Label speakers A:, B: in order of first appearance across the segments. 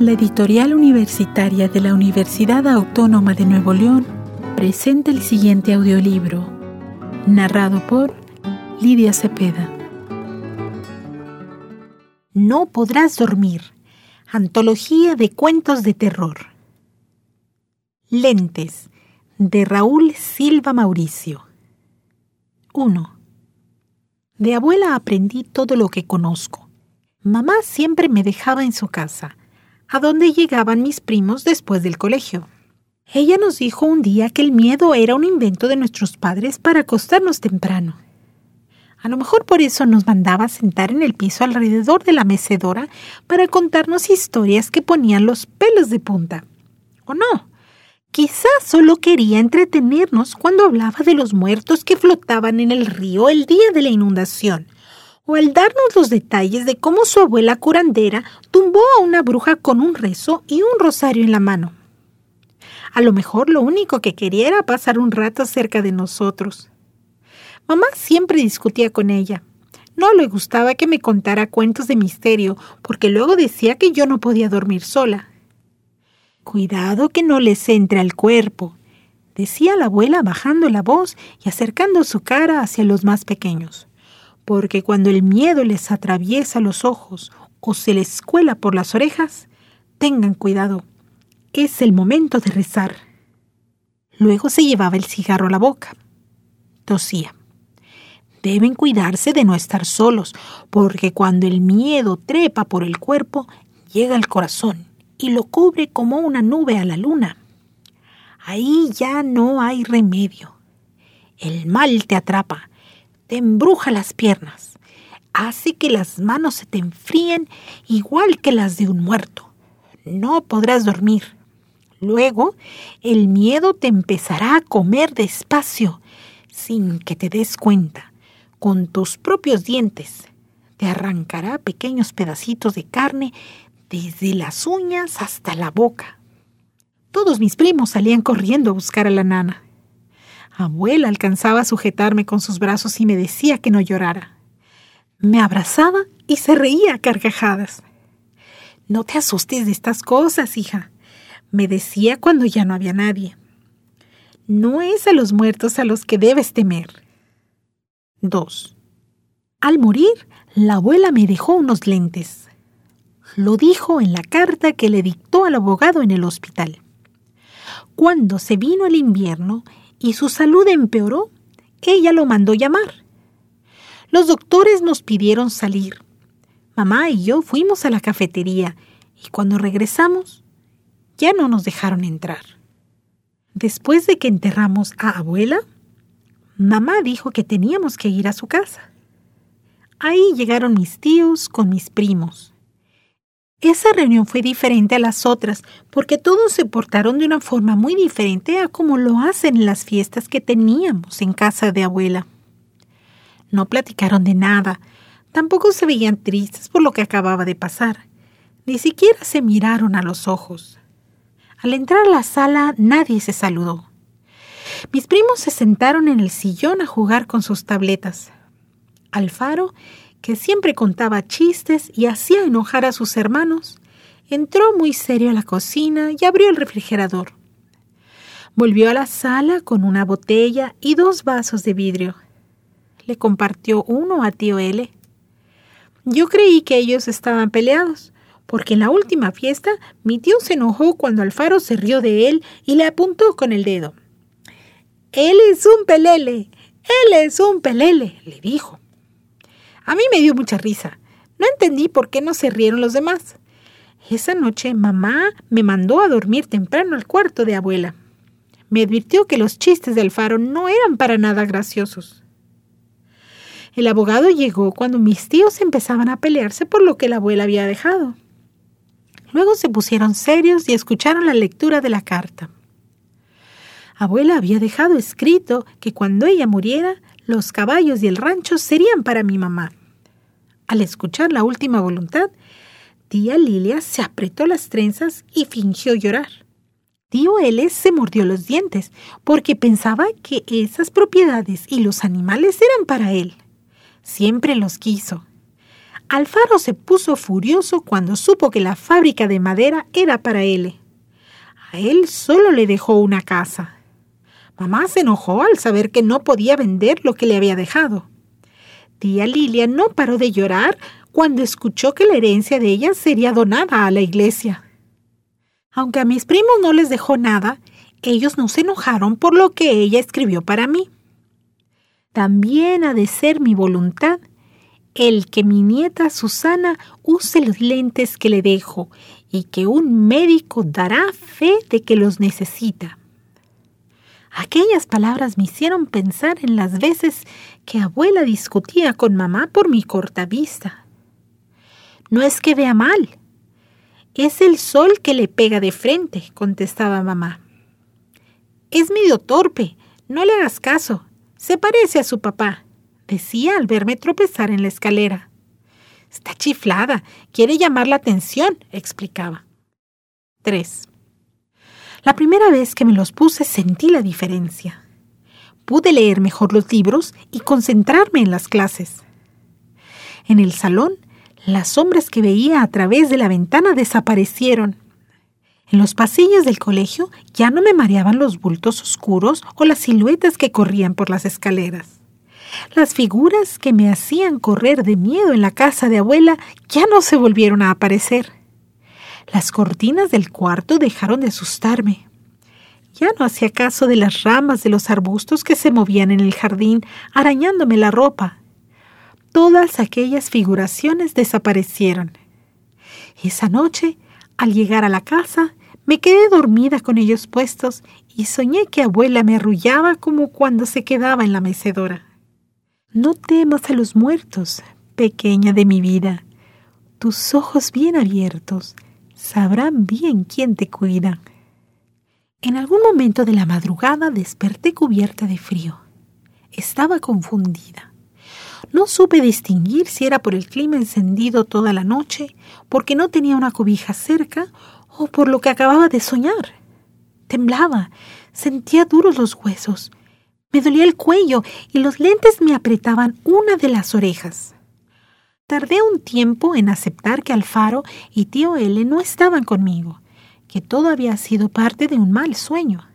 A: La editorial universitaria de la Universidad Autónoma de Nuevo León presenta el siguiente audiolibro, narrado por Lidia Cepeda.
B: No podrás dormir. Antología de cuentos de terror. Lentes, de Raúl Silva Mauricio. 1. De abuela aprendí todo lo que conozco. Mamá siempre me dejaba en su casa a dónde llegaban mis primos después del colegio. Ella nos dijo un día que el miedo era un invento de nuestros padres para acostarnos temprano. A lo mejor por eso nos mandaba sentar en el piso alrededor de la mecedora para contarnos historias que ponían los pelos de punta. ¿O no? Quizás solo quería entretenernos cuando hablaba de los muertos que flotaban en el río el día de la inundación o al darnos los detalles de cómo su abuela curandera tumbó a una bruja con un rezo y un rosario en la mano. A lo mejor lo único que quería era pasar un rato cerca de nosotros. Mamá siempre discutía con ella. No le gustaba que me contara cuentos de misterio, porque luego decía que yo no podía dormir sola. Cuidado que no les entre al cuerpo, decía la abuela bajando la voz y acercando su cara hacia los más pequeños porque cuando el miedo les atraviesa los ojos o se les cuela por las orejas, tengan cuidado, es el momento de rezar. Luego se llevaba el cigarro a la boca. Tosía. Deben cuidarse de no estar solos, porque cuando el miedo trepa por el cuerpo, llega al corazón y lo cubre como una nube a la luna. Ahí ya no hay remedio. El mal te atrapa te embruja las piernas, hace que las manos se te enfríen igual que las de un muerto. No podrás dormir. Luego, el miedo te empezará a comer despacio, sin que te des cuenta, con tus propios dientes. Te arrancará pequeños pedacitos de carne desde las uñas hasta la boca. Todos mis primos salían corriendo a buscar a la nana. Abuela alcanzaba a sujetarme con sus brazos y me decía que no llorara. Me abrazaba y se reía a carcajadas. No te asustes de estas cosas, hija, me decía cuando ya no había nadie. No es a los muertos a los que debes temer. 2. Al morir, la abuela me dejó unos lentes. Lo dijo en la carta que le dictó al abogado en el hospital. Cuando se vino el invierno, y su salud empeoró, ella lo mandó llamar. Los doctores nos pidieron salir. Mamá y yo fuimos a la cafetería y cuando regresamos ya no nos dejaron entrar. Después de que enterramos a abuela, mamá dijo que teníamos que ir a su casa. Ahí llegaron mis tíos con mis primos. Esa reunión fue diferente a las otras porque todos se portaron de una forma muy diferente a como lo hacen en las fiestas que teníamos en casa de abuela. No platicaron de nada, tampoco se veían tristes por lo que acababa de pasar, ni siquiera se miraron a los ojos. Al entrar a la sala nadie se saludó. Mis primos se sentaron en el sillón a jugar con sus tabletas. Alfaro que siempre contaba chistes y hacía enojar a sus hermanos, entró muy serio a la cocina y abrió el refrigerador. Volvió a la sala con una botella y dos vasos de vidrio. Le compartió uno a tío L. Yo creí que ellos estaban peleados, porque en la última fiesta mi tío se enojó cuando Alfaro se rió de él y le apuntó con el dedo. Él es un pelele, él es un pelele, le dijo. A mí me dio mucha risa. No entendí por qué no se rieron los demás. Esa noche mamá me mandó a dormir temprano al cuarto de abuela. Me advirtió que los chistes del faro no eran para nada graciosos. El abogado llegó cuando mis tíos empezaban a pelearse por lo que la abuela había dejado. Luego se pusieron serios y escucharon la lectura de la carta. Abuela había dejado escrito que cuando ella muriera, los caballos y el rancho serían para mi mamá. Al escuchar la última voluntad, tía Lilia se apretó las trenzas y fingió llorar. Tío L se mordió los dientes porque pensaba que esas propiedades y los animales eran para él. Siempre los quiso. Alfaro se puso furioso cuando supo que la fábrica de madera era para él. A él solo le dejó una casa. Mamá se enojó al saber que no podía vender lo que le había dejado. Tía Lilia no paró de llorar cuando escuchó que la herencia de ella sería donada a la iglesia. Aunque a mis primos no les dejó nada, ellos no se enojaron por lo que ella escribió para mí. También ha de ser mi voluntad el que mi nieta Susana use los lentes que le dejo y que un médico dará fe de que los necesita. Aquellas palabras me hicieron pensar en las veces que abuela discutía con mamá por mi corta vista. No es que vea mal, es el sol que le pega de frente, contestaba mamá. Es medio torpe, no le hagas caso, se parece a su papá, decía al verme tropezar en la escalera. Está chiflada, quiere llamar la atención, explicaba. 3. La primera vez que me los puse sentí la diferencia. Pude leer mejor los libros y concentrarme en las clases. En el salón, las sombras que veía a través de la ventana desaparecieron. En los pasillos del colegio ya no me mareaban los bultos oscuros o las siluetas que corrían por las escaleras. Las figuras que me hacían correr de miedo en la casa de abuela ya no se volvieron a aparecer. Las cortinas del cuarto dejaron de asustarme. Ya no hacía caso de las ramas de los arbustos que se movían en el jardín, arañándome la ropa. Todas aquellas figuraciones desaparecieron. Esa noche, al llegar a la casa, me quedé dormida con ellos puestos y soñé que abuela me arrullaba como cuando se quedaba en la mecedora. No temas a los muertos, pequeña de mi vida. Tus ojos bien abiertos sabrán bien quién te cuida. En algún momento de la madrugada desperté cubierta de frío. Estaba confundida. No supe distinguir si era por el clima encendido toda la noche, porque no tenía una cobija cerca, o por lo que acababa de soñar. Temblaba, sentía duros los huesos, me dolía el cuello y los lentes me apretaban una de las orejas. Tardé un tiempo en aceptar que Alfaro y tío L no estaban conmigo, que todo había sido parte de un mal sueño.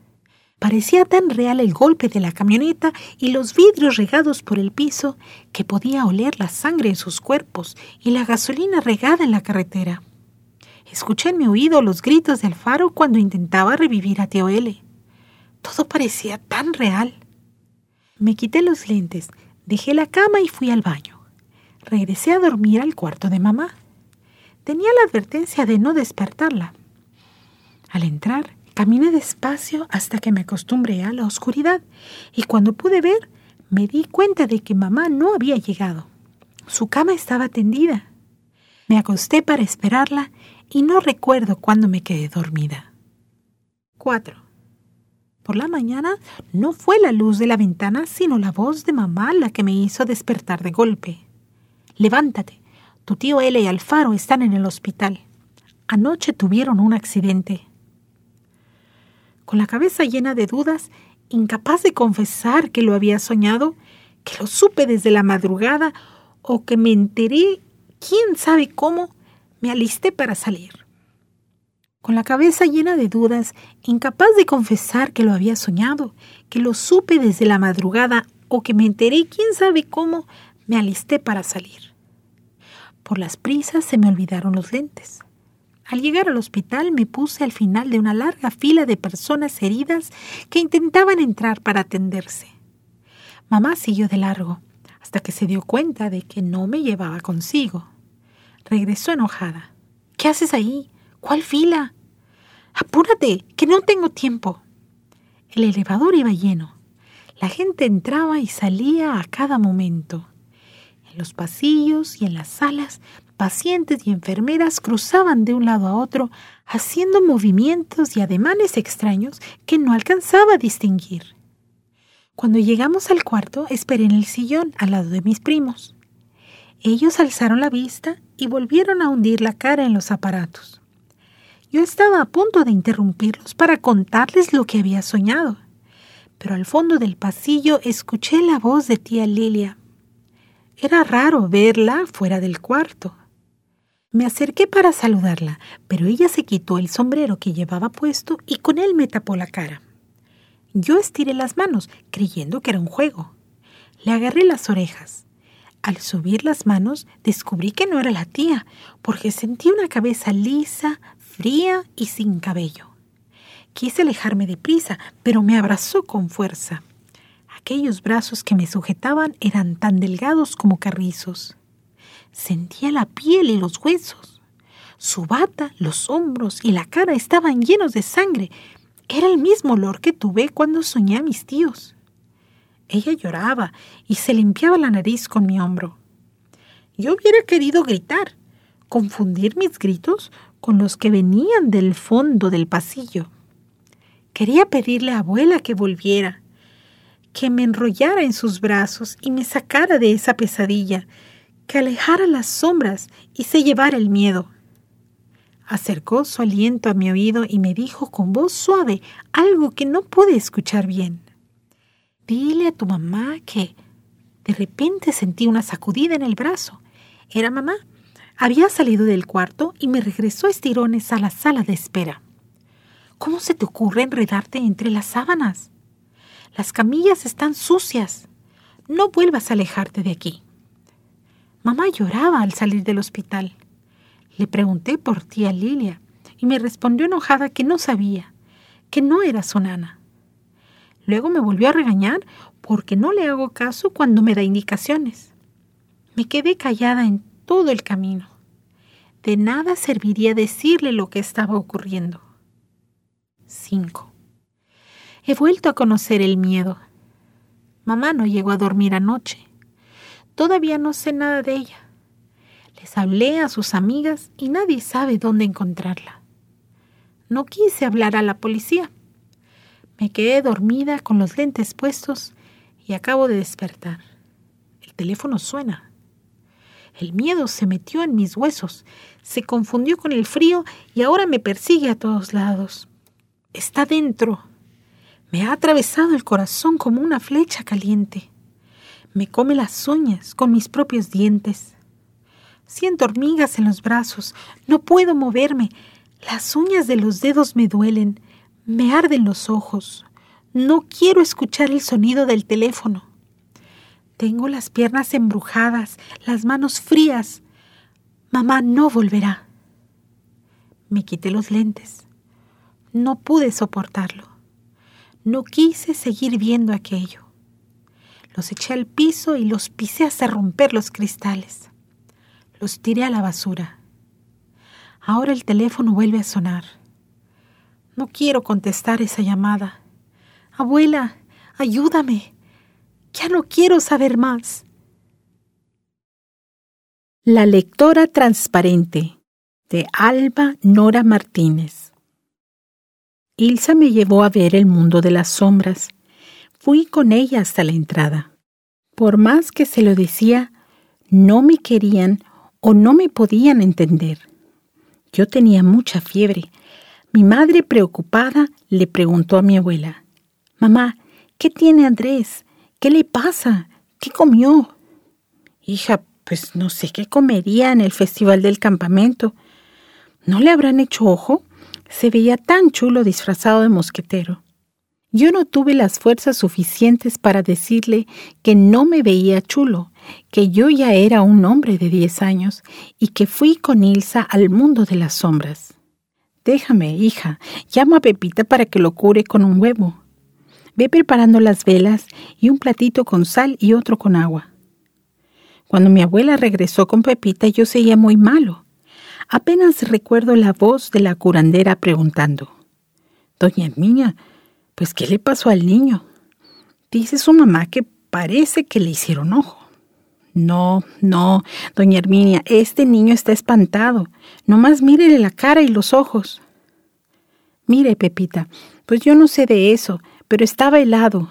B: Parecía tan real el golpe de la camioneta y los vidrios regados por el piso que podía oler la sangre en sus cuerpos y la gasolina regada en la carretera. Escuché en mi oído los gritos de Alfaro cuando intentaba revivir a tío L. Todo parecía tan real. Me quité los lentes, dejé la cama y fui al baño regresé a dormir al cuarto de mamá. Tenía la advertencia de no despertarla. Al entrar, caminé despacio hasta que me acostumbré a la oscuridad y cuando pude ver, me di cuenta de que mamá no había llegado. Su cama estaba tendida. Me acosté para esperarla y no recuerdo cuándo me quedé dormida. 4. Por la mañana no fue la luz de la ventana, sino la voz de mamá la que me hizo despertar de golpe. Levántate. Tu tío L y Alfaro están en el hospital. Anoche tuvieron un accidente. Con la cabeza llena de dudas, incapaz de confesar que lo había soñado, que lo supe desde la madrugada o que me enteré, quién sabe cómo, me alisté para salir. Con la cabeza llena de dudas, incapaz de confesar que lo había soñado, que lo supe desde la madrugada o que me enteré, quién sabe cómo, me alisté para salir. Por las prisas se me olvidaron los lentes. Al llegar al hospital me puse al final de una larga fila de personas heridas que intentaban entrar para atenderse. Mamá siguió de largo, hasta que se dio cuenta de que no me llevaba consigo. Regresó enojada. ¿Qué haces ahí? ¿Cuál fila? Apúrate, que no tengo tiempo. El elevador iba lleno. La gente entraba y salía a cada momento. En los pasillos y en las salas, pacientes y enfermeras cruzaban de un lado a otro, haciendo movimientos y ademanes extraños que no alcanzaba a distinguir. Cuando llegamos al cuarto, esperé en el sillón al lado de mis primos. Ellos alzaron la vista y volvieron a hundir la cara en los aparatos. Yo estaba a punto de interrumpirlos para contarles lo que había soñado, pero al fondo del pasillo escuché la voz de tía Lilia Era raro verla fuera del cuarto. Me acerqué para saludarla, pero ella se quitó el sombrero que llevaba puesto y con él me tapó la cara. Yo estiré las manos, creyendo que era un juego. Le agarré las orejas. Al subir las manos descubrí que no era la tía, porque sentí una cabeza lisa, fría y sin cabello. Quise alejarme deprisa, pero me abrazó con fuerza. Aquellos brazos que me sujetaban eran tan delgados como carrizos. Sentía la piel y los huesos. Su bata, los hombros y la cara estaban llenos de sangre. Era el mismo olor que tuve cuando soñé a mis tíos. Ella lloraba y se limpiaba la nariz con mi hombro. Yo hubiera querido gritar, confundir mis gritos con los que venían del fondo del pasillo. Quería pedirle a abuela que volviera, que me enrollara en sus brazos y me sacara de esa pesadilla, que alejara las sombras y se llevara el miedo. Acercó su aliento a mi oído y me dijo con voz suave algo que no pude escuchar bien. Dile a tu mamá que... De repente sentí una sacudida en el brazo. Era mamá. Había salido del cuarto y me regresó a estirones a la sala de espera. ¿Cómo se te ocurre enredarte entre las sábanas? Las camillas están sucias. No vuelvas a alejarte de aquí. Mamá lloraba al salir del hospital. Le pregunté por tía Lilia y me respondió enojada que no sabía, que no era su nana. Luego me volvió a regañar porque no le hago caso cuando me da indicaciones. Me quedé callada en todo el camino. De nada serviría decirle lo que estaba ocurriendo. 5. He vuelto a conocer el miedo. Mamá no llegó a dormir anoche. Todavía no sé nada de ella. Les hablé a sus amigas y nadie sabe dónde encontrarla. No quise hablar a la policía. Me quedé dormida con los lentes puestos y acabo de despertar. El teléfono suena. El miedo se metió en mis huesos, se confundió con el frío y ahora me persigue a todos lados. Está dentro me ha atravesado el corazón como una flecha caliente. Me come las uñas con mis propios dientes. Siento hormigas en los brazos, no puedo moverme. Las uñas de los dedos me duelen, me arden los ojos. No quiero escuchar el sonido del teléfono. Tengo las piernas embrujadas, las manos frías. Mamá no volverá. Me quité los lentes. No pude soportarlo. No quise seguir viendo aquello. Los eché al piso y los pisé hasta romper los cristales. Los tiré a la basura. Ahora el teléfono vuelve a sonar. No quiero contestar esa llamada. Abuela, ayúdame. Ya no quiero saber más.
A: La lectora transparente de Alba Nora Martínez. Ilsa me llevó a ver el mundo de las sombras. Fui con ella hasta la entrada. Por más que se lo decía, no me querían o no me podían entender. Yo tenía mucha fiebre. Mi madre, preocupada, le preguntó a mi abuela, Mamá, ¿qué tiene Andrés? ¿Qué le pasa? ¿Qué comió? Hija, pues no sé qué comería en el festival del campamento. ¿No le habrán hecho ojo? Se veía tan chulo disfrazado de mosquetero. Yo no tuve las fuerzas suficientes para decirle que no me veía chulo, que yo ya era un hombre de diez años y que fui con Ilsa al mundo de las sombras. Déjame, hija, llamo a Pepita para que lo cure con un huevo. Ve preparando las velas y un platito con sal y otro con agua. Cuando mi abuela regresó con Pepita yo seguía muy malo. Apenas recuerdo la voz de la curandera preguntando, Doña Herminia, pues ¿qué le pasó al niño? Dice su mamá que parece que le hicieron ojo. No, no, doña Herminia, este niño está espantado. Nomás mírele la cara y los ojos. Mire, Pepita, pues yo no sé de eso, pero estaba helado.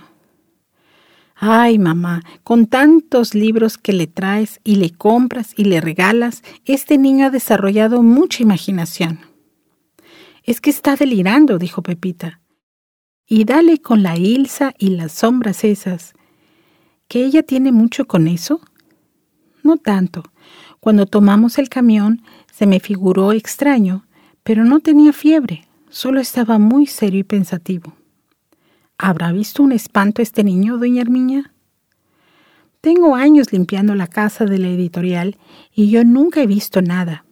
A: Ay, mamá, con tantos libros que le traes y le compras y le regalas, este niño ha desarrollado mucha imaginación. Es que está delirando, dijo Pepita. Y dale con la Ilsa y las sombras esas. ¿Que ella tiene mucho con eso? No tanto. Cuando tomamos el camión se me figuró extraño, pero no tenía fiebre, solo estaba muy serio y pensativo. ¿Habrá visto un espanto este niño, doña Herminia? Tengo años limpiando la casa de la editorial y yo nunca he visto nada.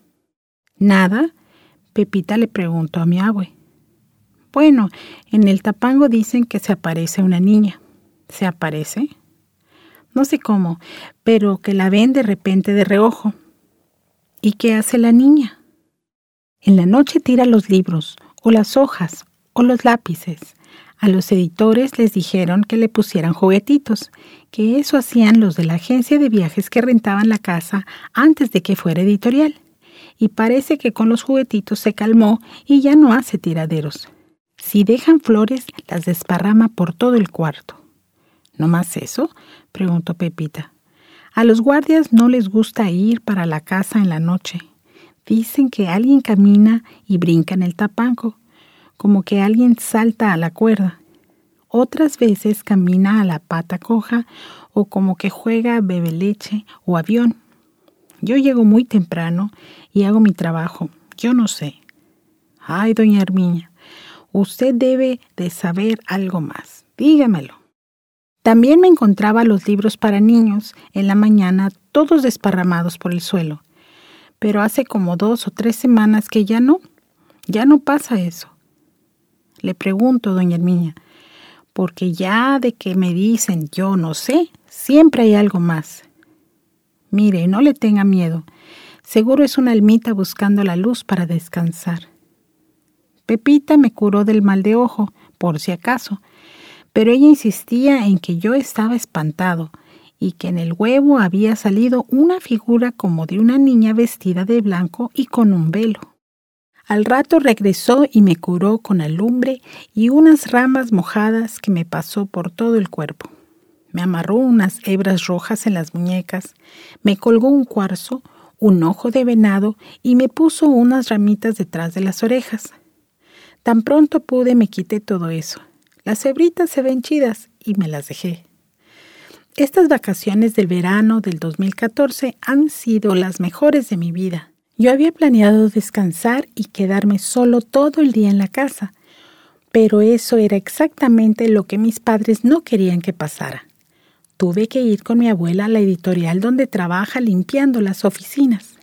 A: ¿Nada? Pepita le preguntó a mi abue. Bueno, en el tapango dicen que se aparece una niña. ¿Se aparece? No sé cómo, pero que la ven de repente de reojo. ¿Y qué hace la niña? En la noche tira los libros, o las hojas, o los lápices. A los editores les dijeron que le pusieran juguetitos, que eso hacían los de la agencia de viajes que rentaban la casa antes de que fuera editorial. Y parece que con los juguetitos se calmó y ya no hace tiraderos. Si dejan flores, las desparrama por todo el cuarto. ¿No más eso? preguntó Pepita. A los guardias no les gusta ir para la casa en la noche. Dicen que alguien camina y brinca en el tapanco, como que alguien salta a la cuerda. Otras veces camina a la pata coja o como que juega bebe leche o avión. Yo llego muy temprano y hago mi trabajo. Yo no sé. Ay, doña Herminia, Usted debe de saber algo más. Dígamelo. También me encontraba los libros para niños en la mañana, todos desparramados por el suelo. Pero hace como dos o tres semanas que ya no, ya no pasa eso. Le pregunto, doña Herminia, porque ya de que me dicen yo no sé, siempre hay algo más. Mire, no le tenga miedo. Seguro es una almita buscando la luz para descansar. Pepita me curó del mal de ojo, por si acaso, pero ella insistía en que yo estaba espantado y que en el huevo había salido una figura como de una niña vestida de blanco y con un velo. Al rato regresó y me curó con alumbre y unas ramas mojadas que me pasó por todo el cuerpo. Me amarró unas hebras rojas en las muñecas, me colgó un cuarzo, un ojo de venado y me puso unas ramitas detrás de las orejas. Tan pronto pude me quité todo eso. Las hebritas se ven chidas y me las dejé. Estas vacaciones del verano del 2014 han sido las mejores de mi vida. Yo había planeado descansar y quedarme solo todo el día en la casa, pero eso era exactamente lo que mis padres no querían que pasara. Tuve que ir con mi abuela a la editorial donde trabaja limpiando las oficinas.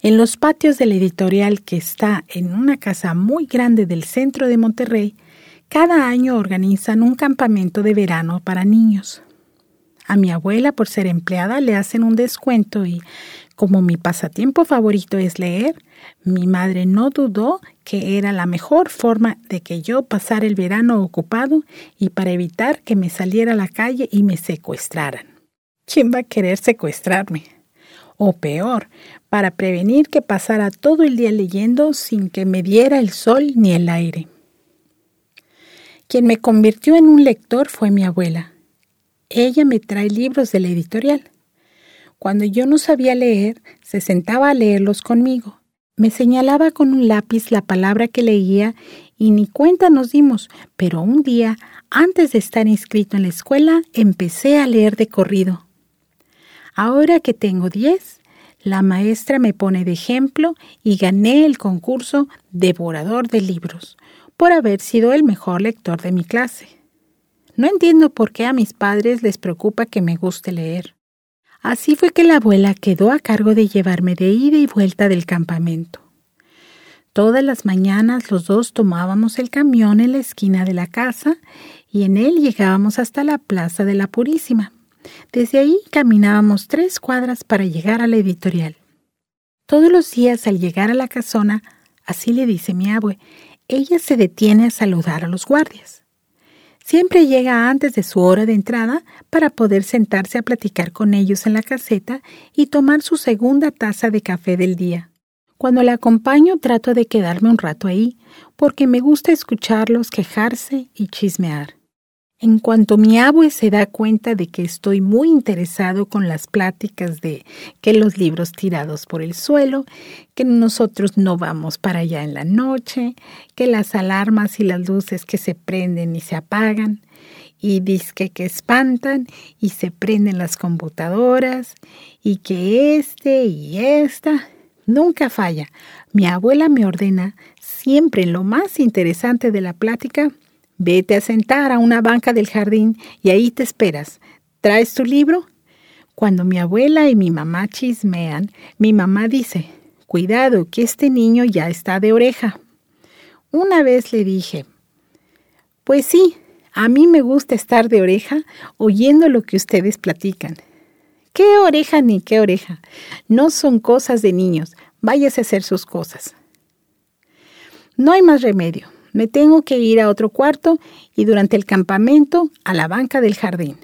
A: En los patios de la editorial que está en una casa muy grande del centro de Monterrey, cada año organizan un campamento de verano para niños. A mi abuela, por ser empleada, le hacen un descuento y, como mi pasatiempo favorito es leer, mi madre no dudó que era la mejor forma de que yo pasara el verano ocupado y para evitar que me saliera a la calle y me secuestraran. ¿Quién va a querer secuestrarme? O peor, para prevenir que pasara todo el día leyendo sin que me diera el sol ni el aire. Quien me convirtió en un lector fue mi abuela. Ella me trae libros de la editorial. Cuando yo no sabía leer, se sentaba a leerlos conmigo. Me señalaba con un lápiz la palabra que leía y ni cuenta nos dimos, pero un día, antes de estar inscrito en la escuela, empecé a leer de corrido. Ahora que tengo diez, la maestra me pone de ejemplo y gané el concurso Devorador de Libros por haber sido el mejor lector de mi clase. No entiendo por qué a mis padres les preocupa que me guste leer. Así fue que la abuela quedó a cargo de llevarme de ida y vuelta del campamento. Todas las mañanas los dos tomábamos el camión en la esquina de la casa y en él llegábamos hasta la Plaza de la Purísima. Desde ahí caminábamos tres cuadras para llegar a la editorial. Todos los días al llegar a la casona, así le dice mi abue, ella se detiene a saludar a los guardias. Siempre llega antes de su hora de entrada para poder sentarse a platicar con ellos en la caseta y tomar su segunda taza de café del día. Cuando la acompaño trato de quedarme un rato ahí, porque me gusta escucharlos quejarse y chismear. En cuanto mi abue se da cuenta de que estoy muy interesado con las pláticas de que los libros tirados por el suelo, que nosotros no vamos para allá en la noche, que las alarmas y las luces que se prenden y se apagan, y disque que espantan y se prenden las computadoras y que este y esta nunca falla. Mi abuela me ordena siempre lo más interesante de la plática, vete a sentar a una banca del jardín y ahí te esperas. ¿Traes tu libro? Cuando mi abuela y mi mamá chismean, mi mamá dice, cuidado, que este niño ya está de oreja. Una vez le dije, pues sí, a mí me gusta estar de oreja oyendo lo que ustedes platican. ¿Qué oreja ni qué oreja? No son cosas de niños. Váyase a hacer sus cosas. No hay más remedio. Me tengo que ir a otro cuarto y durante el campamento a la banca del jardín.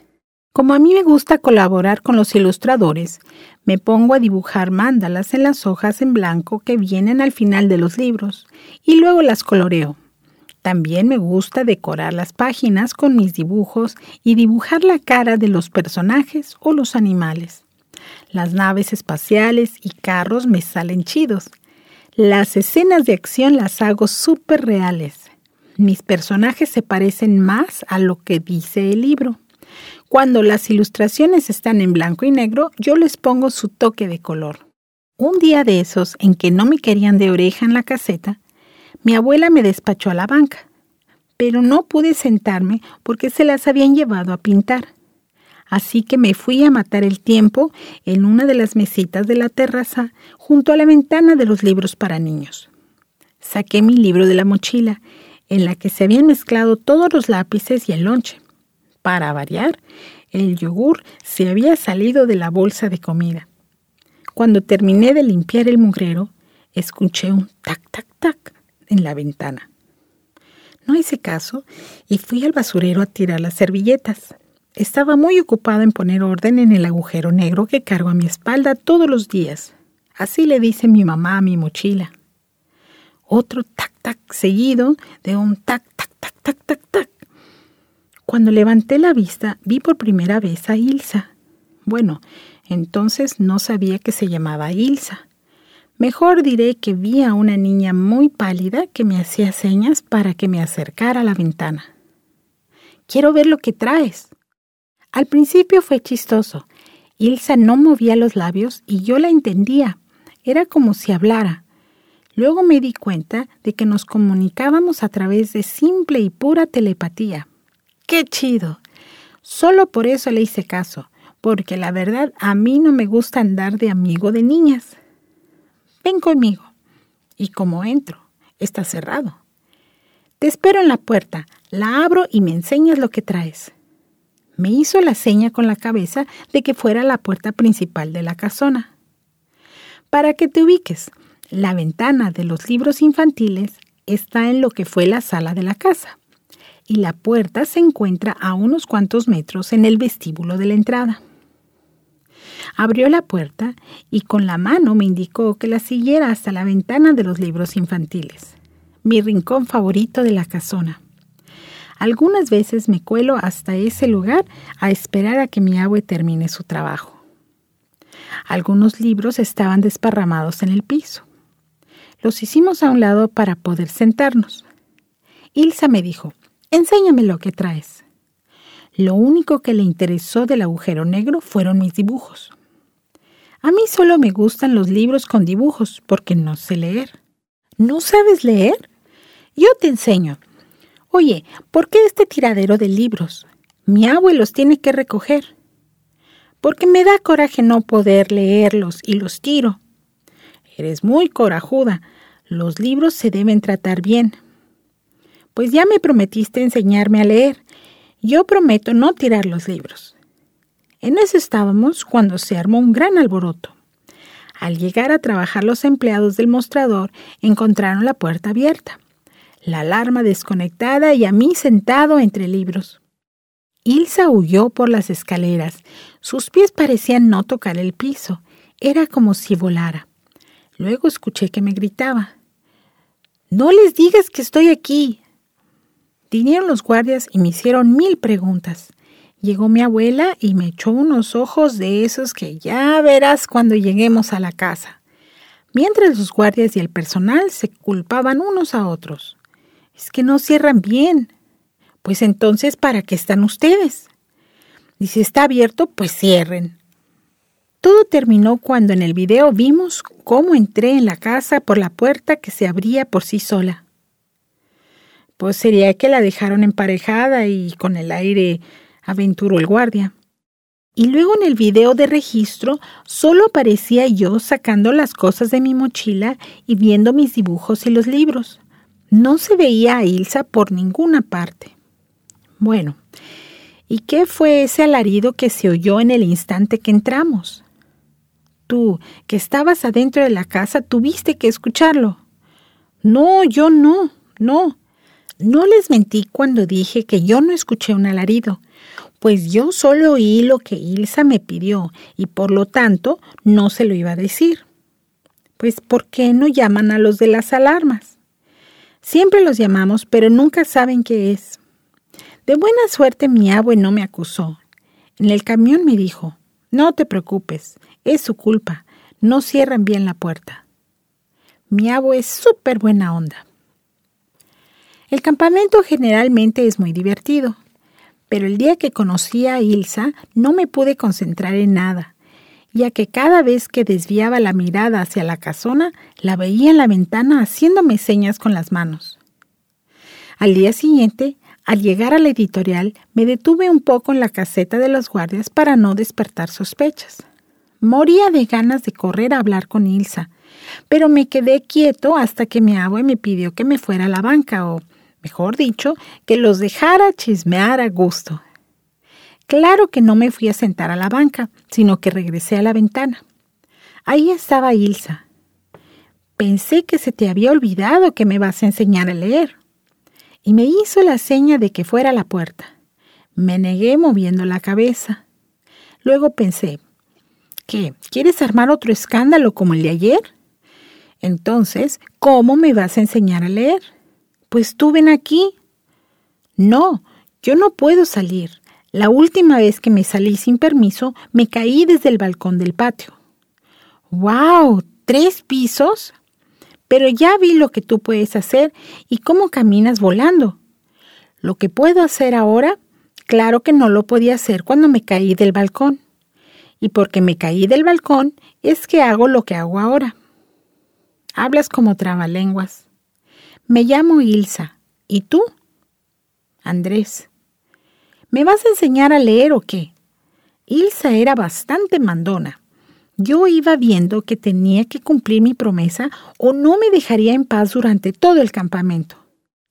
A: Como a mí me gusta colaborar con los ilustradores, me pongo a dibujar mándalas en las hojas en blanco que vienen al final de los libros y luego las coloreo. También me gusta decorar las páginas con mis dibujos y dibujar la cara de los personajes o los animales. Las naves espaciales y carros me salen chidos. Las escenas de acción las hago súper reales. Mis personajes se parecen más a lo que dice el libro. Cuando las ilustraciones están en blanco y negro, yo les pongo su toque de color. Un día de esos en que no me querían de oreja en la caseta, mi abuela me despachó a la banca, pero no pude sentarme porque se las habían llevado a pintar. Así que me fui a matar el tiempo en una de las mesitas de la terraza junto a la ventana de los libros para niños. Saqué mi libro de la mochila, en la que se habían mezclado todos los lápices y el lonche. Para variar, el yogur se había salido de la bolsa de comida. Cuando terminé de limpiar el mugrero, escuché un tac, tac, tac en la ventana. No hice caso y fui al basurero a tirar las servilletas. Estaba muy ocupada en poner orden en el agujero negro que cargo a mi espalda todos los días. Así le dice mi mamá a mi mochila. Otro tac tac seguido de un tac tac tac tac tac tac. Cuando levanté la vista vi por primera vez a Ilsa. Bueno, entonces no sabía que se llamaba Ilsa. Mejor diré que vi a una niña muy pálida que me hacía señas para que me acercara a la ventana. Quiero ver lo que traes. Al principio fue chistoso. Ilsa no movía los labios y yo la entendía. Era como si hablara. Luego me di cuenta de que nos comunicábamos a través de simple y pura telepatía. ¡Qué chido! Solo por eso le hice caso, porque la verdad a mí no me gusta andar de amigo de niñas. Ven conmigo. Y como entro, está cerrado. Te espero en la puerta, la abro y me enseñas lo que traes. Me hizo la seña con la cabeza de que fuera la puerta principal de la casona. Para que te ubiques, la ventana de los libros infantiles está en lo que fue la sala de la casa y la puerta se encuentra a unos cuantos metros en el vestíbulo de la entrada. Abrió la puerta y con la mano me indicó que la siguiera hasta la ventana de los libros infantiles, mi rincón favorito de la casona. Algunas veces me cuelo hasta ese lugar a esperar a que mi abue termine su trabajo. Algunos libros estaban desparramados en el piso. Los hicimos a un lado para poder sentarnos. Ilsa me dijo, enséñame lo que traes. Lo único que le interesó del agujero negro fueron mis dibujos. A mí solo me gustan los libros con dibujos porque no sé leer. ¿No sabes leer? Yo te enseño. Oye, ¿por qué este tiradero de libros? Mi abuelo los tiene que recoger. Porque me da coraje no poder leerlos y los tiro. Eres muy corajuda. Los libros se deben tratar bien. Pues ya me prometiste enseñarme a leer. Yo prometo no tirar los libros. En eso estábamos cuando se armó un gran alboroto. Al llegar a trabajar los empleados del mostrador encontraron la puerta abierta, la alarma desconectada y a mí sentado entre libros. Ilsa huyó por las escaleras. Sus pies parecían no tocar el piso. Era como si volara. Luego escuché que me gritaba. No les digas que estoy aquí. Vinieron los guardias y me hicieron mil preguntas. Llegó mi abuela y me echó unos ojos de esos que ya verás cuando lleguemos a la casa. Mientras los guardias y el personal se culpaban unos a otros. Es que no cierran bien. Pues entonces, ¿para qué están ustedes? Y si está abierto, pues cierren. Todo terminó cuando en el video vimos cómo entré en la casa por la puerta que se abría por sí sola. Pues sería que la dejaron emparejada y con el aire aventuró el guardia. Y luego en el video de registro solo aparecía yo sacando las cosas de mi mochila y viendo mis dibujos y los libros. No se veía a Ilsa por ninguna parte. Bueno, ¿y qué fue ese alarido que se oyó en el instante que entramos? Tú, que estabas adentro de la casa, tuviste que escucharlo. No, yo no, no. No les mentí cuando dije que yo no escuché un alarido, pues yo solo oí lo que Ilsa me pidió y por lo tanto no se lo iba a decir. Pues ¿por qué no llaman a los de las alarmas? Siempre los llamamos, pero nunca saben qué es. De buena suerte mi abue no me acusó. En el camión me dijo, no te preocupes, es su culpa, no cierran bien la puerta. Mi abue es súper buena onda. El campamento generalmente es muy divertido, pero el día que conocí a Ilsa no me pude concentrar en nada, ya que cada vez que desviaba la mirada hacia la casona, la veía en la ventana haciéndome señas con las manos. Al día siguiente, al llegar a la editorial, me detuve un poco en la caseta de los guardias para no despertar sospechas. Moría de ganas de correr a hablar con Ilsa, pero me quedé quieto hasta que mi abue me pidió que me fuera a la banca o mejor dicho, que los dejara chismear a gusto. Claro que no me fui a sentar a la banca, sino que regresé a la ventana. Ahí estaba Ilsa. Pensé que se te había olvidado que me vas a enseñar a leer. Y me hizo la seña de que fuera a la puerta. Me negué moviendo la cabeza. Luego pensé, ¿qué? ¿Quieres armar otro escándalo como el de ayer? Entonces, ¿cómo me vas a enseñar a leer? Pues tú ven aquí. No, yo no puedo salir. La última vez que me salí sin permiso, me caí desde el balcón del patio. ¡Wow! ¿Tres pisos? Pero ya vi lo que tú puedes hacer y cómo caminas volando. Lo que puedo hacer ahora, claro que no lo podía hacer cuando me caí del balcón. Y porque me caí del balcón es que hago lo que hago ahora. Hablas como trabalenguas. Me llamo Ilsa. ¿Y tú? Andrés. ¿Me vas a enseñar a leer o qué? Ilsa era bastante mandona. Yo iba viendo que tenía que cumplir mi promesa o no me dejaría en paz durante todo el campamento.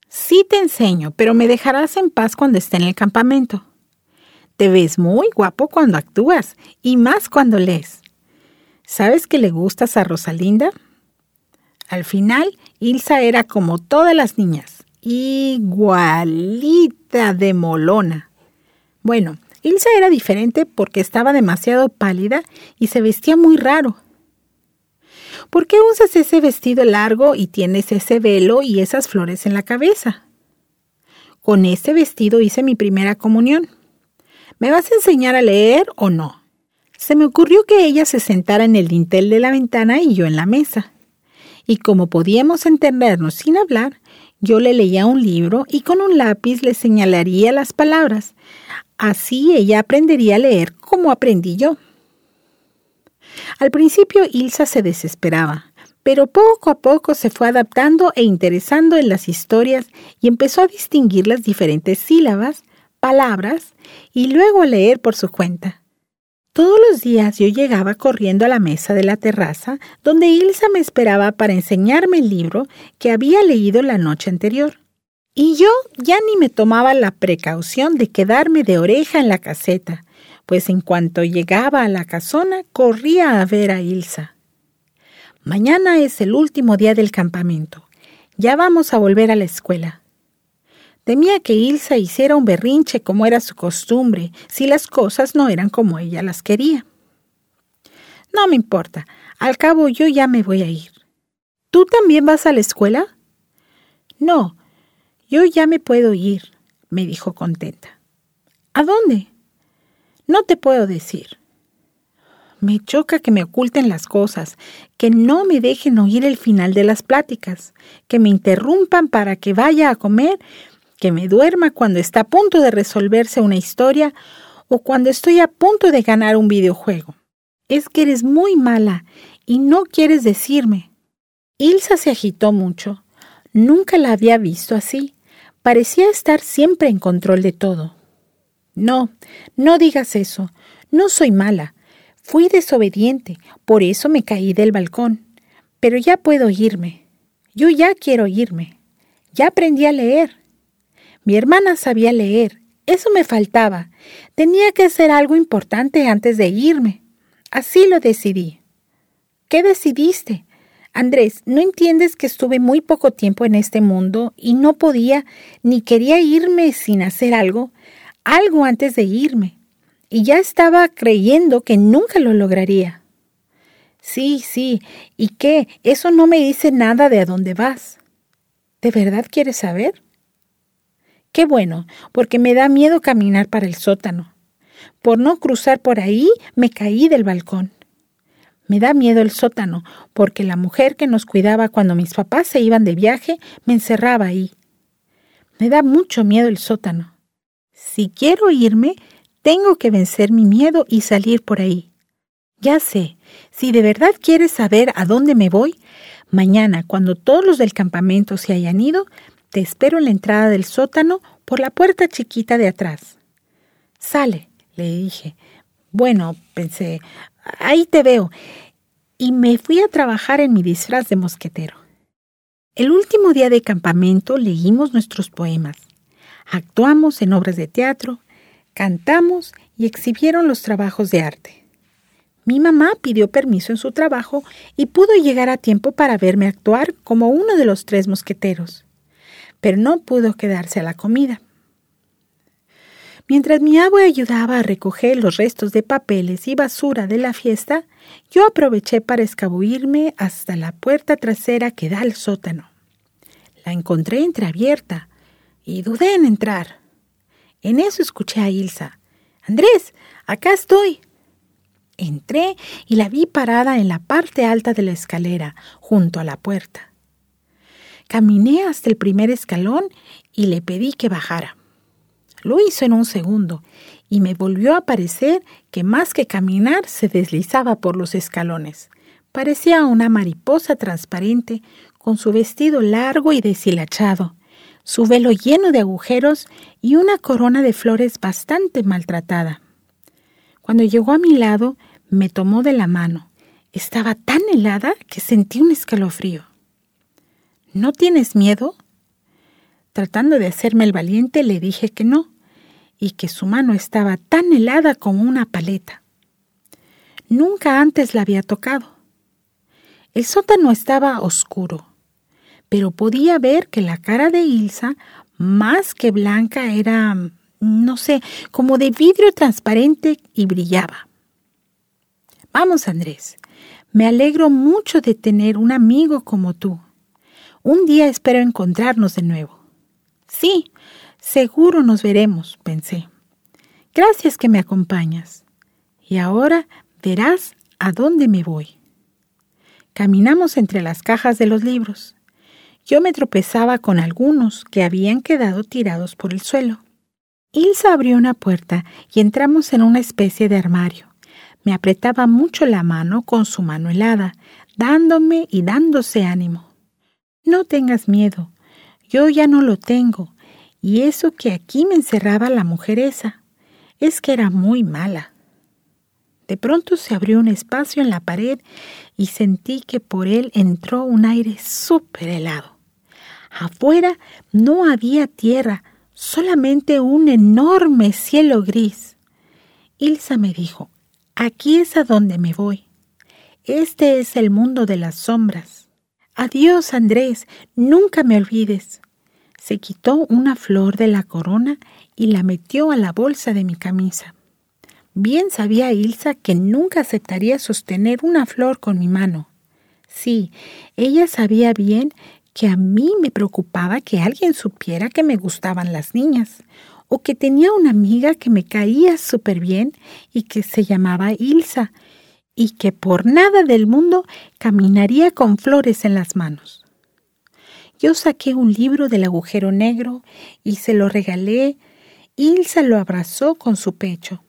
A: Sí te enseño, pero me dejarás en paz cuando esté en el campamento. Te ves muy guapo cuando actúas y más cuando lees. ¿Sabes que le gustas a Rosalinda? Al final, Ilsa era como todas las niñas, igualita de molona. Bueno, Ilsa era diferente porque estaba demasiado pálida y se vestía muy raro. ¿Por qué usas ese vestido largo y tienes ese velo y esas flores en la cabeza? Con ese vestido hice mi primera comunión. ¿Me vas a enseñar a leer o no? Se me ocurrió que ella se sentara en el dintel de la ventana y yo en la mesa y como podíamos entendernos sin hablar, yo le leía un libro y con un lápiz le señalaría las palabras. Así ella aprendería a leer como aprendí yo. Al principio Ilsa se desesperaba, pero poco a poco se fue adaptando e interesando en las historias y empezó a distinguir las diferentes sílabas, palabras y luego leer por su cuenta. Todos los días yo llegaba corriendo a la mesa de la terraza donde Ilsa me esperaba para enseñarme el libro que había leído la noche anterior. Y yo ya ni me tomaba la precaución de quedarme de oreja en la caseta, pues en cuanto llegaba a la casona corría a ver a Ilsa. Mañana es el último día del campamento. Ya vamos a volver a la escuela. Temía que Ilsa hiciera un berrinche como era su costumbre, si las cosas no eran como ella las quería. No me importa, al cabo yo ya me voy a ir. ¿Tú también vas a la escuela? No, yo ya me puedo ir, me dijo contenta. ¿A dónde? No te puedo decir. Me choca que me oculten las cosas, que no me dejen oír el final de las pláticas, que me interrumpan para que vaya a comer que me duerma cuando está a punto de resolverse una historia o cuando estoy a punto de ganar un videojuego. Es que eres muy mala y no quieres decirme. Ilsa se agitó mucho. Nunca la había visto así. Parecía estar siempre en control de todo. No, no digas eso. No soy mala. Fui desobediente, por eso me caí del balcón. Pero ya puedo irme. Yo ya quiero irme. Ya aprendí a leer. Mi hermana sabía leer, eso me faltaba. Tenía que hacer algo importante antes de irme. Así lo decidí. ¿Qué decidiste? Andrés, ¿no entiendes que estuve muy poco tiempo en este mundo y no podía ni quería irme sin hacer algo? Algo antes de irme. Y ya estaba creyendo que nunca lo lograría. Sí, sí. ¿Y qué? Eso no me dice nada de a dónde vas. ¿De verdad quieres saber? Qué bueno, porque me da miedo caminar para el sótano. Por no cruzar por ahí, me caí del balcón. Me da miedo el sótano, porque la mujer que nos cuidaba cuando mis papás se iban de viaje me encerraba ahí. Me da mucho miedo el sótano. Si quiero irme, tengo que vencer mi miedo y salir por ahí. Ya sé, si de verdad quieres saber a dónde me voy, mañana, cuando todos los del campamento se hayan ido, te espero en la entrada del sótano por la puerta chiquita de atrás. Sale, le dije. Bueno, pensé, ahí te veo. Y me fui a trabajar en mi disfraz de mosquetero. El último día de campamento leímos nuestros poemas, actuamos en obras de teatro, cantamos y exhibieron los trabajos de arte. Mi mamá pidió permiso en su trabajo y pudo llegar a tiempo para verme actuar como uno de los tres mosqueteros pero no pudo quedarse a la comida. Mientras mi abue ayudaba a recoger los restos de papeles y basura de la fiesta, yo aproveché para escabuirme hasta la puerta trasera que da al sótano. La encontré entreabierta y dudé en entrar. En eso escuché a Ilsa. Andrés, acá estoy. Entré y la vi parada en la parte alta de la escalera, junto a la puerta. Caminé hasta el primer escalón y le pedí que bajara. Lo hizo en un segundo y me volvió a parecer que más que caminar se deslizaba por los escalones. Parecía una mariposa transparente con su vestido largo y deshilachado, su velo lleno de agujeros y una corona de flores bastante maltratada. Cuando llegó a mi lado, me tomó de la mano. Estaba tan helada que sentí un escalofrío. ¿No tienes miedo? Tratando de hacerme el valiente, le dije que no, y que su mano estaba tan helada como una paleta. Nunca antes la había tocado. El sótano estaba oscuro, pero podía ver que la cara de Ilsa, más que blanca, era, no sé, como de vidrio transparente y brillaba. Vamos, Andrés, me alegro mucho de tener un amigo como tú. Un día espero encontrarnos de nuevo. Sí, seguro nos veremos, pensé. Gracias que me acompañas. Y ahora verás a dónde me voy. Caminamos entre las cajas de los libros. Yo me tropezaba con algunos que habían quedado tirados por el suelo. Ilsa abrió una puerta y entramos en una especie de armario. Me apretaba mucho la mano con su mano helada, dándome y dándose ánimo. No tengas miedo, yo ya no lo tengo, y eso que aquí me encerraba la mujer esa, es que era muy mala. De pronto se abrió un espacio en la pared y sentí que por él entró un aire súper helado. Afuera no había tierra, solamente un enorme cielo gris. Ilsa me dijo, aquí es a donde me voy. Este es el mundo de las sombras. Adiós, Andrés, nunca me olvides. Se quitó una flor de la corona y la metió a la bolsa de mi camisa. Bien sabía Ilsa que nunca aceptaría sostener una flor con mi mano. Sí, ella sabía bien que a mí me preocupaba que alguien supiera que me gustaban las niñas, o que tenía una amiga que me caía súper bien y que se llamaba Ilsa, y que por nada del mundo caminaría con flores en las manos. Yo saqué un libro del agujero negro y se lo regalé. Ilsa lo abrazó con su pecho.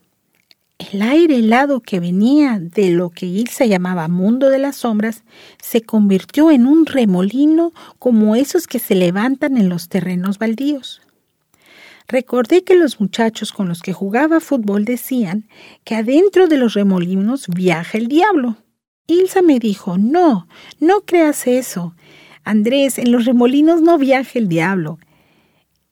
A: El aire helado que venía de lo que Ilsa llamaba mundo de las sombras se convirtió en un remolino como esos que se levantan en los terrenos baldíos. Recordé que los muchachos con los que jugaba fútbol decían que adentro de los remolinos viaja el diablo. Ilsa me dijo, no, no creas eso. Andrés, en los remolinos no viaja el diablo.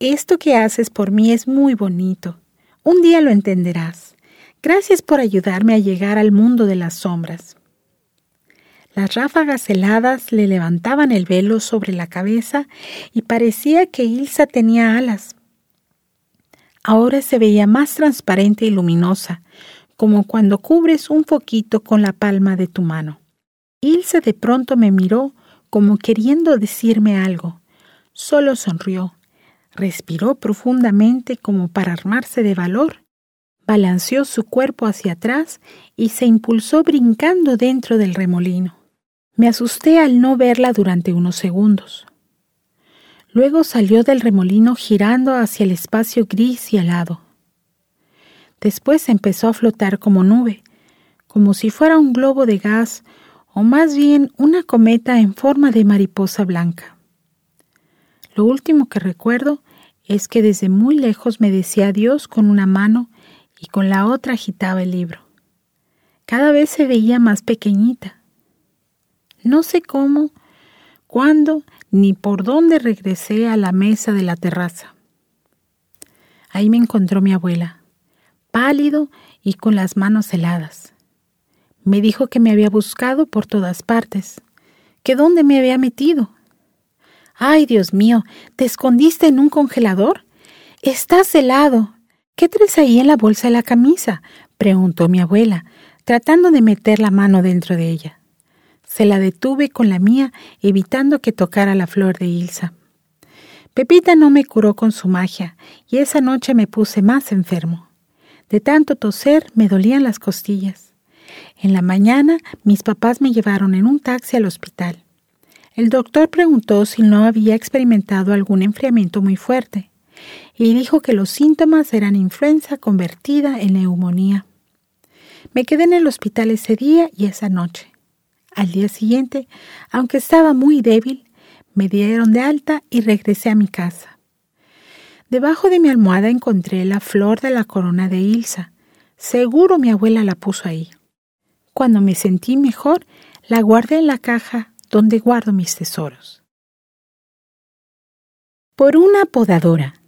A: Esto que haces por mí es muy bonito. Un día lo entenderás. Gracias por ayudarme a llegar al mundo de las sombras. Las ráfagas heladas le levantaban el velo sobre la cabeza y parecía que Ilsa tenía alas. Ahora se veía más transparente y luminosa, como cuando cubres un foquito con la palma de tu mano. Ilsa de pronto me miró como queriendo decirme algo. Solo sonrió, respiró profundamente como para armarse de valor balanceó su cuerpo hacia atrás y se impulsó brincando dentro del remolino. Me asusté al no verla durante unos segundos. Luego salió del remolino girando hacia el espacio gris y helado. Después empezó a flotar como nube, como si fuera un globo de gas o más bien una cometa en forma de mariposa blanca. Lo último que recuerdo es que desde muy lejos me decía adiós con una mano y con la otra agitaba el libro. Cada vez se veía más pequeñita. No sé cómo, cuándo ni por dónde regresé a la mesa de la terraza. Ahí me encontró mi abuela, pálido y con las manos heladas. Me dijo que me había buscado por todas partes, que dónde me había metido. Ay, Dios mío, ¿te escondiste en un congelador? Estás helado, ¿Qué traes ahí en la bolsa de la camisa? preguntó mi abuela, tratando de meter la mano dentro de ella. Se la detuve con la mía, evitando que tocara la flor de Ilsa. Pepita no me curó con su magia, y esa noche me puse más enfermo. De tanto toser me dolían las costillas. En la mañana mis papás me llevaron en un taxi al hospital. El doctor preguntó si no había experimentado algún enfriamiento muy fuerte y dijo que los síntomas eran influenza convertida en neumonía. Me quedé en el hospital ese día y esa noche. Al día siguiente, aunque estaba muy débil, me dieron de alta y regresé a mi casa. Debajo de mi almohada encontré la flor de la corona de Ilsa. Seguro mi abuela la puso ahí. Cuando me sentí mejor, la guardé en la caja donde guardo mis tesoros. Por una podadora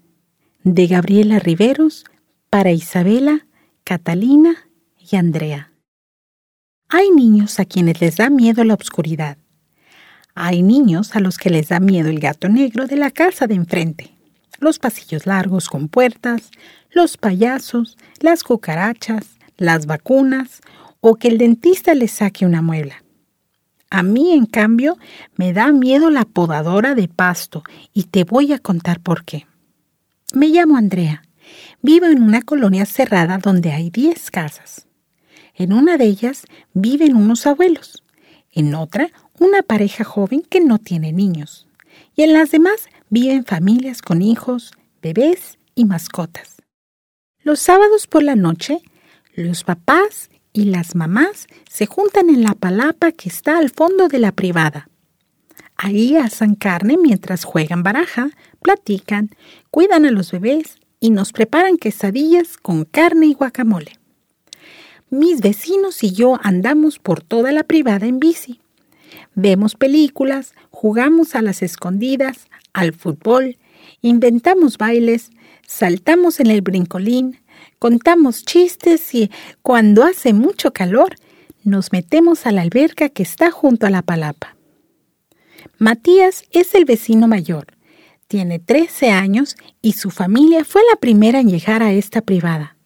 A: de Gabriela Riveros para Isabela, Catalina y Andrea. Hay niños a quienes les da miedo la oscuridad. Hay niños a los que les da miedo el gato negro de la casa de enfrente, los pasillos largos con puertas, los payasos, las cucarachas, las vacunas o que el dentista les saque una muela. A mí, en cambio, me da miedo la podadora de pasto y te voy a contar por qué. Me llamo Andrea. Vivo en una colonia cerrada donde hay 10 casas. En una de ellas viven unos abuelos, en otra una pareja joven que no tiene niños, y en las demás viven familias con hijos, bebés y mascotas. Los sábados por la noche, los papás y las mamás se juntan en la palapa que está al fondo de la privada. Ahí asan carne mientras juegan baraja, platican, cuidan a los bebés y nos preparan quesadillas con carne y guacamole. Mis vecinos y yo andamos por toda la privada en bici. Vemos películas, jugamos a las escondidas, al fútbol, inventamos bailes, saltamos en el brincolín, contamos chistes y, cuando hace mucho calor, nos metemos a la alberca que está junto a la palapa. Matías es el vecino mayor. Tiene 13 años y su familia fue la primera en llegar a esta privada.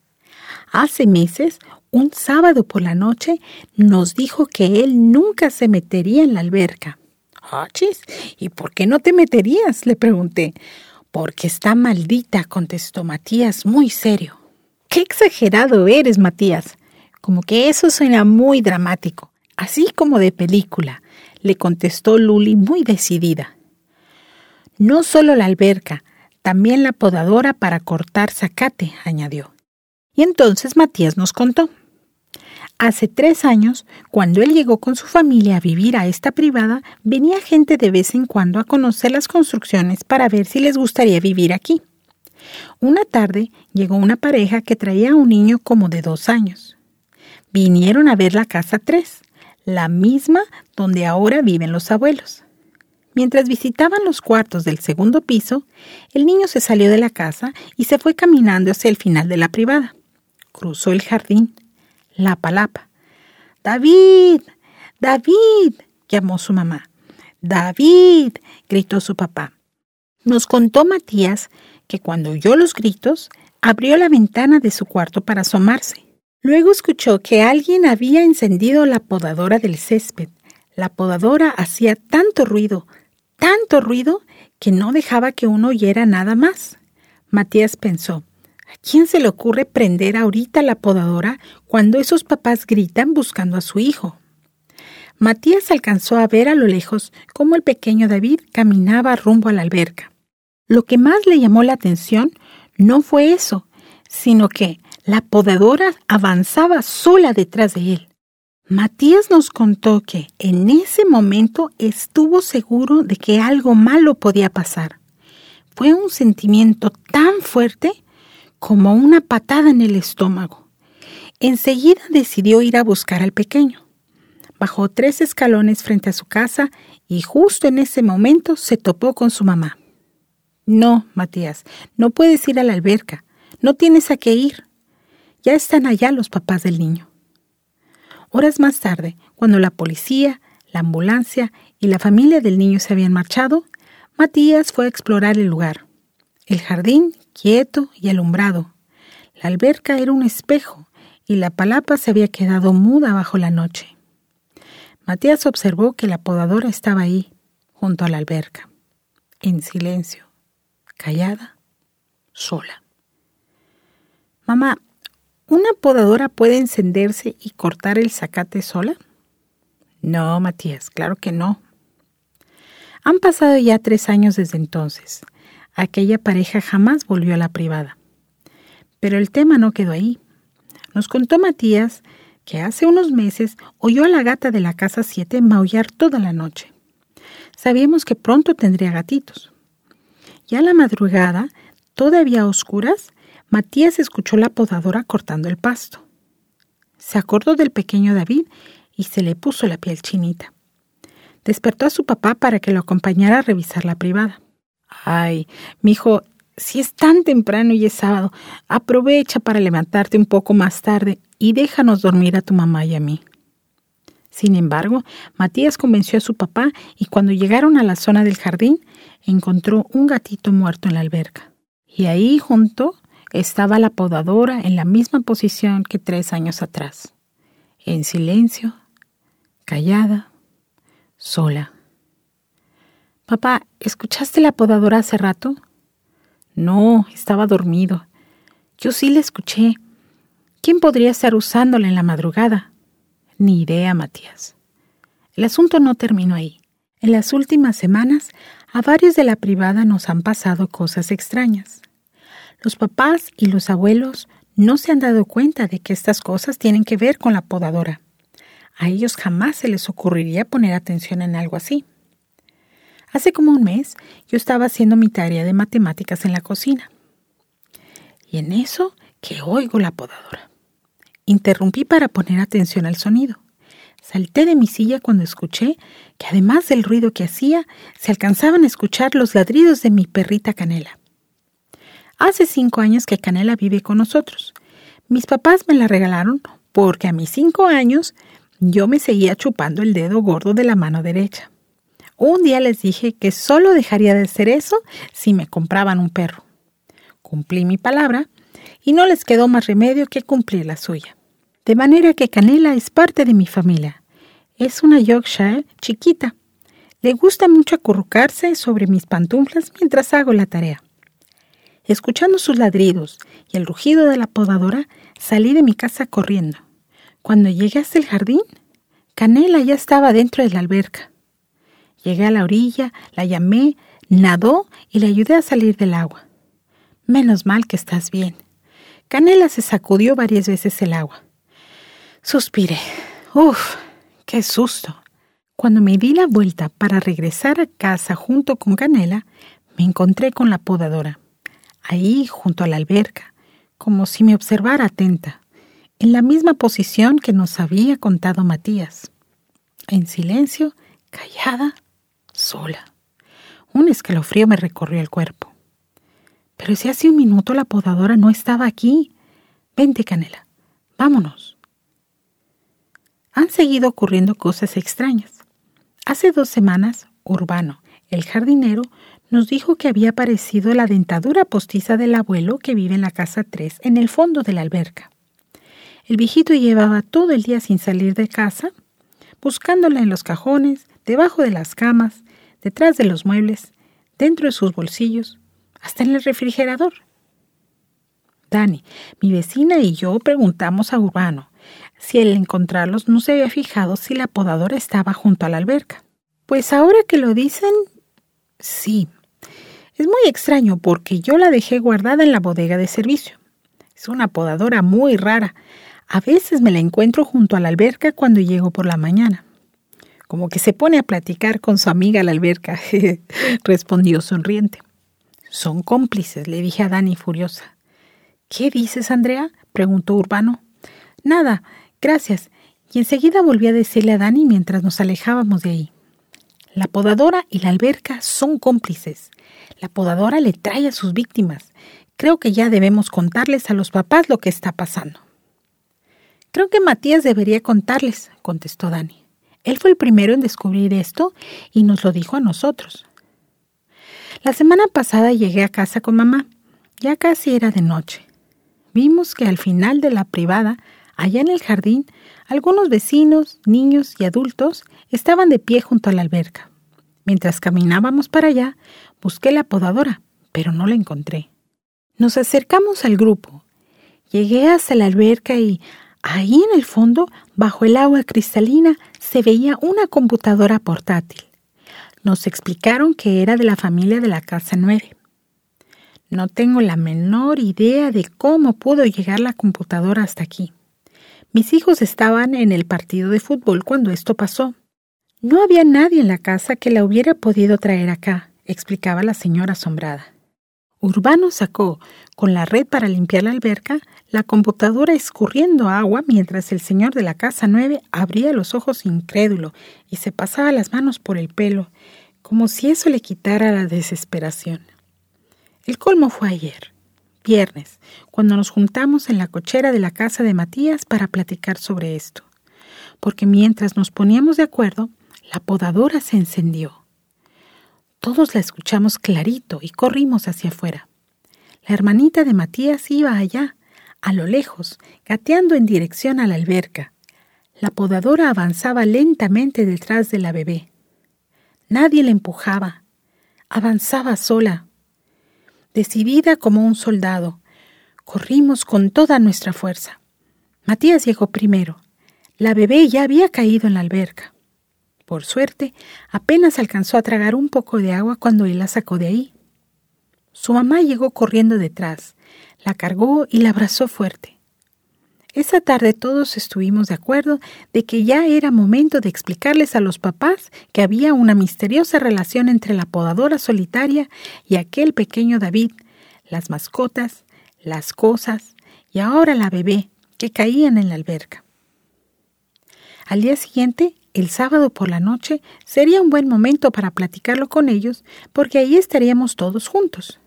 A: Hace meses, un sábado por la noche, nos dijo que él nunca se metería en la alberca. ¡Achis! ¿Y por qué no te meterías? le pregunté. Porque está maldita, contestó Matías muy serio. ¡Qué exagerado eres, Matías! Como que eso suena muy dramático, así como de película, le contestó Luli muy decidida. No solo la alberca, también la podadora para cortar zacate, añadió. Y entonces Matías nos contó. Hace tres años, cuando él llegó con su familia a vivir a esta privada, venía gente de vez en cuando a conocer las construcciones para ver si les gustaría vivir aquí. Una tarde llegó una pareja que traía a un niño como de dos años. Vinieron a ver la casa tres, la misma donde ahora viven los abuelos. Mientras visitaban los cuartos del segundo piso, el niño se salió de la casa y se fue caminando hacia el final de la privada. Cruzó el jardín. La palapa. David. David. llamó su mamá. David. gritó su papá. Nos contó Matías que cuando oyó los gritos, abrió la ventana de su cuarto para asomarse. Luego escuchó que alguien había encendido la podadora del césped. La podadora hacía tanto ruido, tanto ruido, que no dejaba que uno oyera nada más. Matías pensó, ¿a quién se le ocurre prender ahorita la podadora cuando esos papás gritan buscando a su hijo? Matías alcanzó a ver a lo lejos cómo el pequeño David caminaba rumbo a la alberca. Lo que más le llamó la atención no fue eso, sino que la podadora avanzaba sola detrás de él. Matías nos contó que en ese momento estuvo seguro de que algo malo podía pasar. Fue un sentimiento tan fuerte como una patada en el estómago. Enseguida decidió ir a buscar al pequeño. Bajó tres escalones frente a su casa y justo en ese momento se topó con su mamá. No, Matías, no puedes ir a la alberca. No tienes a qué ir. Ya están allá los papás del niño. Horas más tarde, cuando la policía, la ambulancia y la familia del niño se habían marchado, Matías fue a explorar el lugar. El jardín quieto y alumbrado. La alberca era un espejo y la palapa se había quedado muda bajo la noche. Matías observó que la podadora estaba ahí, junto a la alberca, en silencio callada, sola. Mamá, ¿una podadora puede encenderse y cortar el zacate sola? No, Matías, claro que no. Han pasado ya tres años desde entonces. Aquella pareja jamás volvió a la privada. Pero el tema no quedó ahí. Nos contó Matías que hace unos meses oyó a la gata de la casa 7 maullar toda la noche. Sabíamos que pronto tendría gatitos. Ya a la madrugada, todavía a oscuras, Matías escuchó la podadora cortando el pasto. Se acordó del pequeño David y se le puso la piel chinita. Despertó a su papá para que lo acompañara a revisar la privada. Ay, mi hijo, si es tan temprano y es sábado, aprovecha para levantarte un poco más tarde y déjanos dormir a tu mamá y a mí. Sin embargo, Matías convenció a su papá y cuando llegaron a la zona del jardín, encontró un gatito muerto en la alberca. Y ahí junto estaba la podadora en la misma posición que tres años atrás, en silencio, callada, sola. Papá, ¿escuchaste la podadora hace rato? No, estaba dormido. Yo sí la escuché. ¿Quién podría estar usándola en la madrugada? Ni idea, Matías. El asunto no terminó ahí. En las últimas semanas, a varios de la privada nos han pasado cosas extrañas. Los papás y los abuelos no se han dado cuenta de que estas cosas tienen que ver con la podadora. A ellos jamás se les ocurriría poner atención en algo así. Hace como un mes yo estaba haciendo mi tarea de matemáticas en la cocina. Y en eso que oigo la podadora. Interrumpí para poner atención al sonido. Salté de mi silla cuando escuché que además del ruido que hacía, se alcanzaban a escuchar los ladridos de mi perrita Canela. Hace cinco años que Canela vive con nosotros. Mis papás me la regalaron porque a mis cinco años yo me seguía chupando el dedo gordo de la mano derecha. Un día les dije que solo dejaría de hacer eso si me compraban un perro. Cumplí mi palabra y no les quedó más remedio que cumplir la suya. De manera que Canela es parte de mi familia. Es una Yorkshire chiquita. Le gusta mucho acurrucarse sobre mis pantuflas mientras hago la tarea. Escuchando sus ladridos y el rugido de la podadora, salí de mi casa corriendo. Cuando llegué hasta el jardín, Canela ya estaba dentro de la alberca. Llegué a la orilla, la llamé, Nadó y le ayudé a salir del agua. Menos mal que estás bien. Canela se sacudió varias veces el agua. Suspiré. Uf, qué susto. Cuando me di la vuelta para regresar a casa junto con Canela, me encontré con la podadora, ahí junto a la alberca, como si me observara atenta, en la misma posición que nos había contado Matías. En silencio, callada, sola. Un escalofrío me recorrió el cuerpo. Pero si hace un minuto la podadora no estaba aquí. Vente, Canela, vámonos. Han seguido ocurriendo cosas extrañas. Hace dos semanas, Urbano, el jardinero, nos dijo que había aparecido la dentadura postiza del abuelo que vive en la casa 3, en el fondo de la alberca. El viejito llevaba todo el día sin salir de casa, buscándola en los cajones, debajo de las camas, detrás de los muebles, dentro de sus bolsillos, hasta en el refrigerador. Dani, mi vecina y yo preguntamos a Urbano si al encontrarlos no se había fijado si la podadora estaba junto a la alberca. Pues ahora que lo dicen, sí. Es muy extraño porque yo la dejé guardada en la bodega de servicio. Es una podadora muy rara. A veces me la encuentro junto a la alberca cuando llego por la mañana. Como que se pone a platicar con su amiga a la alberca, respondió sonriente. Son cómplices, le dije a Dani furiosa. ¿Qué dices, Andrea? preguntó Urbano. Nada, gracias. Y enseguida volví a decirle a Dani mientras nos alejábamos de ahí. La podadora y la alberca son cómplices. La podadora le trae a sus víctimas. Creo que ya debemos contarles a los papás lo que está pasando. Creo que Matías debería contarles, contestó Dani. Él fue el primero en descubrir esto y nos lo dijo a nosotros. La semana pasada llegué a casa con mamá. Ya casi era de noche. Vimos que al final de la privada, allá en el jardín, algunos vecinos, niños y adultos estaban de pie junto a la alberca. Mientras caminábamos para allá, busqué la podadora, pero no la encontré. Nos acercamos al grupo. Llegué hasta la alberca y ahí en el fondo, bajo el agua cristalina, se veía una computadora portátil. Nos explicaron que era de la familia de la Casa 9. No tengo la menor idea de cómo pudo llegar la computadora hasta aquí. Mis hijos estaban en el partido de fútbol cuando esto pasó. No había nadie en la casa que la hubiera podido traer acá, explicaba la señora asombrada. Urbano sacó, con la red para limpiar la alberca, la computadora escurriendo agua mientras el señor de la casa nueve abría los ojos incrédulo y se pasaba las manos por el pelo, como si eso le quitara la desesperación. El colmo fue ayer, viernes, cuando nos juntamos en la cochera de la casa de Matías para platicar sobre esto, porque mientras nos poníamos de acuerdo, la podadora se encendió. Todos la escuchamos clarito y corrimos hacia afuera. La hermanita de Matías iba allá, a lo lejos, gateando en dirección a la alberca. La podadora avanzaba lentamente detrás de la bebé. Nadie le empujaba. Avanzaba sola. Decidida como un soldado, corrimos con toda nuestra fuerza. Matías llegó primero. La bebé ya había caído en la alberca. Por suerte, apenas alcanzó a tragar un poco de agua cuando él la sacó de ahí. Su mamá llegó corriendo detrás, la cargó y la abrazó fuerte. Esa tarde todos estuvimos de acuerdo de que ya era momento de explicarles a los papás que había una misteriosa relación entre la podadora solitaria y aquel pequeño David, las mascotas, las cosas y ahora la bebé que caían en la alberca. Al día siguiente, el sábado por la noche, sería un buen momento para platicarlo con ellos porque ahí estaríamos todos juntos.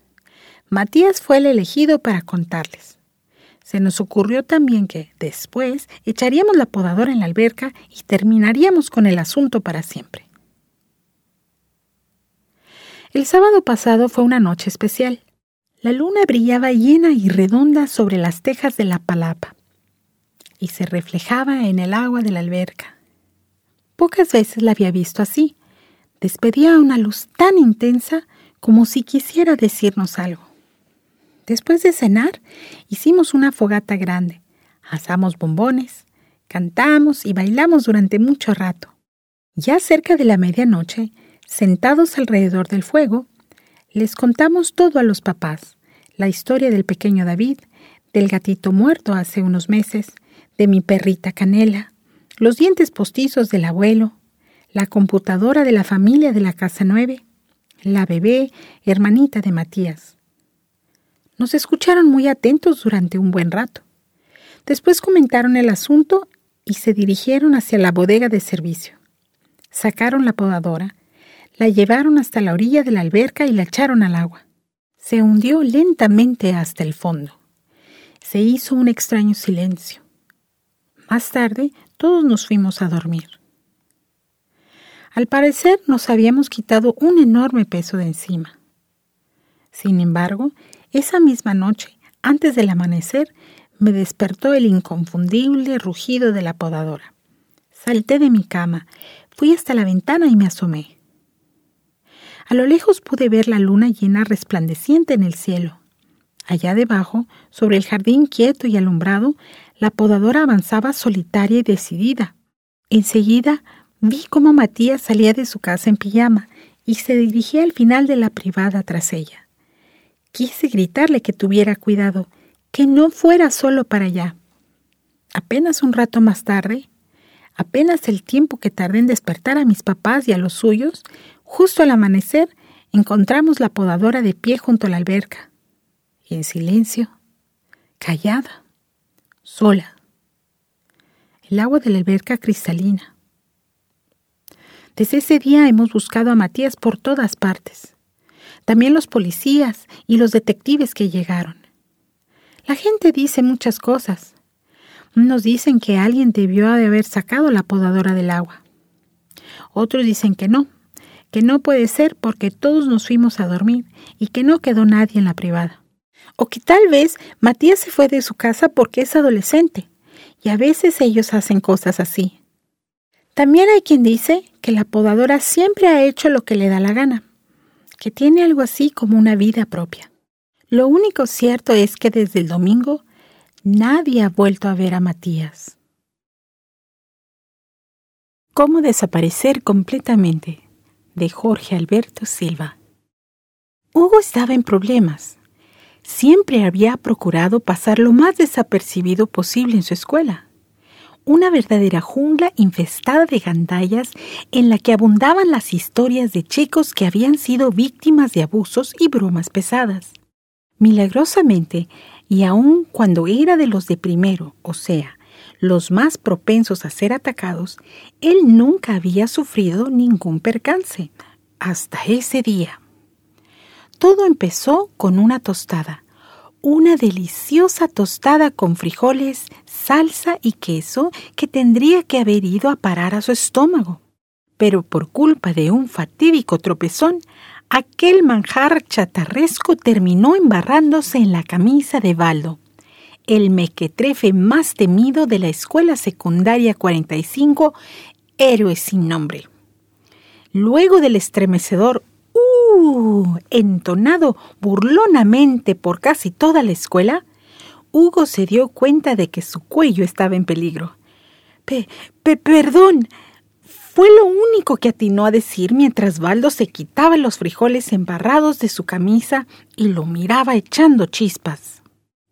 A: Matías fue el elegido para contarles. Se nos ocurrió también que, después, echaríamos la podadora en la alberca y terminaríamos con el asunto para siempre. El sábado pasado fue una noche especial. La luna brillaba llena y redonda sobre las tejas de la palapa y se reflejaba en el agua de la alberca. Pocas veces la había visto así. Despedía una luz tan intensa como si quisiera decirnos algo. Después de cenar, hicimos una fogata grande, asamos bombones, cantamos y bailamos durante mucho rato. Ya cerca de la medianoche, sentados alrededor del fuego, Les contamos todo a los papás, la historia del pequeño David, del gatito muerto hace unos meses, de mi perrita Canela, los dientes postizos del abuelo, la computadora de la familia de la Casa Nueve, la bebé, hermanita de Matías. Nos escucharon muy atentos durante un buen rato. Después comentaron el asunto y se dirigieron hacia la bodega de servicio. Sacaron la podadora, la llevaron hasta la orilla de la alberca y la echaron al agua. Se hundió lentamente hasta el fondo. Se hizo un extraño silencio. Más tarde, todos nos fuimos a dormir. Al parecer nos habíamos quitado un enorme peso de encima. Sin embargo, esa misma noche, antes del amanecer, me despertó el inconfundible rugido de la podadora. Salté de mi cama, fui hasta la ventana y me asomé. A lo lejos pude ver la luna llena resplandeciente en el cielo. Allá debajo, sobre el jardín quieto y alumbrado, la podadora avanzaba solitaria y decidida. Enseguida vi cómo Matías salía de su casa en pijama y se dirigía al final de la privada tras ella. Quise gritarle que tuviera cuidado, que no fuera solo para allá. Apenas un rato más tarde, apenas el tiempo que tardé en despertar a mis papás y a los suyos, justo al amanecer encontramos la podadora de pie junto a la alberca, en silencio, callada, sola. El agua de la alberca cristalina. Desde ese día hemos buscado a Matías por todas partes. También los policías y los detectives que llegaron. La gente dice muchas cosas. Unos dicen que alguien debió de haber sacado la podadora del agua. Otros dicen que no, que no puede ser porque todos nos fuimos a dormir y que no quedó nadie en la privada. O que tal vez Matías se fue de su casa porque es adolescente, y a veces ellos hacen cosas así. También hay quien dice que la podadora siempre ha hecho lo que le da la gana, que tiene algo así como una vida propia. Lo único cierto es que desde el domingo nadie ha vuelto a ver a Matías. ¿Cómo desaparecer completamente? de Jorge Alberto Silva. Hugo estaba en problemas siempre había procurado pasar lo más desapercibido posible en su escuela. Una verdadera jungla infestada de gandallas en la que abundaban las historias de chicos que habían sido víctimas de abusos y bromas pesadas. Milagrosamente, y aun cuando era de los de primero, o sea, los más propensos a ser atacados, él nunca había sufrido ningún percance, hasta ese día. Todo empezó con una tostada, una deliciosa tostada con frijoles, salsa y queso que tendría que haber ido a parar a su estómago. Pero por culpa de un fatídico tropezón, aquel manjar chatarresco terminó embarrándose en la camisa de Baldo, el mequetrefe más temido de la escuela secundaria 45, héroe sin nombre. Luego del estremecedor ¡Uh! entonado burlonamente por casi toda la escuela, Hugo se dio cuenta de que su cuello estaba en peligro. Pe, perdón. Fue lo único que atinó a decir mientras Baldo se quitaba los frijoles embarrados de su camisa y lo miraba echando chispas.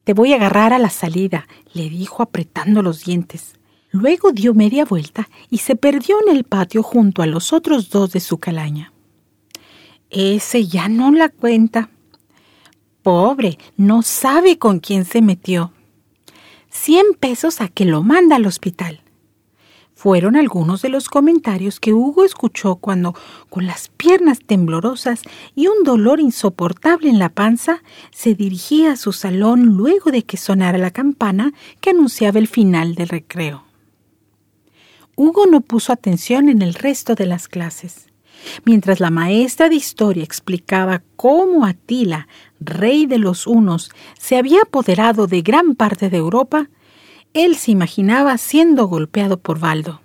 A: Te voy a agarrar a la salida, le dijo apretando los dientes. Luego dio media vuelta y se perdió en el patio junto a los otros dos de su calaña. Ese ya no la cuenta. Pobre, no sabe con quién se metió. Cien pesos a que lo manda al hospital. Fueron algunos de los comentarios que Hugo escuchó cuando, con las piernas temblorosas y un dolor insoportable en la panza, se dirigía a su salón luego de que sonara la campana que anunciaba el final del recreo. Hugo no puso atención en el resto de las clases. Mientras la maestra de historia explicaba cómo Atila, rey de los hunos, se había apoderado de gran parte de Europa, él se imaginaba siendo golpeado por Baldo.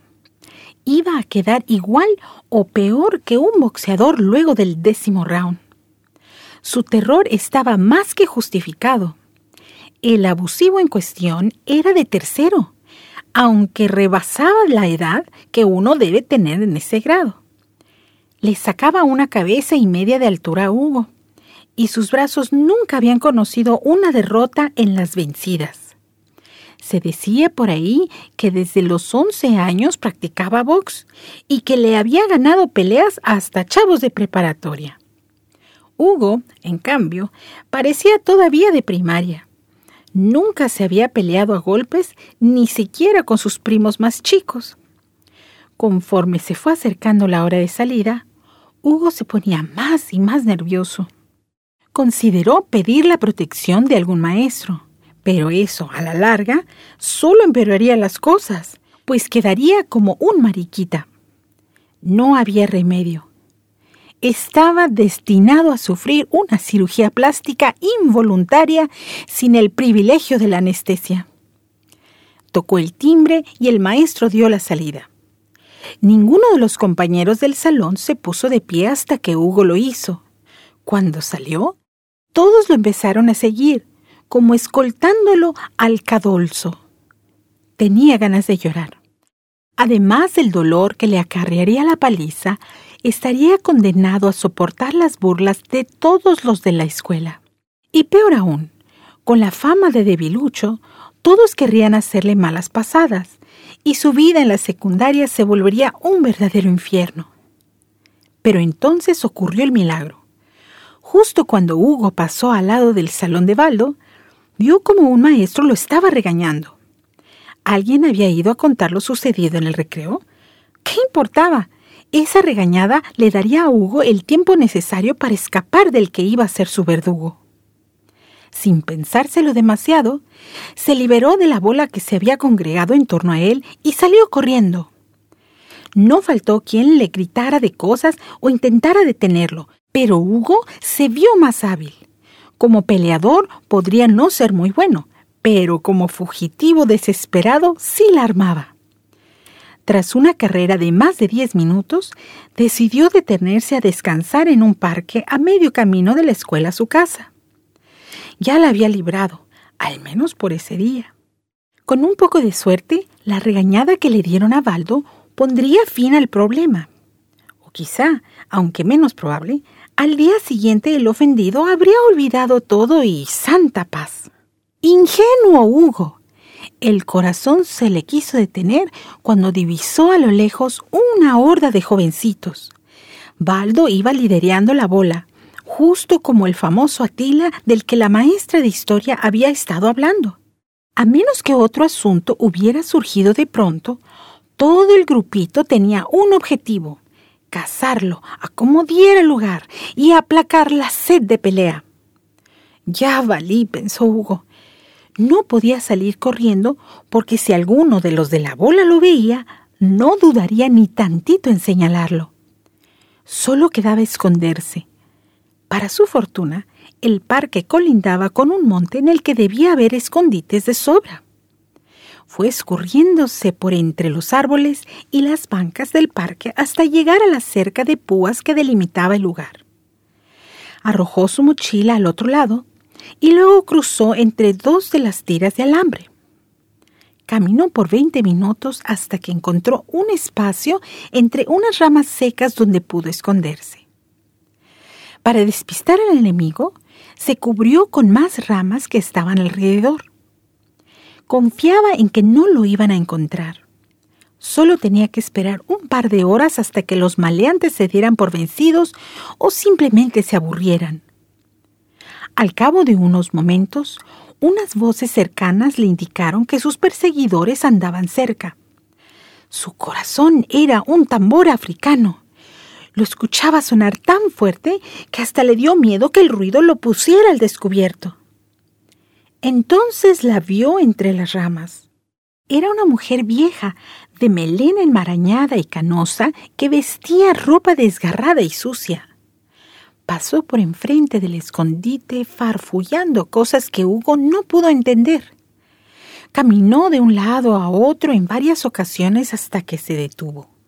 A: Iba a quedar igual o peor que un boxeador luego del décimo round. Su terror estaba más que justificado. El abusivo en cuestión era de tercero, aunque rebasaba la edad que uno debe tener en ese grado. Le sacaba una cabeza y media de altura a Hugo. y sus brazos nunca habían conocido una derrota en las vencidas. Se decía por ahí que desde los 11 años practicaba box y que le había ganado peleas hasta chavos de preparatoria. Hugo, en cambio, parecía todavía de primaria. Nunca se había peleado a golpes, ni siquiera con sus primos más chicos. Conforme se fue acercando la hora de salida, Hugo se ponía más y más nervioso. Consideró pedir la protección de algún maestro, pero eso, a la larga, solo empeoraría las cosas, pues quedaría como un mariquita. No había remedio. Estaba destinado a sufrir una cirugía plástica involuntaria sin el privilegio de la anestesia. Tocó el timbre y el maestro dio la salida. Ninguno de los compañeros del salón se puso de pie hasta que Hugo lo hizo. Cuando salió, todos lo empezaron a seguir, como escoltándolo al cadolso. Tenía ganas de llorar. Además del dolor que le acarrearía la paliza, estaría condenado a soportar las burlas de todos los de la escuela. Y peor aún, con la fama de debilucho, todos querrían hacerle malas pasadas, y su vida en la secundaria se volvería un verdadero infierno. Pero entonces ocurrió el milagro. Justo cuando Hugo pasó al lado del salón de Baldo, vio como un maestro lo estaba regañando. ¿Alguien había ido a contar lo sucedido en el recreo? ¿Qué importaba? Esa regañada le daría a Hugo el tiempo necesario para escapar del que iba a ser su verdugo sin pensárselo demasiado, se liberó de la bola que se había congregado en torno a él y salió corriendo. No faltó quien le gritara de cosas o intentara detenerlo, pero Hugo se vio más hábil. Como peleador podría no ser muy bueno, pero como fugitivo desesperado sí la armaba. Tras una carrera de más de diez minutos, decidió detenerse a descansar en un parque a medio camino de la escuela a su casa ya la había librado, al menos por ese día. Con un poco de suerte, la regañada que le dieron a Baldo pondría fin al problema. O quizá, aunque menos probable, al día siguiente el ofendido habría olvidado todo y santa paz. Ingenuo Hugo. El corazón se le quiso detener cuando divisó a lo lejos una horda de jovencitos. Baldo iba liderando la bola, justo como el famoso Atila del que la maestra de historia había estado hablando. A menos que otro asunto hubiera surgido de pronto, todo el grupito tenía un objetivo, cazarlo a como diera lugar y aplacar la sed de pelea. Ya valí, pensó Hugo. No podía salir corriendo porque si alguno de los de la bola lo veía, no dudaría ni tantito en señalarlo. Solo quedaba esconderse, para su fortuna, el parque colindaba con un monte en el que debía haber escondites de sobra. Fue escurriéndose por entre los árboles y las bancas del parque hasta llegar a la cerca de púas que delimitaba el lugar. Arrojó su mochila al otro lado y luego cruzó entre dos de las tiras de alambre. Caminó por veinte minutos hasta que encontró un espacio entre unas ramas secas donde pudo esconderse. Para despistar al enemigo, se cubrió con más ramas que estaban alrededor. Confiaba en que no lo iban a encontrar. Solo tenía que esperar un par de horas hasta que los maleantes se dieran por vencidos o simplemente se aburrieran. Al cabo de unos momentos, unas voces cercanas le indicaron que sus perseguidores andaban cerca. Su corazón era un tambor africano. Lo escuchaba sonar tan fuerte que hasta le dio miedo que el ruido lo pusiera al descubierto. Entonces la vio entre las ramas. Era una mujer vieja, de melena enmarañada y canosa, que vestía ropa desgarrada y sucia. Pasó por enfrente del escondite farfullando cosas que Hugo no pudo entender. Caminó de un lado a otro en varias ocasiones hasta que se detuvo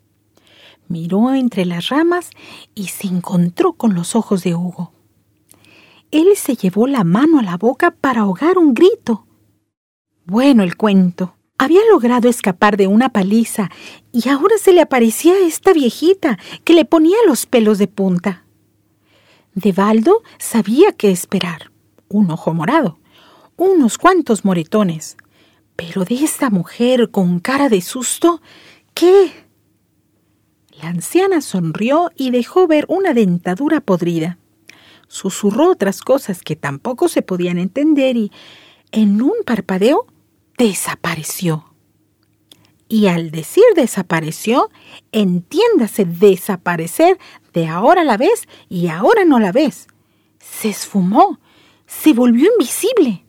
A: miró entre las ramas y se encontró con los ojos de Hugo. Él se llevó la mano a la boca para ahogar un grito. Bueno, el cuento. Había logrado escapar de una paliza y ahora se le aparecía esta viejita que le ponía los pelos de punta. De Baldo sabía qué esperar. Un ojo morado, unos cuantos moretones. Pero de esta mujer con cara de susto, ¿qué? La anciana sonrió y dejó ver una dentadura podrida. Susurró otras cosas que tampoco se podían entender y, en un parpadeo, desapareció. Y al decir desapareció, entiéndase desaparecer de ahora la ves y ahora no la ves. Se esfumó, se volvió invisible.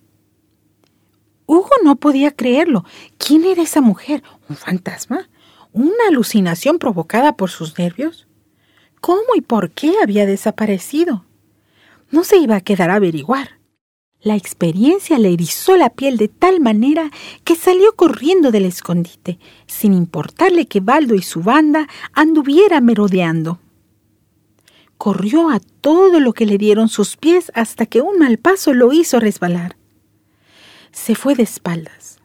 A: Hugo no podía creerlo. ¿Quién era esa mujer? ¿Un fantasma? ¿Una alucinación provocada por sus nervios? ¿Cómo y por qué había desaparecido? No se iba a quedar a averiguar. La experiencia le erizó la piel de tal manera que salió corriendo del escondite, sin importarle que Baldo y su banda anduvieran merodeando. Corrió a todo lo que le dieron sus pies hasta que un mal paso lo hizo resbalar. Se fue de espaldas.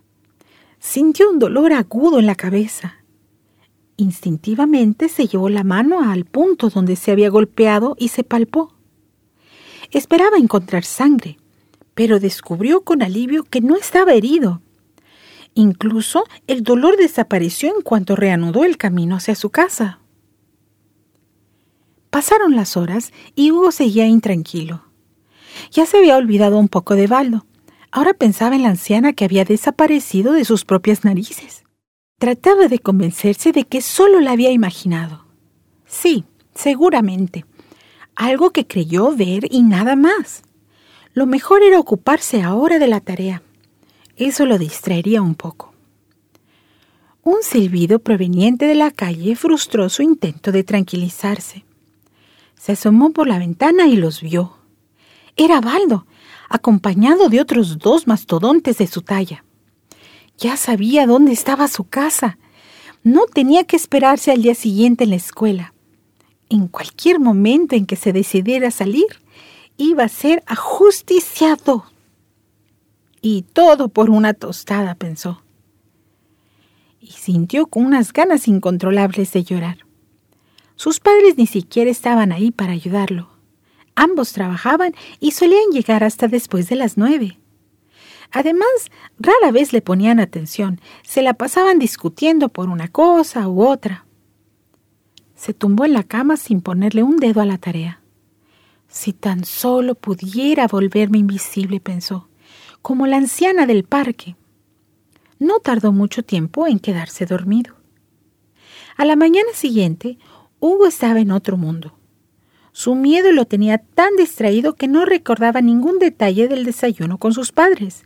A: Sintió un dolor agudo en la cabeza. Instintivamente se llevó la mano al punto donde se había golpeado y se palpó. Esperaba encontrar sangre, pero descubrió con alivio que no estaba herido. Incluso el dolor desapareció en cuanto reanudó el camino hacia su casa. Pasaron las horas y Hugo seguía intranquilo. Ya se había olvidado un poco de Baldo. Ahora pensaba en la anciana que había desaparecido de sus propias narices. Trataba de convencerse de que solo la había imaginado. Sí, seguramente. Algo que creyó ver y nada más. Lo mejor era ocuparse ahora de la tarea. Eso lo distraería un poco. Un silbido proveniente de la calle frustró su intento de tranquilizarse. Se asomó por la ventana y los vio. Era Baldo, acompañado de otros dos mastodontes de su talla. Ya sabía dónde estaba su casa. No tenía que esperarse al día siguiente en la escuela. En cualquier momento en que se decidiera salir, iba a ser ajusticiado. Y todo por una tostada, pensó. Y sintió con unas ganas incontrolables de llorar. Sus padres ni siquiera estaban ahí para ayudarlo. Ambos trabajaban y solían llegar hasta después de las nueve. Además, rara vez le ponían atención, se la pasaban discutiendo por una cosa u otra. Se tumbó en la cama sin ponerle un dedo a la tarea. Si tan solo pudiera volverme invisible, pensó, como la anciana del parque. No tardó mucho tiempo en quedarse dormido. A la mañana siguiente, Hugo estaba en otro mundo. Su miedo lo tenía tan distraído que no recordaba ningún detalle del desayuno con sus padres.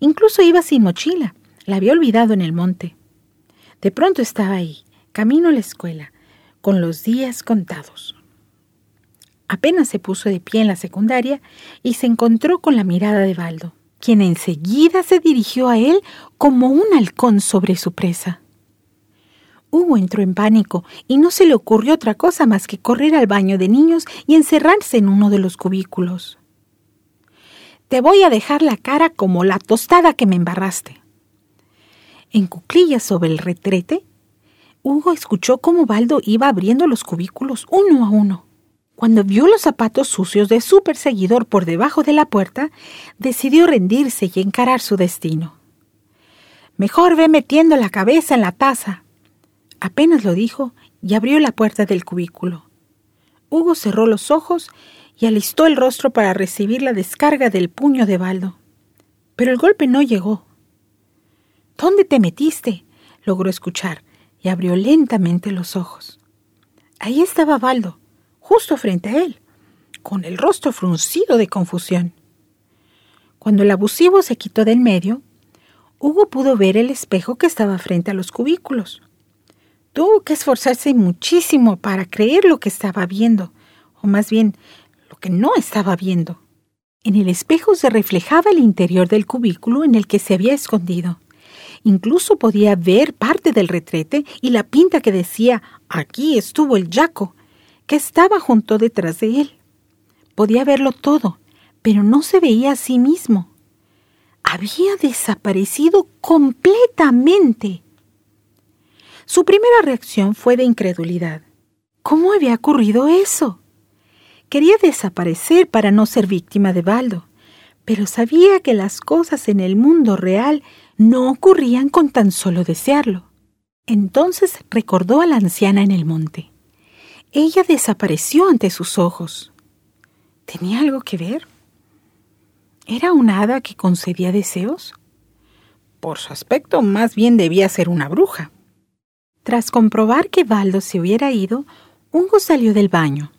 A: Incluso iba sin mochila. La había olvidado en el monte. De pronto estaba ahí, camino a la escuela, con los días contados. Apenas se puso de pie en la secundaria y se encontró con la mirada de Baldo, quien enseguida se dirigió a él como un halcón sobre su presa. Hugo entró en pánico y no se le ocurrió otra cosa más que correr al baño de niños y encerrarse en uno de los cubículos. Te voy a dejar la cara como la tostada que me embarraste. En cuclillas sobre el retrete, Hugo escuchó cómo Baldo iba abriendo los cubículos uno a uno. Cuando vio los zapatos sucios de su perseguidor por debajo de la puerta, decidió rendirse y encarar su destino. Mejor ve metiendo la cabeza en la taza. Apenas lo dijo y abrió la puerta del cubículo. Hugo cerró los ojos y alistó el rostro para recibir la descarga del puño de Baldo. Pero el golpe no llegó. ¿Dónde te metiste? logró escuchar y abrió lentamente los ojos. Ahí estaba Baldo, justo frente a él, con el rostro fruncido de confusión. Cuando el abusivo se quitó del medio, Hugo pudo ver el espejo que estaba frente a los cubículos. Tuvo que esforzarse muchísimo para creer lo que estaba viendo, o más bien, lo que no estaba viendo. En el espejo se reflejaba el interior del cubículo en el que se había escondido. Incluso podía ver parte del retrete y la pinta que decía aquí estuvo el yaco, que estaba junto detrás de él. Podía verlo todo, pero no se veía a sí mismo. Había desaparecido completamente. Su primera reacción fue de incredulidad. ¿Cómo había ocurrido eso? Quería desaparecer para no ser víctima de Baldo, pero sabía que las cosas en el mundo real no ocurrían con tan solo desearlo. Entonces recordó a la anciana en el monte. Ella desapareció ante sus ojos. ¿Tenía algo que ver? ¿Era una hada que concedía deseos? Por su aspecto, más bien debía ser una bruja. Tras comprobar que Baldo se hubiera ido, Hugo salió del baño.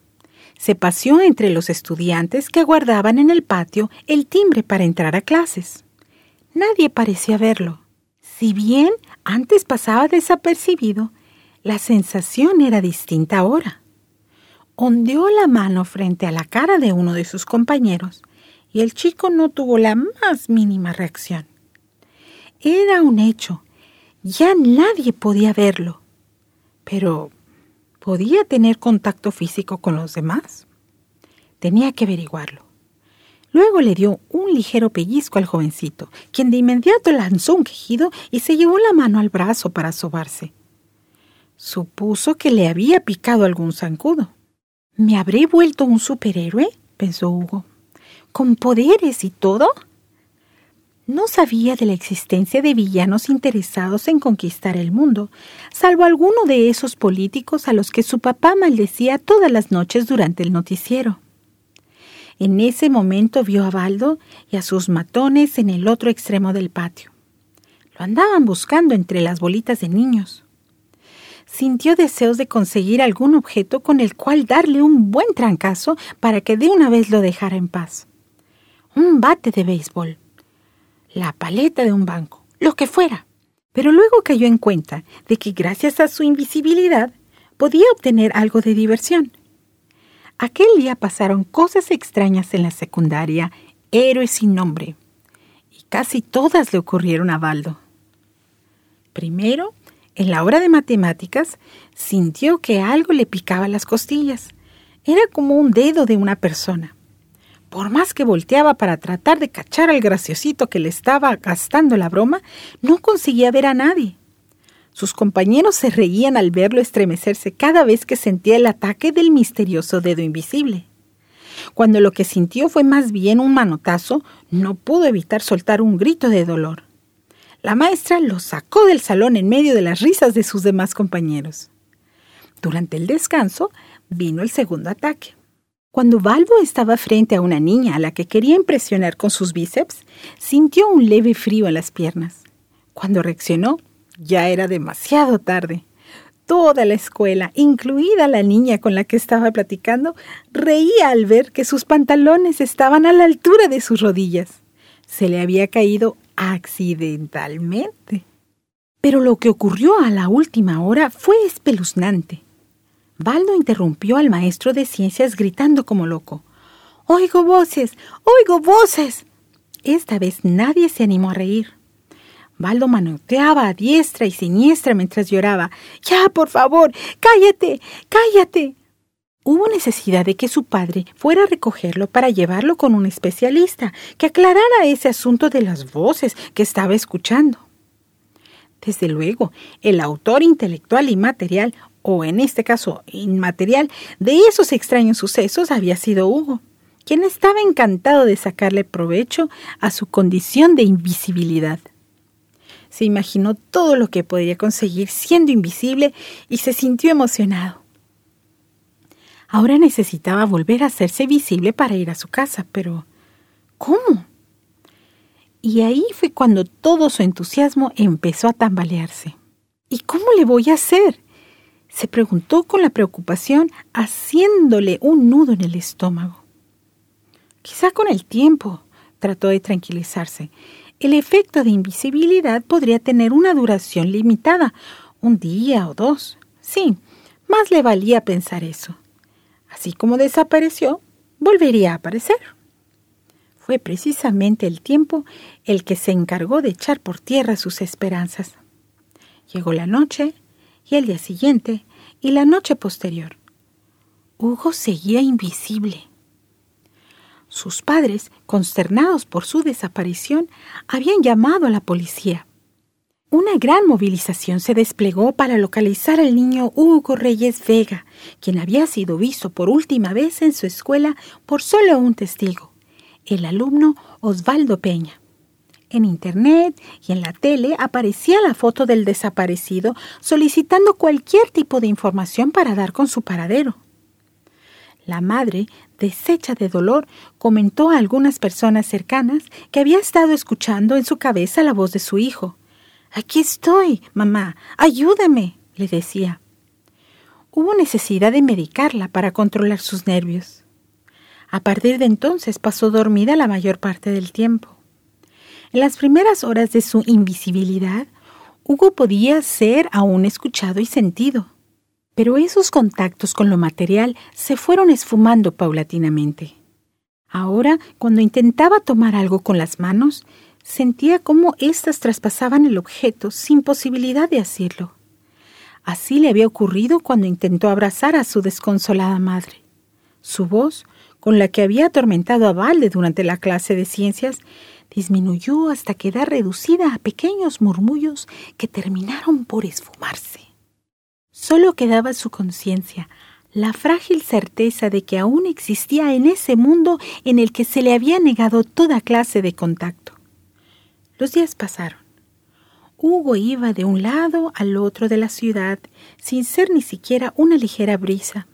A: Se paseó entre los estudiantes que aguardaban en el patio el timbre para entrar a clases. Nadie parecía verlo. Si bien antes pasaba desapercibido, la sensación era distinta ahora. Ondeó la mano frente a la cara de uno de sus compañeros y el chico no tuvo la más mínima reacción. Era un hecho. Ya nadie podía verlo. Pero, ¿podía tener contacto físico con los demás? Tenía que averiguarlo. Luego le dio un ligero pellizco al jovencito, quien de inmediato lanzó un quejido y se llevó la mano al brazo para sobarse. Supuso que le había picado algún zancudo. ¿Me habré vuelto un superhéroe? pensó Hugo. ¿Con poderes y todo? No sabía de la existencia de villanos interesados en conquistar el mundo, salvo alguno de esos políticos a los que su papá maldecía todas las noches durante el noticiero. En ese momento vio a Baldo y a sus matones en el otro extremo del patio. Lo andaban buscando entre las bolitas de niños. Sintió deseos de conseguir algún objeto con el cual darle un buen trancazo para que de una vez lo dejara en paz. Un bate de béisbol la paleta de un banco, lo que fuera. Pero luego cayó en cuenta de que gracias a su invisibilidad podía obtener algo de diversión. Aquel día pasaron cosas extrañas en la secundaria, héroes sin nombre, y casi todas le ocurrieron a Baldo. Primero, en la hora de matemáticas, sintió que algo le picaba las costillas. Era como un dedo de una persona. Por más que volteaba para tratar de cachar al graciosito que le estaba gastando la broma, no conseguía ver a nadie. Sus compañeros se reían al verlo estremecerse cada vez que sentía el ataque del misterioso dedo invisible. Cuando lo que sintió fue más bien un manotazo, no pudo evitar soltar un grito de dolor. La maestra lo sacó del salón en medio de las risas de sus demás compañeros. Durante el descanso vino el segundo ataque. Cuando Balbo estaba frente a una niña a la que quería impresionar con sus bíceps, sintió un leve frío en las piernas. Cuando reaccionó, ya era demasiado tarde. Toda la escuela, incluida la niña con la que estaba platicando, reía al ver que sus pantalones estaban a la altura de sus rodillas. Se le había caído accidentalmente. Pero lo que ocurrió a la última hora fue espeluznante. Baldo interrumpió al maestro de ciencias gritando como loco. Oigo voces, oigo voces. Esta vez nadie se animó a reír. Baldo manoteaba a diestra y siniestra mientras lloraba. Ya, por favor, cállate, cállate. Hubo necesidad de que su padre fuera a recogerlo para llevarlo con un especialista que aclarara ese asunto de las voces que estaba escuchando. Desde luego, el autor intelectual y material o en este caso inmaterial, de esos extraños sucesos había sido Hugo, quien estaba encantado de sacarle provecho a su condición de invisibilidad. Se imaginó todo lo que podría conseguir siendo invisible y se sintió emocionado. Ahora necesitaba volver a hacerse visible para ir a su casa, pero ¿cómo? Y ahí fue cuando todo su entusiasmo empezó a tambalearse. ¿Y cómo le voy a hacer? Se preguntó con la preocupación, haciéndole un nudo en el estómago. Quizá con el tiempo, trató de tranquilizarse, el efecto de invisibilidad podría tener una duración limitada, un día o dos. Sí, más le valía pensar eso. Así como desapareció, volvería a aparecer. Fue precisamente el tiempo el que se encargó de echar por tierra sus esperanzas. Llegó la noche y el día siguiente y la noche posterior. Hugo seguía invisible. Sus padres, consternados por su desaparición, habían llamado a la policía. Una gran movilización se desplegó para localizar al niño Hugo Reyes Vega, quien había sido visto por última vez en su escuela por solo un testigo, el alumno Osvaldo Peña. En Internet y en la tele aparecía la foto del desaparecido solicitando cualquier tipo de información para dar con su paradero. La madre, deshecha de dolor, comentó a algunas personas cercanas que había estado escuchando en su cabeza la voz de su hijo. Aquí estoy, mamá, ayúdame, le decía. Hubo necesidad de medicarla para controlar sus nervios. A partir de entonces pasó dormida la mayor parte del tiempo. En las primeras horas de su invisibilidad, Hugo podía ser aún escuchado y sentido, pero esos contactos con lo material se fueron esfumando paulatinamente. Ahora, cuando intentaba tomar algo con las manos, sentía cómo éstas traspasaban el objeto sin posibilidad de hacerlo. Así le había ocurrido cuando intentó abrazar a su desconsolada madre. Su voz, con la que había atormentado a Valde durante la clase de ciencias, disminuyó hasta quedar reducida a pequeños murmullos que terminaron por esfumarse. Solo quedaba su conciencia, la frágil certeza de que aún existía en ese mundo en el que se le había negado toda clase de contacto. Los días pasaron. Hugo iba de un lado al otro de la ciudad sin ser ni siquiera una ligera brisa.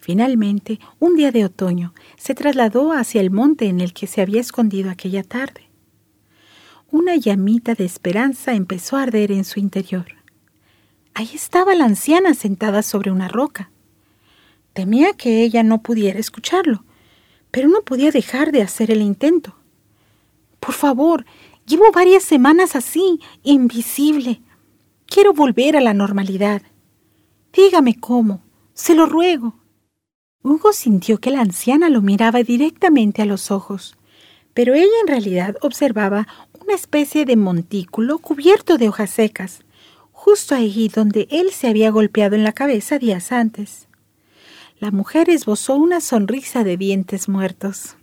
A: Finalmente, un día de otoño, se trasladó hacia el monte en el que se había escondido aquella tarde. Una llamita de esperanza empezó a arder en su interior. Ahí estaba la anciana sentada sobre una roca. Temía que ella no pudiera escucharlo, pero no podía dejar de hacer el intento. Por favor, llevo varias semanas así, invisible. Quiero volver a la normalidad. Dígame cómo, se lo ruego. Hugo sintió que la anciana lo miraba directamente a los ojos, pero ella en realidad observaba una especie de montículo cubierto de hojas secas, justo allí donde él se había golpeado en la cabeza días antes. La mujer esbozó una sonrisa de dientes muertos.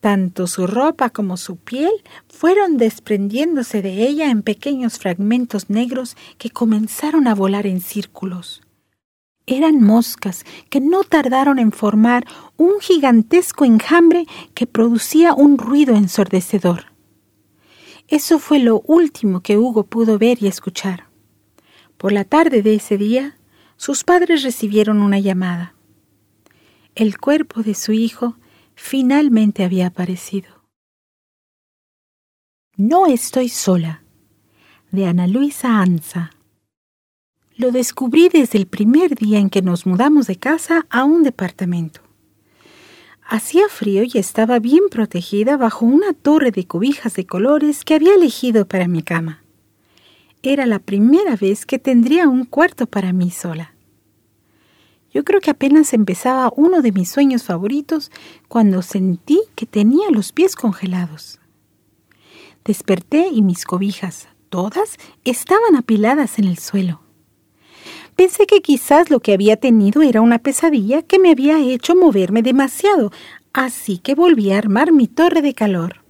A: Tanto su ropa como su piel fueron desprendiéndose de ella en pequeños fragmentos negros que comenzaron a volar en círculos. Eran moscas que no tardaron en formar un gigantesco enjambre que producía un ruido ensordecedor. Eso fue lo último que Hugo pudo ver y escuchar. Por la tarde de ese día, sus padres recibieron una llamada. El cuerpo de su hijo finalmente había aparecido. No estoy sola, de Ana Luisa Anza. Lo descubrí desde el primer día en que nos mudamos de casa a un departamento. Hacía frío y estaba bien protegida bajo una torre de cobijas de colores que había elegido para mi cama. Era la primera vez que tendría un cuarto para mí sola. Yo creo que apenas empezaba uno de mis sueños favoritos cuando sentí que tenía los pies congelados. Desperté y mis cobijas, todas, estaban apiladas en el suelo. Pensé que quizás lo que había tenido era una pesadilla que me había hecho moverme demasiado, así que volví a armar mi torre de calor.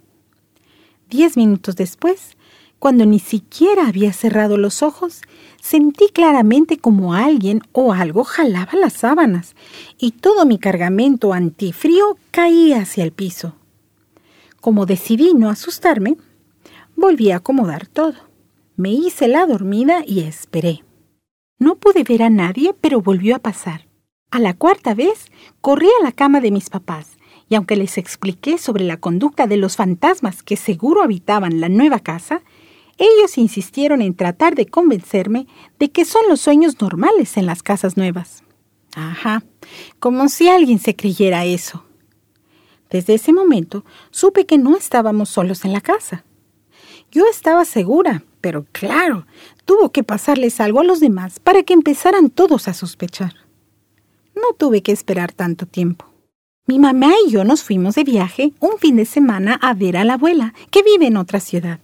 A: Diez minutos después, cuando ni siquiera había cerrado los ojos, sentí claramente como alguien o algo jalaba las sábanas y todo mi cargamento antifrío caía hacia el piso. Como decidí no asustarme, volví a acomodar todo. Me hice la dormida y esperé. No pude ver a nadie, pero volvió a pasar. A la cuarta vez, corrí a la cama de mis papás, y aunque les expliqué sobre la conducta de los fantasmas que seguro habitaban la nueva casa, ellos insistieron en tratar de convencerme de que son los sueños normales en las casas nuevas. Ajá, como si alguien se creyera eso. Desde ese momento supe que no estábamos solos en la casa. Yo estaba segura, pero claro, tuvo que pasarles algo a los demás para que empezaran todos a sospechar. No tuve que esperar tanto tiempo. Mi mamá y yo nos fuimos de viaje un fin de semana a ver a la abuela, que vive en otra ciudad.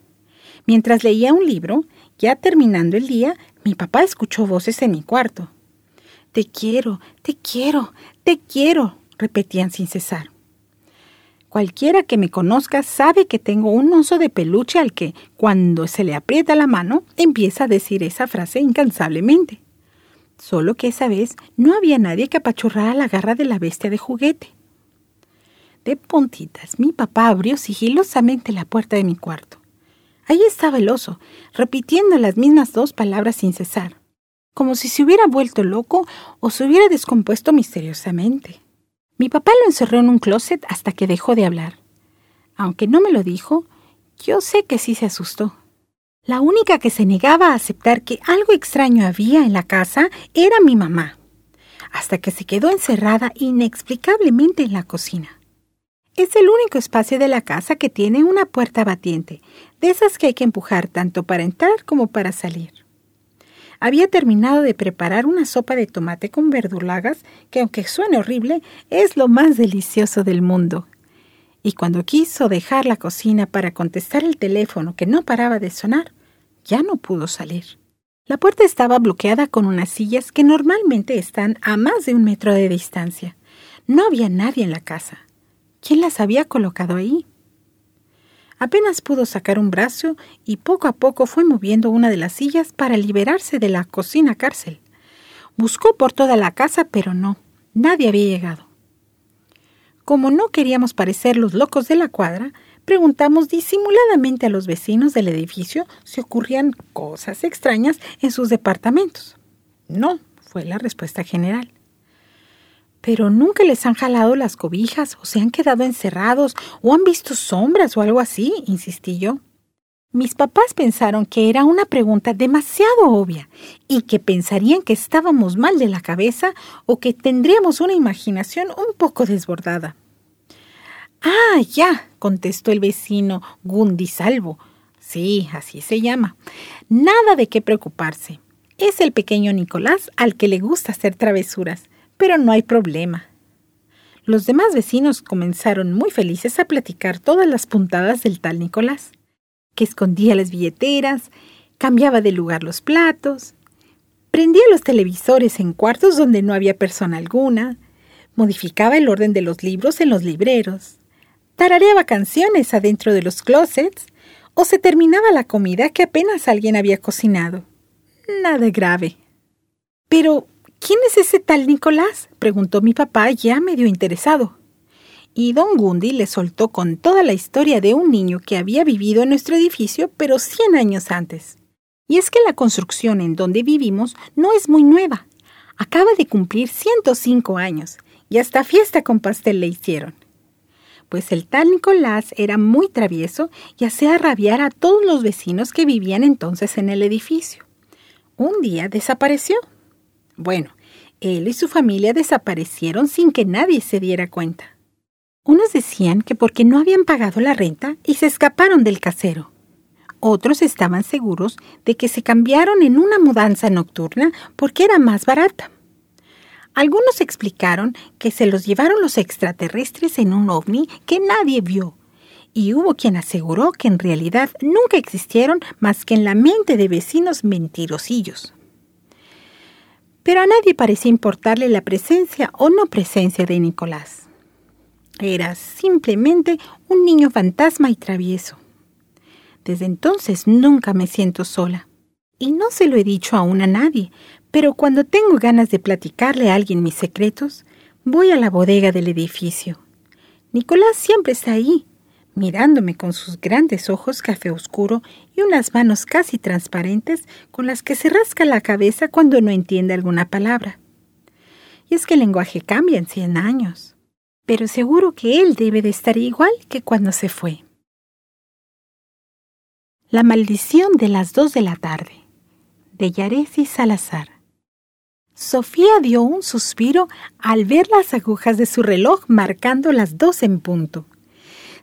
A: Mientras leía un libro, ya terminando el día, mi papá escuchó voces en mi cuarto. Te quiero, te quiero, te quiero, repetían sin cesar. Cualquiera que me conozca sabe que tengo un oso de peluche al que, cuando se le aprieta la mano, empieza a decir esa frase incansablemente. Solo que esa vez no había nadie que apachurrara la garra de la bestia de juguete. De puntitas, mi papá abrió sigilosamente la puerta de mi cuarto. Allí estaba el oso, repitiendo las mismas dos palabras sin cesar, como si se hubiera vuelto loco o se hubiera descompuesto misteriosamente. Mi papá lo encerró en un closet hasta que dejó de hablar. Aunque no me lo dijo, yo sé que sí se asustó. La única que se negaba a aceptar que algo extraño había en la casa era mi mamá, hasta que se quedó encerrada inexplicablemente en la cocina. Es el único espacio de la casa que tiene una puerta batiente, de esas que hay que empujar tanto para entrar como para salir había terminado de preparar una sopa de tomate con verdulagas que, aunque suene horrible, es lo más delicioso del mundo. Y cuando quiso dejar la cocina para contestar el teléfono que no paraba de sonar, ya no pudo salir. La puerta estaba bloqueada con unas sillas que normalmente están a más de un metro de distancia. No había nadie en la casa. ¿Quién las había colocado ahí? Apenas pudo sacar un brazo y poco a poco fue moviendo una de las sillas para liberarse de la cocina cárcel. Buscó por toda la casa, pero no, nadie había llegado. Como no queríamos parecer los locos de la cuadra, preguntamos disimuladamente a los vecinos del edificio si ocurrían cosas extrañas en sus departamentos. No, fue la respuesta general. Pero nunca les han jalado las cobijas o se han quedado encerrados o han visto sombras o algo así, insistí yo. Mis papás pensaron que era una pregunta demasiado obvia y que pensarían que estábamos mal de la cabeza o que tendríamos una imaginación un poco desbordada. Ah, ya, contestó el vecino Gundi Salvo. Sí, así se llama. Nada de qué preocuparse. Es el pequeño Nicolás al que le gusta hacer travesuras pero no hay problema. Los demás vecinos comenzaron muy felices a platicar todas las puntadas del tal Nicolás, que escondía las billeteras, cambiaba de lugar los platos, prendía los televisores en cuartos donde no había persona alguna, modificaba el orden de los libros en los libreros, tarareaba canciones adentro de los closets o se terminaba la comida que apenas alguien había cocinado. Nada grave. Pero ¿Quién es ese tal Nicolás? preguntó mi papá ya medio interesado. Y don Gundy le soltó con toda la historia de un niño que había vivido en nuestro edificio, pero cien años antes. Y es que la construcción en donde vivimos no es muy nueva. Acaba de cumplir 105 años, y hasta fiesta con pastel le hicieron. Pues el tal Nicolás era muy travieso y hacía rabiar a todos los vecinos que vivían entonces en el edificio. Un día desapareció. Bueno, él y su familia desaparecieron sin que nadie se diera cuenta. Unos decían que porque no habían pagado la renta y se escaparon del casero. Otros estaban seguros de que se cambiaron en una mudanza nocturna porque era más barata. Algunos explicaron que se los llevaron los extraterrestres en un ovni que nadie vio. Y hubo quien aseguró que en realidad nunca existieron más que en la mente de vecinos mentirosillos pero a nadie parecía importarle la presencia o no presencia de Nicolás. Era simplemente un niño fantasma y travieso. Desde entonces nunca me siento sola. Y no se lo he dicho aún a nadie, pero cuando tengo ganas de platicarle a alguien mis secretos, voy a la bodega del edificio. Nicolás siempre está ahí, mirándome con sus grandes ojos café oscuro y unas manos casi transparentes con las que se rasca la cabeza cuando no entiende alguna palabra. Y es que el lenguaje cambia en cien años, pero seguro que él debe de estar igual que cuando se fue. La maldición de las dos de la tarde, de Yaresi Salazar. Sofía dio un suspiro al ver las agujas de su reloj marcando las dos en punto.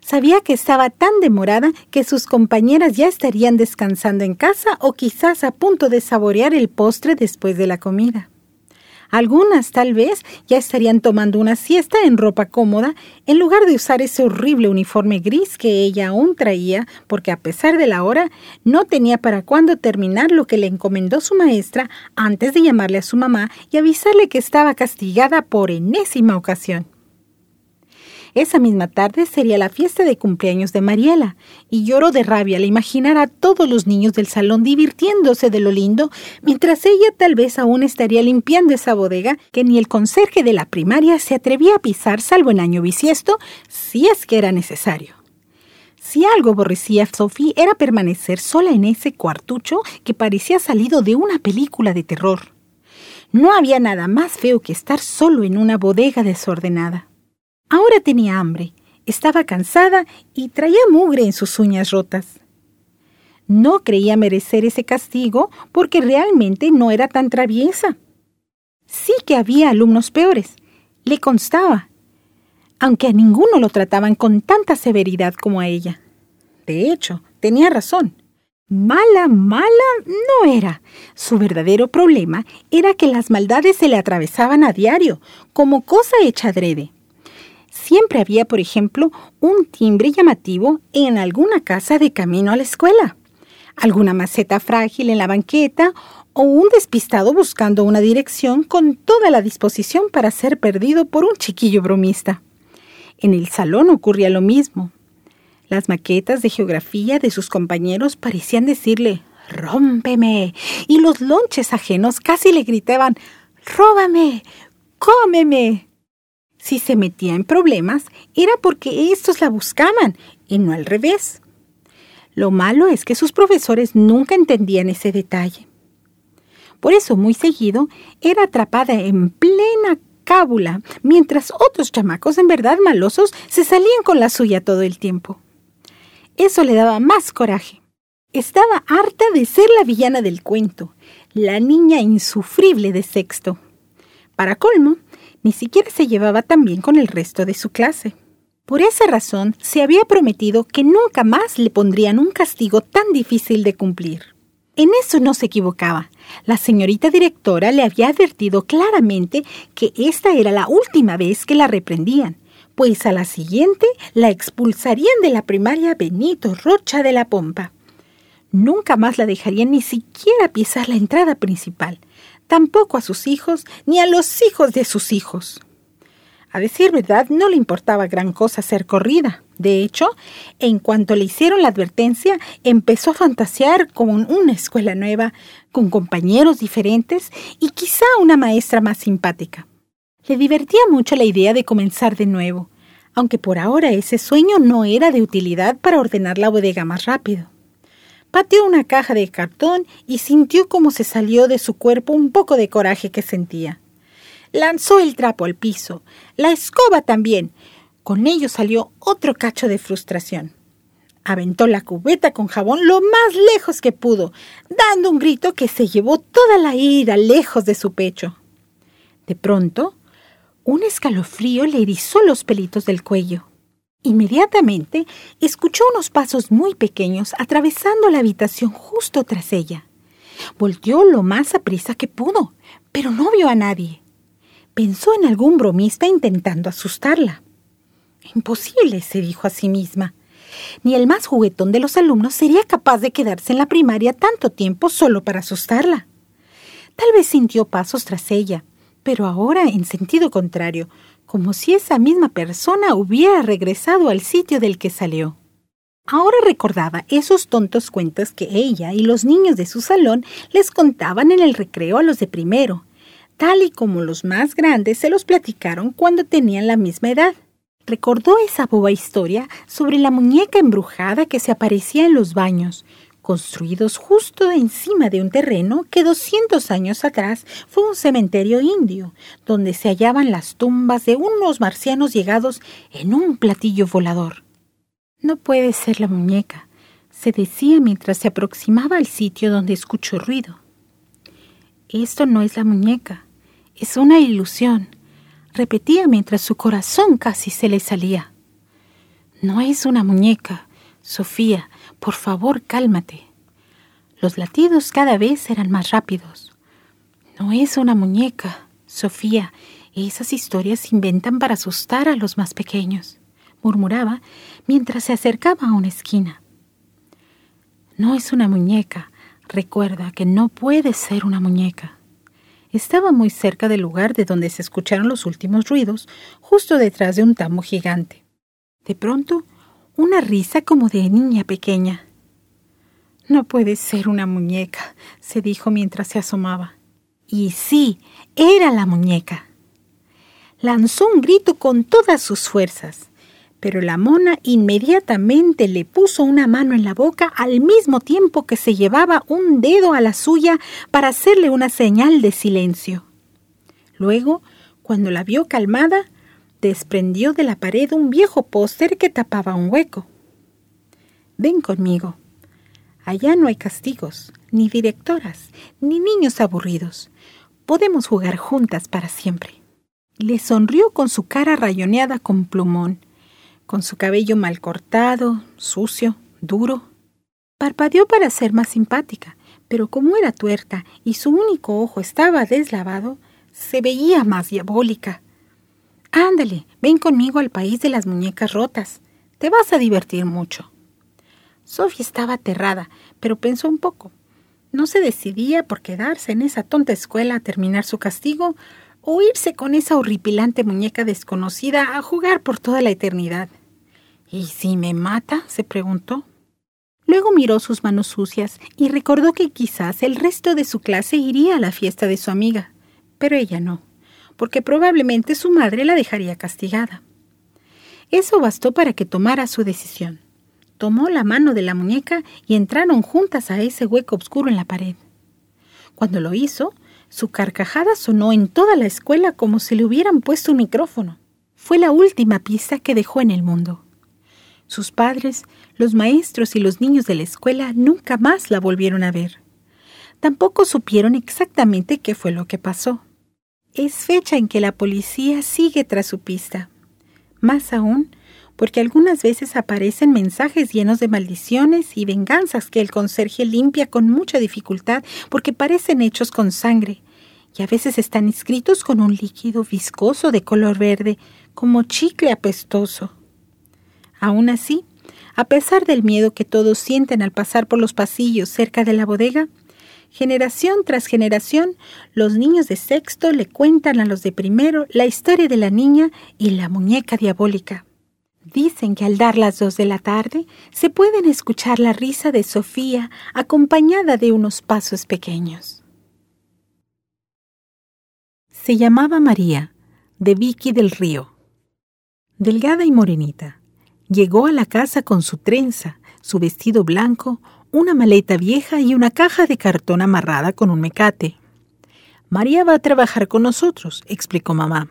A: Sabía que estaba tan demorada que sus compañeras ya estarían descansando en casa o quizás a punto de saborear el postre después de la comida. Algunas tal vez ya estarían tomando una siesta en ropa cómoda en lugar de usar ese horrible uniforme gris que ella aún traía porque a pesar de la hora no tenía para cuándo terminar lo que le encomendó su maestra antes de llamarle a su mamá y avisarle que estaba castigada por enésima ocasión. Esa misma tarde sería la fiesta de cumpleaños de Mariela, y lloró de rabia al imaginar a todos los niños del salón divirtiéndose de lo lindo, mientras ella tal vez aún estaría limpiando esa bodega que ni el conserje de la primaria se atrevía a pisar salvo en año bisiesto, si es que era necesario. Si algo aborrecía a Sophie era permanecer sola en ese cuartucho que parecía salido de una película de terror. No había nada más feo que estar solo en una bodega desordenada. Ahora tenía hambre, estaba cansada y traía mugre en sus uñas rotas. No creía merecer ese castigo porque realmente no era tan traviesa. Sí que había alumnos peores, le constaba, aunque a ninguno lo trataban con tanta severidad como a ella. De hecho, tenía razón. Mala, mala no era. Su verdadero problema era que las maldades se le atravesaban a diario, como cosa hecha adrede. Siempre había, por ejemplo, un timbre llamativo en alguna casa de camino a la escuela, alguna maceta frágil en la banqueta o un despistado buscando una dirección con toda la disposición para ser perdido por un chiquillo bromista. En el salón ocurría lo mismo. Las maquetas de geografía de sus compañeros parecían decirle ¡Rómpeme! y los lonches ajenos casi le gritaban ¡Róbame! ¡Cómeme! Si se metía en problemas era porque estos la buscaban y no al revés. Lo malo es que sus profesores nunca entendían ese detalle. Por eso muy seguido era atrapada en plena cábula, mientras otros chamacos en verdad malosos se salían con la suya todo el tiempo. Eso le daba más coraje. Estaba harta de ser la villana del cuento, la niña insufrible de sexto. Para colmo, ni siquiera se llevaba tan bien con el resto de su clase. Por esa razón, se había prometido que nunca más le pondrían un castigo tan difícil de cumplir. En eso no se equivocaba. La señorita directora le había advertido claramente que esta era la última vez que la reprendían pues a la siguiente la expulsarían de la primaria Benito Rocha de la Pompa. Nunca más la dejarían ni siquiera pisar la entrada principal, tampoco a sus hijos ni a los hijos de sus hijos. A decir verdad, no le importaba gran cosa ser corrida. De hecho, en cuanto le hicieron la advertencia, empezó a fantasear con una escuela nueva, con compañeros diferentes y quizá una maestra más simpática. Le divertía mucho la idea de comenzar de nuevo, aunque por ahora ese sueño no era de utilidad para ordenar la bodega más rápido. Pateó una caja de cartón y sintió como se salió de su cuerpo un poco de coraje que sentía. Lanzó el trapo al piso, la escoba también. Con ello salió otro cacho de frustración. Aventó la cubeta con jabón lo más lejos que pudo, dando un grito que se llevó toda la ira lejos de su pecho. De pronto, un escalofrío le erizó los pelitos del cuello. Inmediatamente escuchó unos pasos muy pequeños atravesando la habitación justo tras ella. Volteó lo más aprisa que pudo, pero no vio a nadie. Pensó en algún bromista intentando asustarla. Imposible, se dijo a sí misma. Ni el más juguetón de los alumnos sería capaz de quedarse en la primaria tanto tiempo solo para asustarla. Tal vez sintió pasos tras ella, pero ahora en sentido contrario, como si esa misma persona hubiera regresado al sitio del que salió. Ahora recordaba esos tontos cuentos que ella y los niños de su salón les contaban en el recreo a los de primero, tal y como los más grandes se los platicaron cuando tenían la misma edad. Recordó esa boba historia sobre la muñeca embrujada que se aparecía en los baños, construidos justo encima de un terreno que 200 años atrás fue un cementerio indio, donde se hallaban las tumbas de unos marcianos llegados en un platillo volador. No puede ser la muñeca, se decía mientras se aproximaba al sitio donde escuchó ruido. Esto no es la muñeca, es una ilusión, repetía mientras su corazón casi se le salía. No es una muñeca, Sofía, por favor, cálmate. Los latidos cada vez eran más rápidos. No es una muñeca, Sofía. Esas historias se inventan para asustar a los más pequeños, murmuraba mientras se acercaba a una esquina. No es una muñeca. Recuerda que no puede ser una muñeca. Estaba muy cerca del lugar de donde se escucharon los últimos ruidos, justo detrás de un tambo gigante. De pronto, una risa como de niña pequeña. No puede ser una muñeca, se dijo mientras se asomaba. Y sí, era la muñeca. Lanzó un grito con todas sus fuerzas, pero la mona inmediatamente le puso una mano en la boca al mismo tiempo que se llevaba un dedo a la suya para hacerle una señal de silencio. Luego, cuando la vio calmada, desprendió de la pared un viejo póster que tapaba un hueco. Ven conmigo. Allá no hay castigos, ni directoras, ni niños aburridos. Podemos jugar juntas para siempre. Le sonrió con su cara rayoneada con plumón, con su cabello mal cortado, sucio, duro. Parpadeó para ser más simpática, pero como era tuerta y su único ojo estaba deslavado, se veía más diabólica. Ándale, ven conmigo al país de las muñecas rotas. Te vas a divertir mucho. Sofía estaba aterrada, pero pensó un poco. No se decidía por quedarse en esa tonta escuela a terminar su castigo o irse con esa horripilante muñeca desconocida a jugar por toda la eternidad. ¿Y si me mata? se preguntó. Luego miró sus manos sucias y recordó que quizás el resto de su clase iría a la fiesta de su amiga, pero ella no, porque probablemente su madre la dejaría castigada. Eso bastó para que tomara su decisión. Tomó la mano de la muñeca y entraron juntas a ese hueco oscuro en la pared. Cuando lo hizo, su carcajada sonó en toda la escuela como si le hubieran puesto un micrófono. Fue la última pista que dejó en el mundo. Sus padres, los maestros y los niños de la escuela nunca más la volvieron a ver. Tampoco supieron exactamente qué fue lo que pasó. Es fecha en que la policía sigue tras su pista. Más aún, porque algunas veces aparecen mensajes llenos de maldiciones y venganzas que el conserje limpia con mucha dificultad porque parecen hechos con sangre, y a veces están escritos con un líquido viscoso de color verde, como chicle apestoso. Aún así, a pesar del miedo que todos sienten al pasar por los pasillos cerca de la bodega, generación tras generación, los niños de sexto le cuentan a los de primero la historia de la niña y la muñeca diabólica. Dicen que al dar las dos de la tarde se pueden escuchar la risa de Sofía acompañada de unos pasos pequeños. Se llamaba María, de Vicky del Río. Delgada y morenita, llegó a la casa con su trenza, su vestido blanco, una maleta vieja y una caja de cartón amarrada con un mecate. María va a trabajar con nosotros, explicó mamá.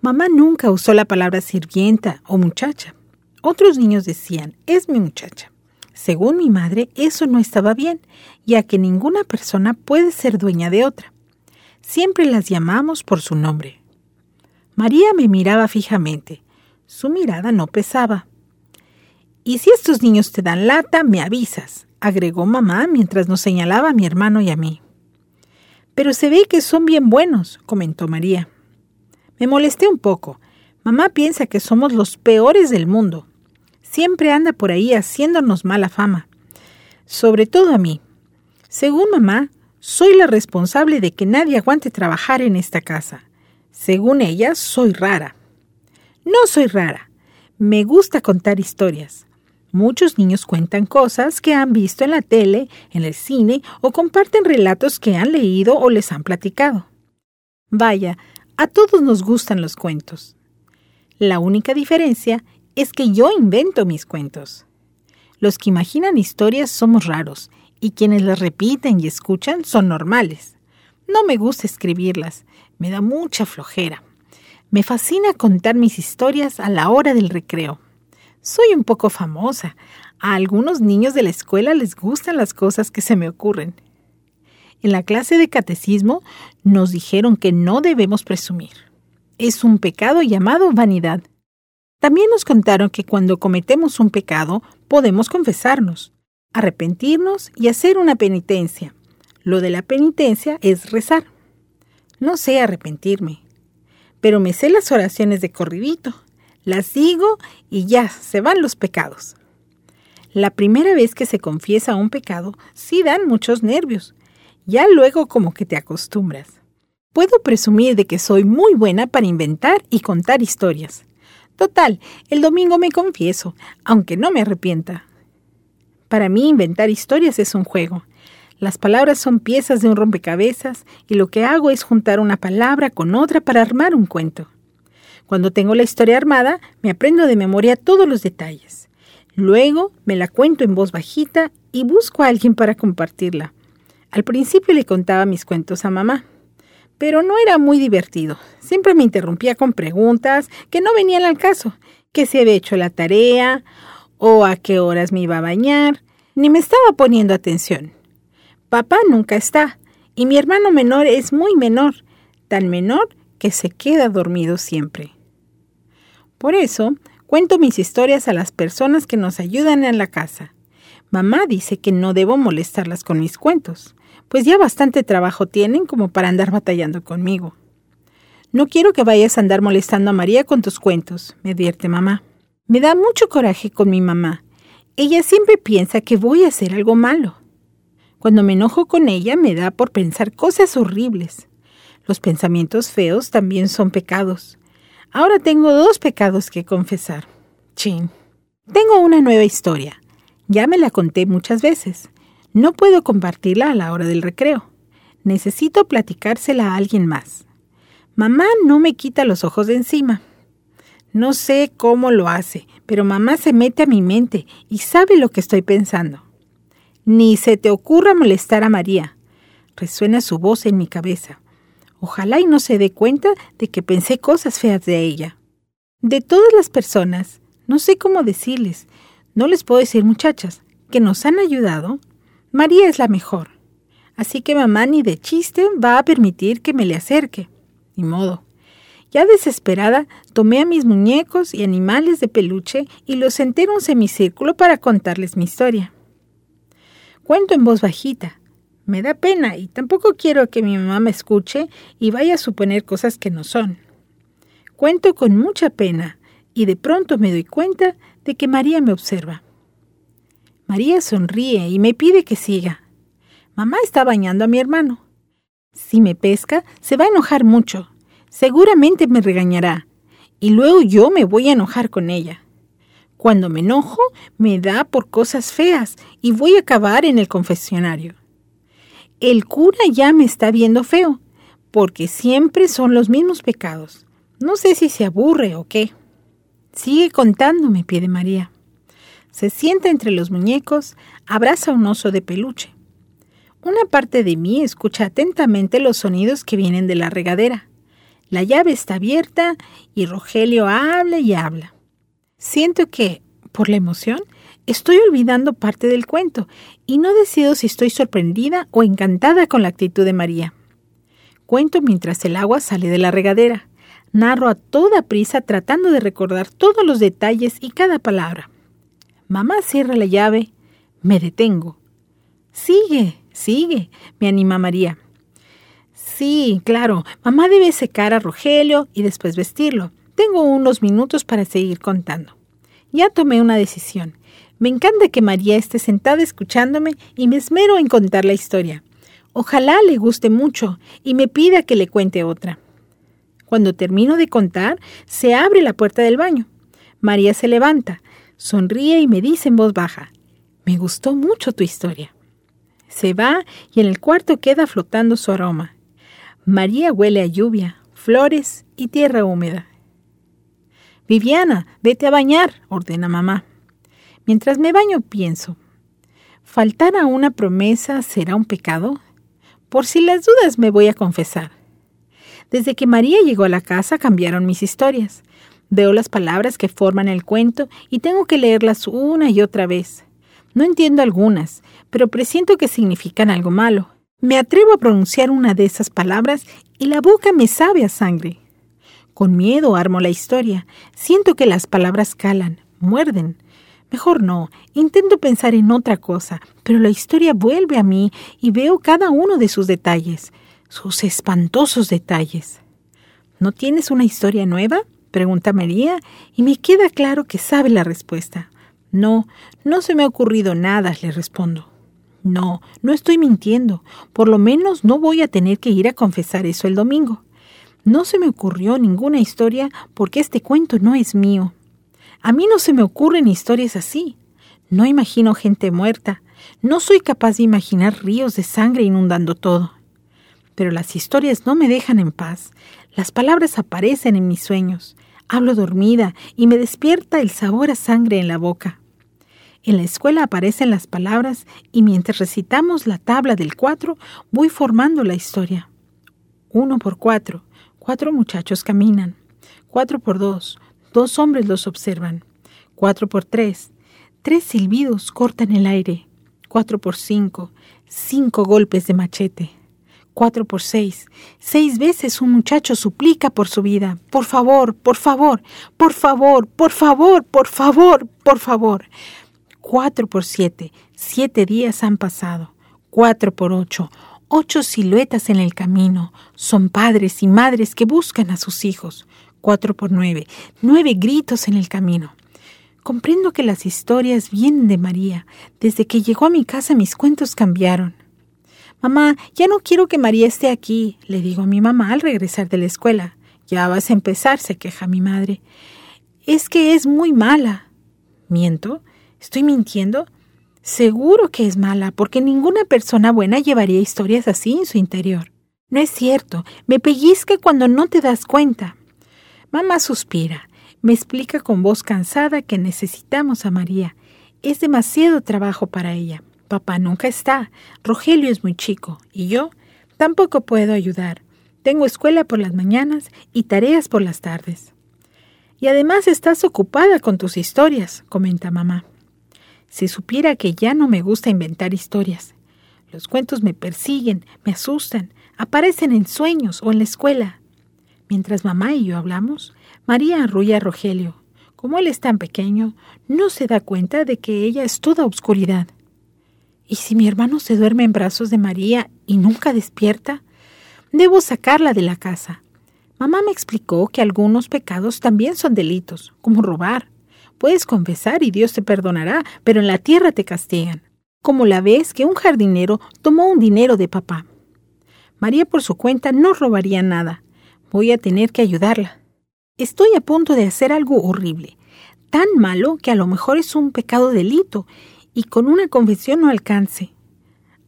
A: Mamá nunca usó la palabra sirvienta o muchacha. Otros niños decían, es mi muchacha. Según mi madre, eso no estaba bien, ya que ninguna persona puede ser dueña de otra. Siempre las llamamos por su nombre. María me miraba fijamente. Su mirada no pesaba. Y si estos niños te dan lata, me avisas, agregó mamá mientras nos señalaba a mi hermano y a mí. Pero se ve que son bien buenos, comentó María. Me molesté un poco. Mamá piensa que somos los peores del mundo. Siempre anda por ahí haciéndonos mala fama. Sobre todo a mí. Según mamá, soy la responsable de que nadie aguante trabajar en esta casa. Según ella, soy rara. No soy rara. Me gusta contar historias. Muchos niños cuentan cosas que han visto en la tele, en el cine o comparten relatos que han leído o les han platicado. Vaya, a todos nos gustan los cuentos. La única diferencia es que yo invento mis cuentos. Los que imaginan historias somos raros y quienes las repiten y escuchan son normales. No me gusta escribirlas, me da mucha flojera. Me fascina contar mis historias a la hora del recreo. Soy un poco famosa. A algunos niños de la escuela les gustan las cosas que se me ocurren. En la clase de catecismo nos dijeron que no debemos presumir. Es un pecado llamado vanidad. También nos contaron que cuando cometemos un pecado podemos confesarnos, arrepentirnos y hacer una penitencia. Lo de la penitencia es rezar. No sé arrepentirme, pero me sé las oraciones de corridito. Las digo y ya se van los pecados. La primera vez que se confiesa un pecado sí dan muchos nervios, ya luego como que te acostumbras. Puedo presumir de que soy muy buena para inventar y contar historias. Total, el domingo me confieso, aunque no me arrepienta. Para mí inventar historias es un juego. Las palabras son piezas de un rompecabezas y lo que hago es juntar una palabra con otra para armar un cuento. Cuando tengo la historia armada, me aprendo de memoria todos los detalles. Luego me la cuento en voz bajita y busco a alguien para compartirla. Al principio le contaba mis cuentos a mamá, pero no era muy divertido. Siempre me interrumpía con preguntas que no venían al caso, que si había hecho la tarea o a qué horas me iba a bañar, ni me estaba poniendo atención. Papá nunca está, y mi hermano menor es muy menor, tan menor que se queda dormido siempre. Por eso, cuento mis historias a las personas que nos ayudan en la casa. Mamá dice que no debo molestarlas con mis cuentos, pues ya bastante trabajo tienen como para andar batallando conmigo. No quiero que vayas a andar molestando a María con tus cuentos, me advierte mamá. Me da mucho coraje con mi mamá. Ella siempre piensa que voy a hacer algo malo. Cuando me enojo con ella me da por pensar cosas horribles. Los pensamientos feos también son pecados. Ahora tengo dos pecados que confesar. Chin. Tengo una nueva historia. Ya me la conté muchas veces. No puedo compartirla a la hora del recreo. Necesito platicársela a alguien más. Mamá no me quita los ojos de encima. No sé cómo lo hace, pero mamá se mete a mi mente y sabe lo que estoy pensando. Ni se te ocurra molestar a María. Resuena su voz en mi cabeza. Ojalá y no se dé cuenta de que pensé cosas feas de ella. De todas las personas, no sé cómo decirles, no les puedo decir muchachas, que nos han ayudado, María es la mejor. Así que mamá ni de chiste va a permitir que me le acerque. Ni modo. Ya desesperada, tomé a mis muñecos y animales de peluche y los senté en un semicírculo para contarles mi historia. Cuento en voz bajita. Me da pena y tampoco quiero que mi mamá me escuche y vaya a suponer cosas que no son. Cuento con mucha pena y de pronto me doy cuenta de que María me observa. María sonríe y me pide que siga. Mamá está bañando a mi hermano. Si me pesca, se va a enojar mucho. Seguramente me regañará. Y luego yo me voy a enojar con ella. Cuando me enojo, me da por cosas feas y voy a acabar en el confesionario. El cura ya me está viendo feo, porque siempre son los mismos pecados. No sé si se aburre o qué. Sigue contándome, pide María. Se sienta entre los muñecos, abraza un oso de peluche. Una parte de mí escucha atentamente los sonidos que vienen de la regadera. La llave está abierta y Rogelio habla y habla. Siento que, por la emoción, estoy olvidando parte del cuento y no decido si estoy sorprendida o encantada con la actitud de María. Cuento mientras el agua sale de la regadera. Narro a toda prisa tratando de recordar todos los detalles y cada palabra. Mamá cierra la llave. Me detengo. Sigue, sigue, me anima María. Sí, claro, mamá debe secar a Rogelio y después vestirlo. Tengo unos minutos para seguir contando. Ya tomé una decisión. Me encanta que María esté sentada escuchándome y me esmero en contar la historia. Ojalá le guste mucho y me pida que le cuente otra. Cuando termino de contar, se abre la puerta del baño. María se levanta, sonríe y me dice en voz baja, me gustó mucho tu historia. Se va y en el cuarto queda flotando su aroma. María huele a lluvia, flores y tierra húmeda. Viviana, vete a bañar, ordena mamá. Mientras me baño pienso, ¿faltar a una promesa será un pecado? Por si las dudas me voy a confesar. Desde que María llegó a la casa cambiaron mis historias. Veo las palabras que forman el cuento y tengo que leerlas una y otra vez. No entiendo algunas, pero presiento que significan algo malo. Me atrevo a pronunciar una de esas palabras y la boca me sabe a sangre. Con miedo armo la historia. Siento que las palabras calan, muerden. Mejor no, intento pensar en otra cosa, pero la historia vuelve a mí y veo cada uno de sus detalles, sus espantosos detalles. ¿No tienes una historia nueva? pregunta María, y me queda claro que sabe la respuesta. No, no se me ha ocurrido nada, le respondo. No, no estoy mintiendo. Por lo menos no voy a tener que ir a confesar eso el domingo. No se me ocurrió ninguna historia porque este cuento no es mío. A mí no se me ocurren historias así. No imagino gente muerta. No soy capaz de imaginar ríos de sangre inundando todo. Pero las historias no me dejan en paz. Las palabras aparecen en mis sueños. Hablo dormida y me despierta el sabor a sangre en la boca. En la escuela aparecen las palabras y mientras recitamos la tabla del cuatro voy formando la historia. Uno por cuatro, cuatro muchachos caminan. Cuatro por dos, dos hombres los observan. Cuatro por tres, tres silbidos cortan el aire. Cuatro por cinco, cinco golpes de machete. Cuatro por seis, seis veces un muchacho suplica por su vida. Por favor, por favor, por favor, por favor, por favor, por favor. Cuatro por siete, siete días han pasado. Cuatro por ocho, ocho siluetas en el camino. Son padres y madres que buscan a sus hijos. Cuatro por nueve, nueve gritos en el camino. Comprendo que las historias vienen de María. Desde que llegó a mi casa mis cuentos cambiaron. Mamá, ya no quiero que María esté aquí, le digo a mi mamá al regresar de la escuela. Ya vas a empezar, se queja mi madre. Es que es muy mala. ¿Miento? ¿Estoy mintiendo? Seguro que es mala, porque ninguna persona buena llevaría historias así en su interior. No es cierto, me pellizca cuando no te das cuenta. Mamá suspira, me explica con voz cansada que necesitamos a María. Es demasiado trabajo para ella. Papá nunca está, Rogelio es muy chico, y yo tampoco puedo ayudar. Tengo escuela por las mañanas y tareas por las tardes. Y además estás ocupada con tus historias, comenta mamá. Si supiera que ya no me gusta inventar historias. Los cuentos me persiguen, me asustan, aparecen en sueños o en la escuela. Mientras mamá y yo hablamos, María arrulla a Rogelio. Como él es tan pequeño, no se da cuenta de que ella es toda oscuridad. ¿Y si mi hermano se duerme en brazos de María y nunca despierta? Debo sacarla de la casa. Mamá me explicó que algunos pecados también son delitos, como robar, Puedes confesar y Dios te perdonará, pero en la tierra te castigan. Como la vez que un jardinero tomó un dinero de papá. María por su cuenta no robaría nada. Voy a tener que ayudarla. Estoy a punto de hacer algo horrible, tan malo que a lo mejor es un pecado delito y con una confesión no alcance.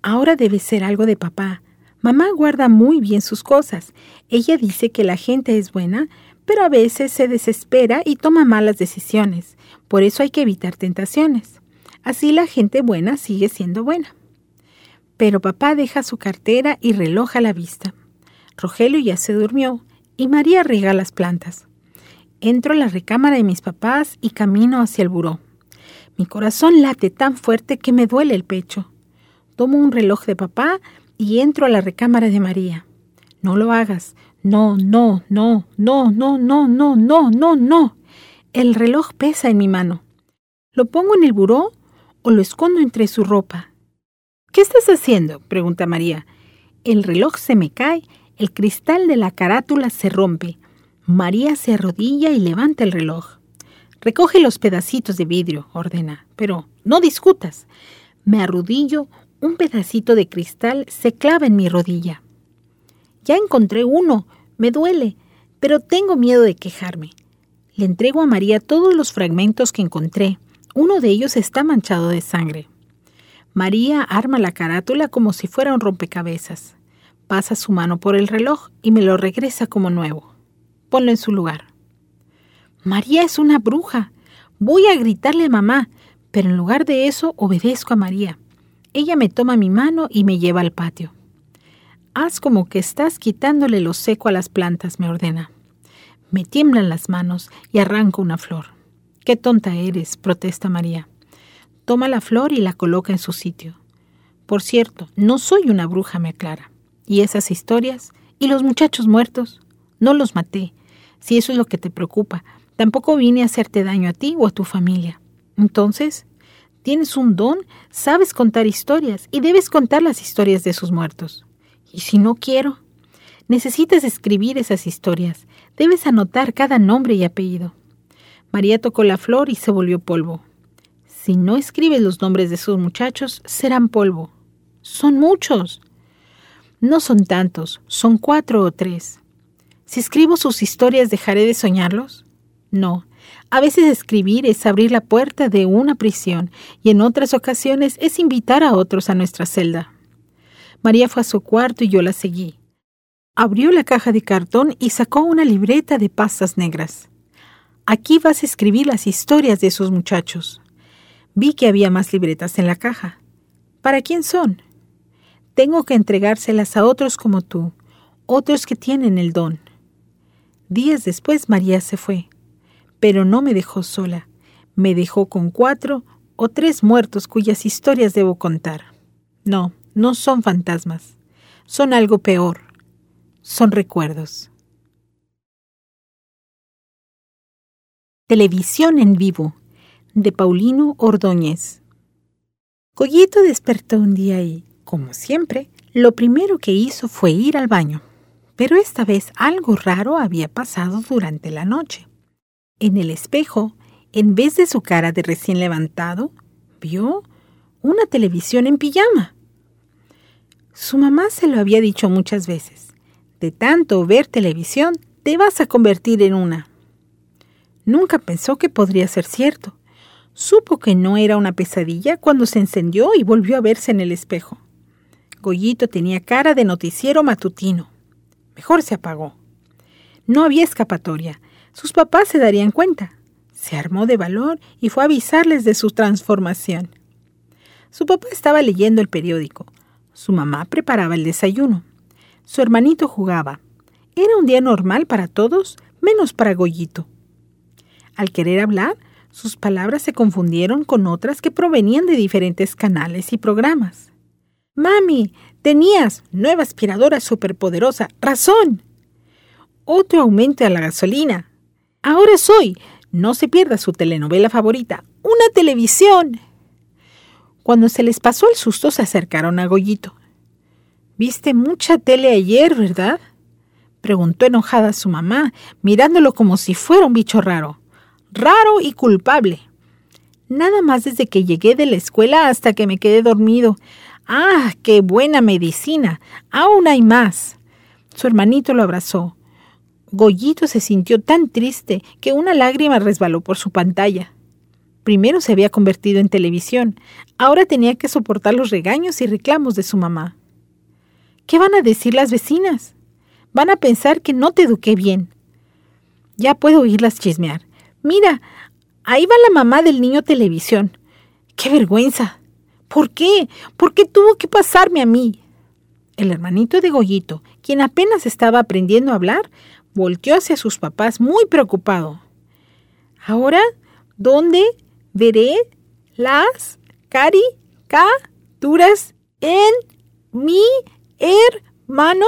A: Ahora debe ser algo de papá. Mamá guarda muy bien sus cosas. Ella dice que la gente es buena, pero a veces se desespera y toma malas decisiones. Por eso hay que evitar tentaciones. Así la gente buena sigue siendo buena. Pero papá deja su cartera y reloj a la vista. Rogelio ya se durmió y María riega las plantas. Entro a la recámara de mis papás y camino hacia el buró. Mi corazón late tan fuerte que me duele el pecho. Tomo un reloj de papá y entro a la recámara de María. No lo hagas, no, no, no, no, no, no, no, no, no, no. El reloj pesa en mi mano. ¿Lo pongo en el buró o lo escondo entre su ropa? ¿Qué estás haciendo? pregunta María. El reloj se me cae, el cristal de la carátula se rompe. María se arrodilla y levanta el reloj. Recoge los pedacitos de vidrio, ordena, pero no discutas. Me arrodillo, un pedacito de cristal se clava en mi rodilla. Ya encontré uno, me duele, pero tengo miedo de quejarme. Le entrego a María todos los fragmentos que encontré. Uno de ellos está manchado de sangre. María arma la carátula como si fuera un rompecabezas. Pasa su mano por el reloj y me lo regresa como nuevo. Ponlo en su lugar. María es una bruja. Voy a gritarle a mamá, pero en lugar de eso obedezco a María. Ella me toma mi mano y me lleva al patio. Haz como que estás quitándole lo seco a las plantas, me ordena. Me tiemblan las manos y arranco una flor. Qué tonta eres, protesta María. Toma la flor y la coloca en su sitio. Por cierto, no soy una bruja, me aclara. ¿Y esas historias? ¿Y los muchachos muertos? No los maté. Si eso es lo que te preocupa, tampoco vine a hacerte daño a ti o a tu familia. Entonces, tienes un don, sabes contar historias y debes contar las historias de sus muertos. ¿Y si no quiero? Necesitas escribir esas historias. Debes anotar cada nombre y apellido. María tocó la flor y se volvió polvo. Si no escribes los nombres de sus muchachos, serán polvo. Son muchos. No son tantos, son cuatro o tres. Si escribo sus historias, ¿dejaré de soñarlos? No. A veces escribir es abrir la puerta de una prisión y en otras ocasiones es invitar a otros a nuestra celda. María fue a su cuarto y yo la seguí. Abrió la caja de cartón y sacó una libreta de pastas negras. Aquí vas a escribir las historias de esos muchachos. Vi que había más libretas en la caja. ¿Para quién son? Tengo que entregárselas a otros como tú, otros que tienen el don. Días después María se fue, pero no me dejó sola. Me dejó con cuatro o tres muertos cuyas historias debo contar. No, no son fantasmas. Son algo peor. Son recuerdos.
B: Televisión en vivo de Paulino Ordóñez. Collito despertó un día y, como siempre, lo primero que hizo fue ir al baño. Pero esta vez algo raro había pasado durante la noche. En el espejo, en vez de su cara de recién levantado, vio una televisión en pijama. Su mamá se lo había dicho muchas veces. De tanto ver televisión, te vas a convertir en una. Nunca pensó que podría ser cierto. Supo que no era una pesadilla cuando se encendió y volvió a verse en el espejo. Goyito tenía cara de noticiero matutino. Mejor se apagó. No había escapatoria. Sus papás se darían cuenta. Se armó de valor y fue a avisarles de su transformación. Su papá estaba leyendo el periódico. Su mamá preparaba el desayuno. Su hermanito jugaba. Era un día normal para todos, menos para Goyito. Al querer hablar, sus palabras se confundieron con otras que provenían de diferentes canales y programas. Mami, tenías nueva aspiradora superpoderosa. Razón. Otro aumento a la gasolina. Ahora soy. No se pierda su telenovela favorita. Una televisión. Cuando se les pasó el susto se acercaron a Goyito. Viste mucha tele ayer, ¿verdad? preguntó enojada su mamá, mirándolo como si fuera un bicho raro. Raro y culpable. Nada más desde que llegué de la escuela hasta que me quedé dormido. ¡Ah, qué buena medicina! Aún hay más. Su hermanito lo abrazó. Goyito se sintió tan triste que una lágrima resbaló por su pantalla. Primero se había convertido en televisión, ahora tenía que soportar los regaños y reclamos de su mamá. ¿Qué van a decir las vecinas? Van a pensar que no te eduqué bien. Ya puedo oírlas chismear. Mira, ahí va la mamá del niño televisión. ¡Qué vergüenza! ¿Por qué? ¿Por qué tuvo que pasarme a mí? El hermanito de Goyito, quien apenas estaba aprendiendo a hablar, volteó hacia sus papás muy preocupado. ¿Ahora dónde veré las caricaturas en mi hermano?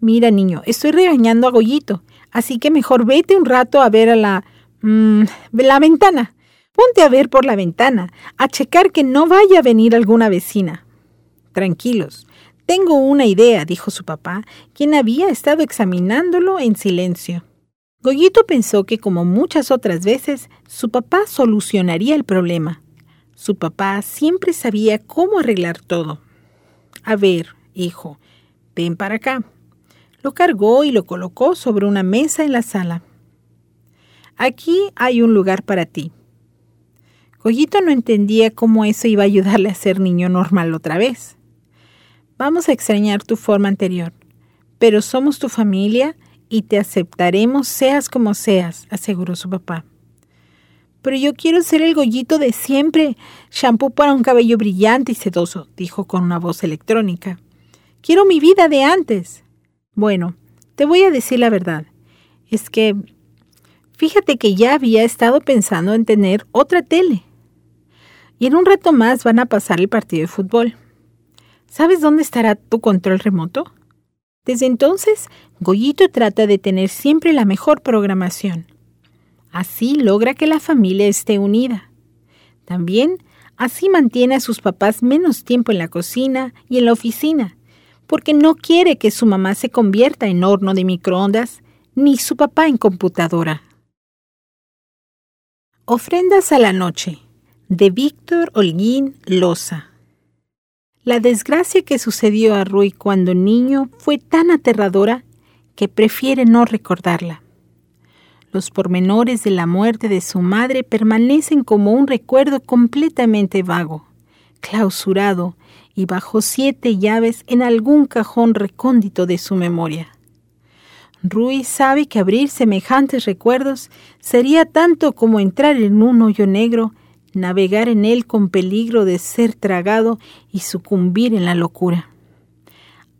B: Mira, niño, estoy regañando a Goyito, así que mejor vete un rato a ver a la... Mmm, la ventana. Ponte a ver por la ventana, a checar que no vaya a venir alguna vecina. Tranquilos, tengo una idea, dijo su papá, quien había estado examinándolo en silencio. Goyito pensó que, como muchas otras veces, su papá solucionaría el problema. Su papá siempre sabía cómo arreglar todo. A ver, hijo, ven para acá. Lo cargó y lo colocó sobre una mesa en la sala. Aquí hay un lugar para ti. Goyito no entendía cómo eso iba a ayudarle a ser niño normal otra vez. Vamos a extrañar tu forma anterior, pero somos tu familia y te aceptaremos seas como seas, aseguró su papá. Pero yo quiero ser el gollito de siempre, shampoo para un cabello brillante y sedoso, dijo con una voz electrónica. Quiero mi vida de antes. Bueno, te voy a decir la verdad. Es que, fíjate que ya había estado pensando en tener otra tele y en un rato más van a pasar el partido de fútbol. ¿Sabes dónde estará tu control remoto? Desde entonces, Goyito trata de tener siempre la mejor programación. Así logra que la familia esté unida. También así mantiene a sus papás menos tiempo en la cocina y en la oficina, porque no quiere que su mamá se convierta en horno de microondas ni su papá en computadora. Ofrendas a la noche de Víctor Holguín Loza.
A: La desgracia que sucedió a Rui cuando niño fue tan aterradora que prefiere no recordarla. Los pormenores de la muerte de su madre permanecen como un recuerdo completamente vago, clausurado y bajo siete llaves en algún cajón recóndito de su memoria. Rui sabe que abrir semejantes recuerdos sería tanto como entrar en un hoyo negro, navegar en él con peligro de ser tragado y sucumbir en la locura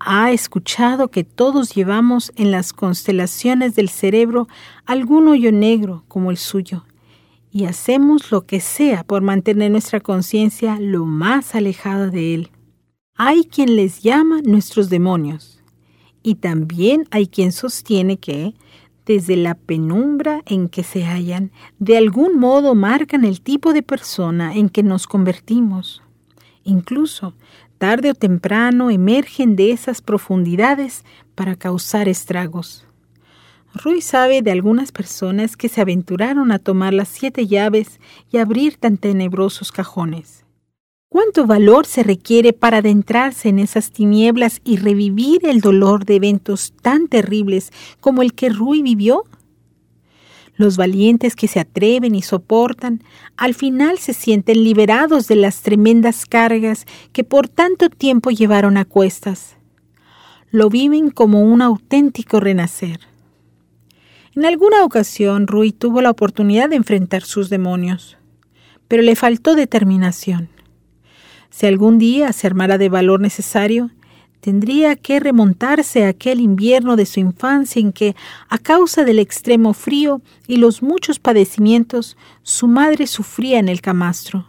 A: ha escuchado que todos llevamos en las constelaciones del cerebro algún hoyo negro como el suyo, y hacemos lo que sea por mantener nuestra conciencia lo más alejada de él. Hay quien les llama nuestros demonios, y también hay quien sostiene que, desde la penumbra en que se hallan, de algún modo marcan el tipo de persona en que nos convertimos. Incluso tarde o temprano emergen de esas profundidades para causar estragos. Rui sabe de algunas personas que se aventuraron a tomar las siete llaves y abrir tan tenebrosos cajones. ¿Cuánto valor se requiere para adentrarse en esas tinieblas y revivir el dolor de eventos tan terribles como el que Rui vivió? Los valientes que se atreven y soportan, al final se sienten liberados de las tremendas cargas que por tanto tiempo llevaron a cuestas. Lo viven como un auténtico renacer. En alguna ocasión Rui tuvo la oportunidad de enfrentar sus demonios, pero le faltó determinación. Si algún día se armara de valor necesario, tendría que remontarse a aquel invierno de su infancia en que, a causa del extremo frío y los muchos padecimientos, su madre sufría en el camastro.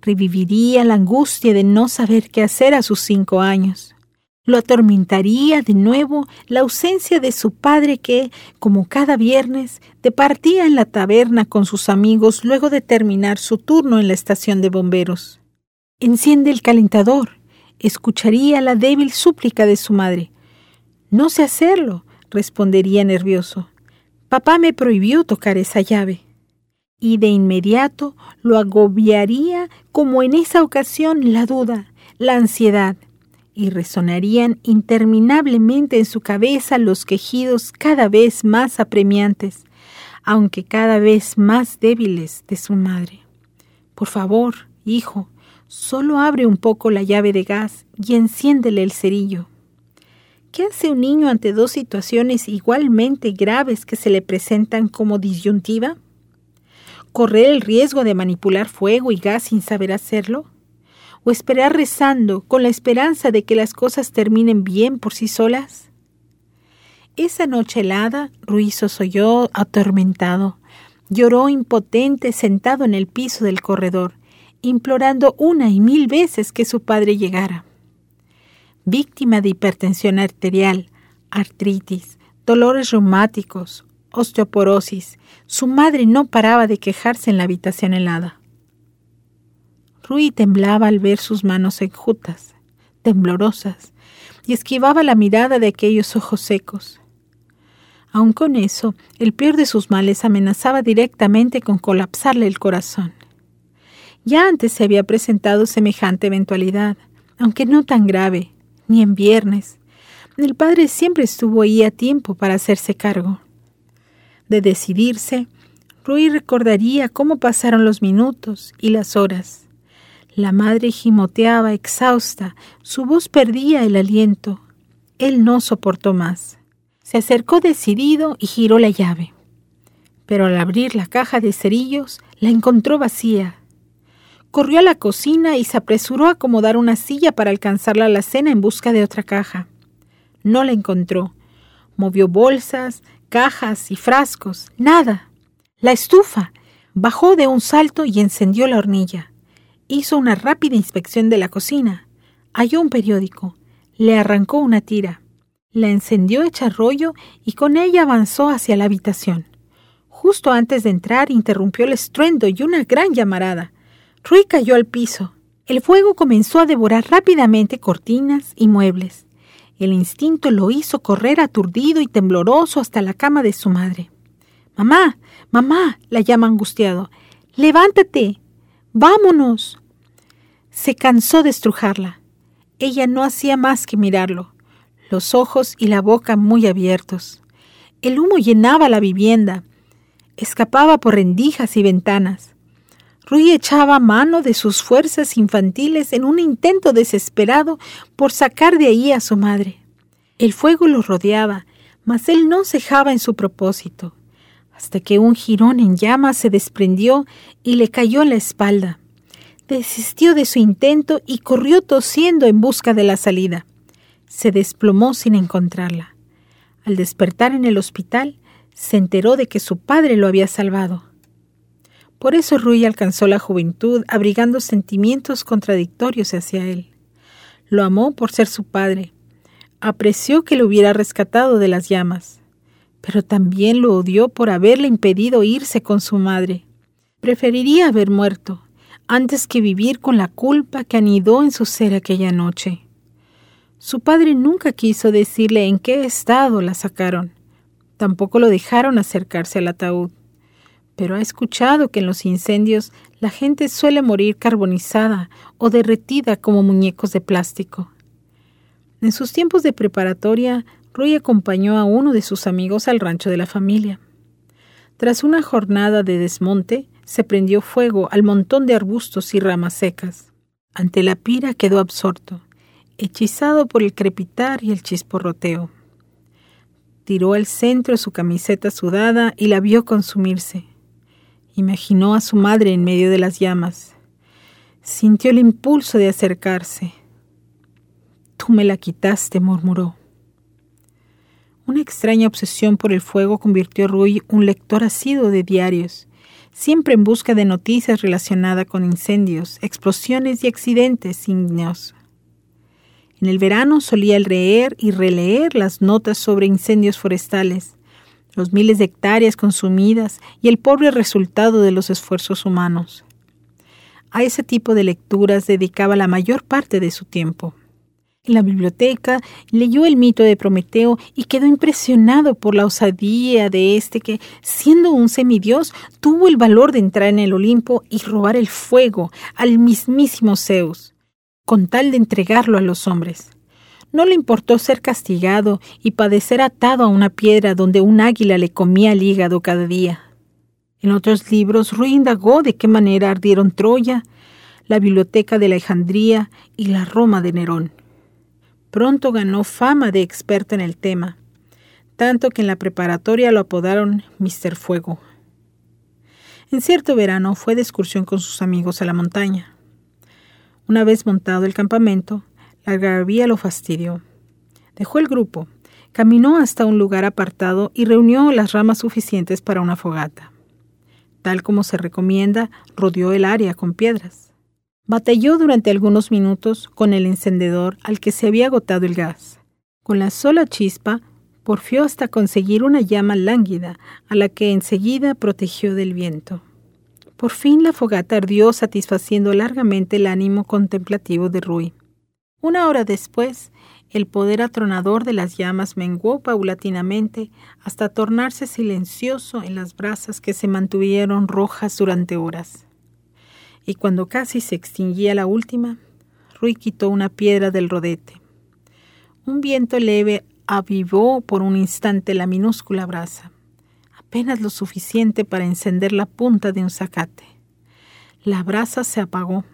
A: Reviviría la angustia de no saber qué hacer a sus cinco años. Lo atormentaría de nuevo la ausencia de su padre que, como cada viernes, departía en la taberna con sus amigos luego de terminar su turno en la estación de bomberos. Enciende el calentador, escucharía la débil súplica de su madre. No sé hacerlo, respondería nervioso. Papá me prohibió tocar esa llave. Y de inmediato lo agobiaría como en esa ocasión la duda, la ansiedad, y resonarían interminablemente en su cabeza los quejidos cada vez más apremiantes, aunque cada vez más débiles de su madre. Por favor, hijo, Solo abre un poco la llave de gas y enciéndele el cerillo. ¿Qué hace un niño ante dos situaciones igualmente graves que se le presentan como disyuntiva? ¿Correr el riesgo de manipular fuego y gas sin saber hacerlo? ¿O esperar rezando con la esperanza de que las cosas terminen bien por sí solas? Esa noche helada, Ruiz soy atormentado. Lloró impotente sentado en el piso del corredor, implorando una y mil veces que su padre llegara. Víctima de hipertensión arterial, artritis, dolores reumáticos, osteoporosis, su madre no paraba de quejarse en la habitación helada. Rui temblaba al ver sus manos enjutas, temblorosas, y esquivaba la mirada de aquellos ojos secos. Aun con eso, el peor de sus males amenazaba directamente con colapsarle el corazón. Ya antes se había presentado semejante eventualidad, aunque no tan grave, ni en viernes. El padre siempre estuvo ahí a tiempo para hacerse cargo. De decidirse, Rui recordaría cómo pasaron los minutos y las horas. La madre gimoteaba exhausta, su voz perdía el aliento. Él no soportó más. Se acercó decidido y giró la llave. Pero al abrir la caja de cerillos, la encontró vacía. Corrió a la cocina y se apresuró a acomodar una silla para alcanzar la alacena en busca de otra caja. No la encontró. Movió bolsas, cajas y frascos. Nada. La estufa. Bajó de un salto y encendió la hornilla. Hizo una rápida inspección de la cocina. Halló un periódico. Le arrancó una tira. La encendió hecha rollo y con ella avanzó hacia la habitación. Justo antes de entrar interrumpió el estruendo y una gran llamarada. Rui cayó al piso. El fuego comenzó a devorar rápidamente cortinas y muebles. El instinto lo hizo correr aturdido y tembloroso hasta la cama de su madre. Mamá, mamá, la llama angustiado. Levántate. Vámonos. Se cansó de estrujarla.
B: ella no hacía más que mirarlo, los ojos y la boca muy abiertos. El humo llenaba la vivienda, escapaba por rendijas y ventanas. Rui echaba mano de sus fuerzas infantiles en un intento desesperado por sacar de ahí a su madre. El fuego lo rodeaba, mas él no cejaba en su propósito, hasta que un jirón en llamas se desprendió y le cayó en la espalda. Desistió de su intento y corrió tosiendo en busca de la salida. Se desplomó sin encontrarla. Al despertar en el hospital, se enteró de que su padre lo había salvado. Por eso Rui alcanzó la juventud abrigando sentimientos contradictorios hacia él. Lo amó por ser su padre. Apreció que lo hubiera rescatado de las llamas, pero también lo odió por haberle impedido irse con su madre. Preferiría haber muerto antes que vivir con la culpa que anidó en su ser aquella noche. Su padre nunca quiso decirle en qué estado la sacaron. Tampoco lo dejaron acercarse al ataúd pero ha escuchado que en los incendios la gente suele morir carbonizada o derretida como muñecos de plástico. En sus tiempos de preparatoria, Roy acompañó a uno de sus amigos al rancho de la familia. Tras una jornada de desmonte, se prendió fuego al montón de arbustos y ramas secas. Ante la pira quedó absorto, hechizado por el crepitar y el chisporroteo. Tiró al centro su camiseta sudada y la vio consumirse. Imaginó a su madre en medio de las llamas. Sintió el impulso de acercarse. Tú me la quitaste, murmuró. Una extraña obsesión por el fuego convirtió a Rui un lector asiduo de diarios, siempre en busca de noticias relacionadas con incendios, explosiones y accidentes ígneos. En el verano solía leer y releer las notas sobre incendios forestales, los miles de hectáreas consumidas y el pobre resultado de los esfuerzos humanos. A ese tipo de lecturas dedicaba la mayor parte de su tiempo. En la biblioteca leyó el mito de Prometeo y quedó impresionado por la osadía de este que, siendo un semidios, tuvo el valor de entrar en el Olimpo y robar el fuego al mismísimo Zeus, con tal de entregarlo a los hombres. No le importó ser castigado y padecer atado a una piedra donde un águila le comía el hígado cada día. En otros libros, Rui indagó de qué manera ardieron Troya, la biblioteca de Alejandría y la Roma de Nerón. Pronto ganó fama de experto en el tema, tanto que en la preparatoria lo apodaron Mister Fuego. En cierto verano fue de excursión con sus amigos a la montaña. Una vez montado el campamento, la algarabía lo fastidió. Dejó el grupo, caminó hasta un lugar apartado y reunió las ramas suficientes para una fogata. Tal como se recomienda, rodeó el área con piedras. Batalló durante algunos minutos con el encendedor al que se había agotado el gas. Con la sola chispa, porfió hasta conseguir una llama lánguida, a la que enseguida protegió del viento. Por fin la fogata ardió satisfaciendo largamente el ánimo contemplativo de Rui. Una hora después, el poder atronador de las llamas menguó paulatinamente hasta tornarse silencioso en las brasas que se mantuvieron rojas durante horas. Y cuando casi se extinguía la última, Rui quitó una piedra del rodete. Un viento leve avivó por un instante la minúscula brasa, apenas lo suficiente para encender la punta de un zacate. La brasa se apagó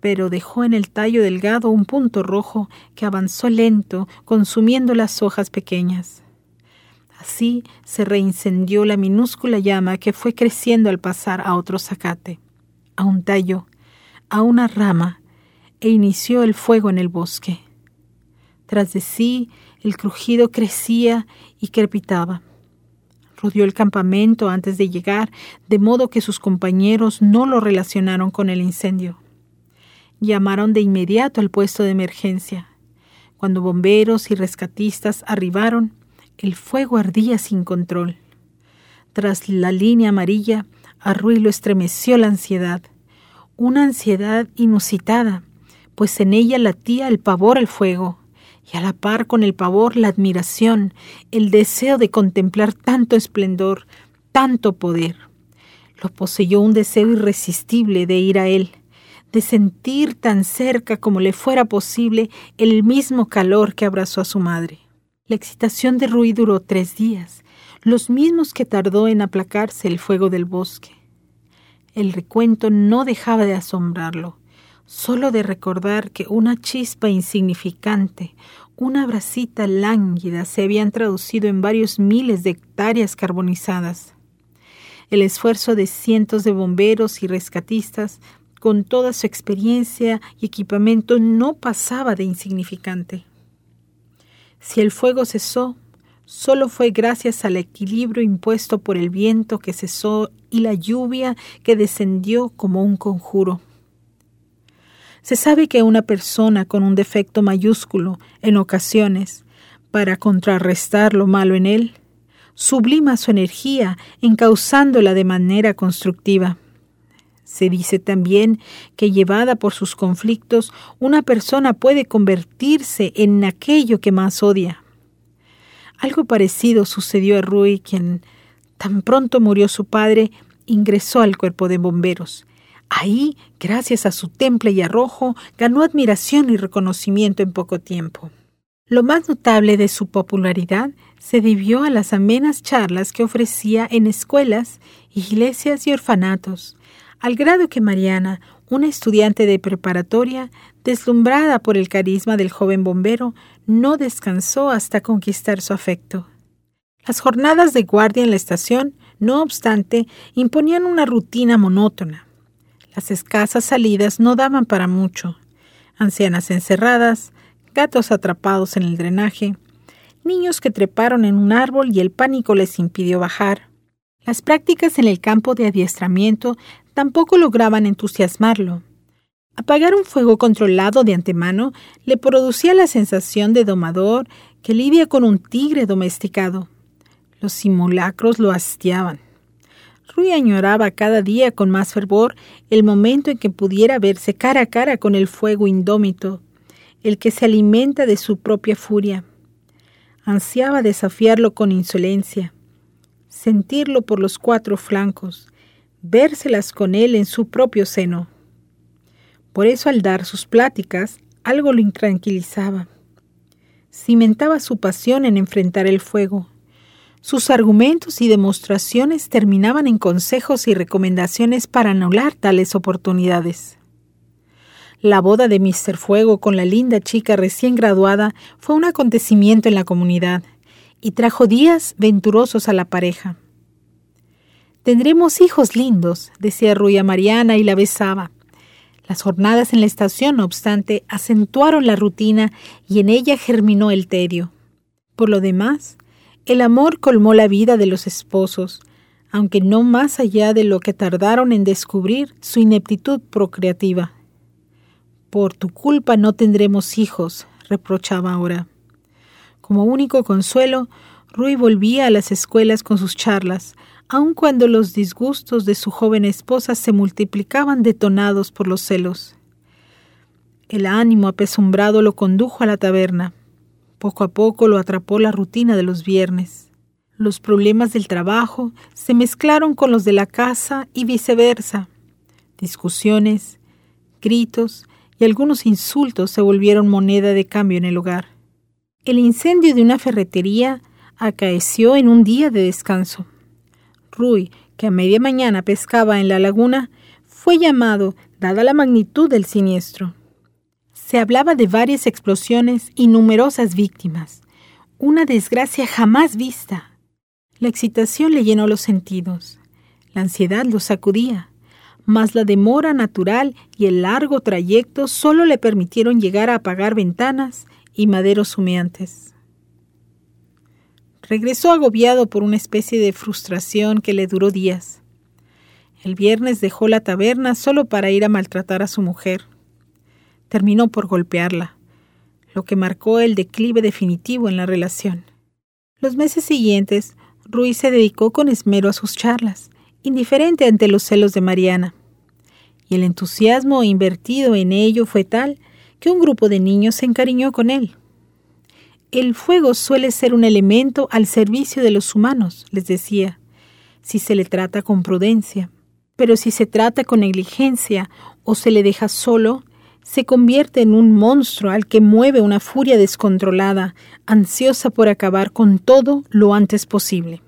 B: pero dejó en el tallo delgado un punto rojo que avanzó lento, consumiendo las hojas pequeñas. Así se reincendió la minúscula llama que fue creciendo al pasar a otro zacate, a un tallo, a una rama, e inició el fuego en el bosque. Tras de sí, el crujido crecía y crepitaba. Rodeó el campamento antes de llegar, de modo que sus compañeros no lo relacionaron con el incendio. Llamaron de inmediato al puesto de emergencia. Cuando bomberos y rescatistas arribaron, el fuego ardía sin control. Tras la línea amarilla, a Rui lo estremeció la ansiedad, una ansiedad inusitada, pues en ella latía el pavor al fuego, y a la par con el pavor la admiración, el deseo de contemplar tanto esplendor, tanto poder. Lo poseyó un deseo irresistible de ir a él, de sentir tan cerca como le fuera posible el mismo calor que abrazó a su madre. La excitación de Rui duró tres días, los mismos que tardó en aplacarse el fuego del bosque. El recuento no dejaba de asombrarlo, solo de recordar que una chispa insignificante, una bracita lánguida se habían traducido en varios miles de hectáreas carbonizadas. El esfuerzo de cientos de bomberos y rescatistas, con toda su experiencia y equipamiento, no pasaba de insignificante. Si el fuego cesó, solo fue gracias al equilibrio impuesto por el viento que cesó y la lluvia que descendió como un conjuro. Se sabe que una persona con un defecto mayúsculo, en ocasiones, para contrarrestar lo malo en él, sublima su energía encauzándola de manera constructiva. Se dice también que llevada por sus conflictos, una persona puede convertirse en aquello que más odia. Algo parecido sucedió a Rui, quien, tan pronto murió su padre, ingresó al cuerpo de bomberos. Ahí, gracias a su temple y arrojo, ganó admiración y reconocimiento en poco tiempo. Lo más notable de su popularidad se debió a las amenas charlas que ofrecía en escuelas, iglesias y orfanatos, al grado que Mariana, una estudiante de preparatoria, deslumbrada por el carisma del joven bombero, no descansó hasta conquistar su afecto. Las jornadas de guardia en la estación, no obstante, imponían una rutina monótona. Las escasas salidas no daban para mucho. Ancianas encerradas, gatos atrapados en el drenaje, niños que treparon en un árbol y el pánico les impidió bajar. Las prácticas en el campo de adiestramiento tampoco lograban entusiasmarlo. Apagar un fuego controlado de antemano le producía la sensación de domador que lidia con un tigre domesticado. Los simulacros lo hastiaban. Rui añoraba cada día con más fervor el momento en que pudiera verse cara a cara con el fuego indómito, el que se alimenta de su propia furia. Ansiaba desafiarlo con insolencia, sentirlo por los cuatro flancos, vérselas con él en su propio seno. Por eso al dar sus pláticas, algo lo intranquilizaba. Cimentaba su pasión en enfrentar el fuego. Sus argumentos y demostraciones terminaban en consejos y recomendaciones para anular tales oportunidades. La boda de Mr. Fuego con la linda chica recién graduada fue un acontecimiento en la comunidad y trajo días venturosos a la pareja. Tendremos hijos lindos, decía Rui a Mariana y la besaba. Las jornadas en la estación, no obstante, acentuaron la rutina y en ella germinó el tedio. Por lo demás, el amor colmó la vida de los esposos, aunque no más allá de lo que tardaron en descubrir su ineptitud procreativa. Por tu culpa no tendremos hijos, reprochaba ahora. Como único consuelo, Rui volvía a las escuelas con sus charlas, aun cuando los disgustos de su joven esposa se multiplicaban detonados por los celos. El ánimo apesumbrado lo condujo a la taberna. Poco a poco lo atrapó la rutina de los viernes. Los problemas del trabajo se mezclaron con los de la casa y viceversa. Discusiones, gritos y algunos insultos se volvieron moneda de cambio en el hogar. El incendio de una ferretería acaeció en un día de descanso. Rui, que a media mañana pescaba en la laguna, fue llamado, dada la magnitud del siniestro. Se hablaba de varias explosiones y numerosas víctimas, una desgracia jamás vista. La excitación le llenó los sentidos, la ansiedad lo sacudía, mas la demora natural y el largo trayecto solo le permitieron llegar a apagar ventanas y maderos humeantes. Regresó agobiado por una especie de frustración que le duró días. El viernes dejó la taberna solo para ir a maltratar a su mujer. Terminó por golpearla, lo que marcó el declive definitivo en la relación. Los meses siguientes, Ruiz se dedicó con esmero a sus charlas, indiferente ante los celos de Mariana. Y el entusiasmo invertido en ello fue tal que un grupo de niños se encariñó con él. El fuego suele ser un elemento al servicio de los humanos, les decía, si se le trata con prudencia.
A: Pero si se trata con negligencia o se le deja solo, se convierte en un monstruo al que mueve una furia descontrolada, ansiosa por acabar con todo lo antes posible.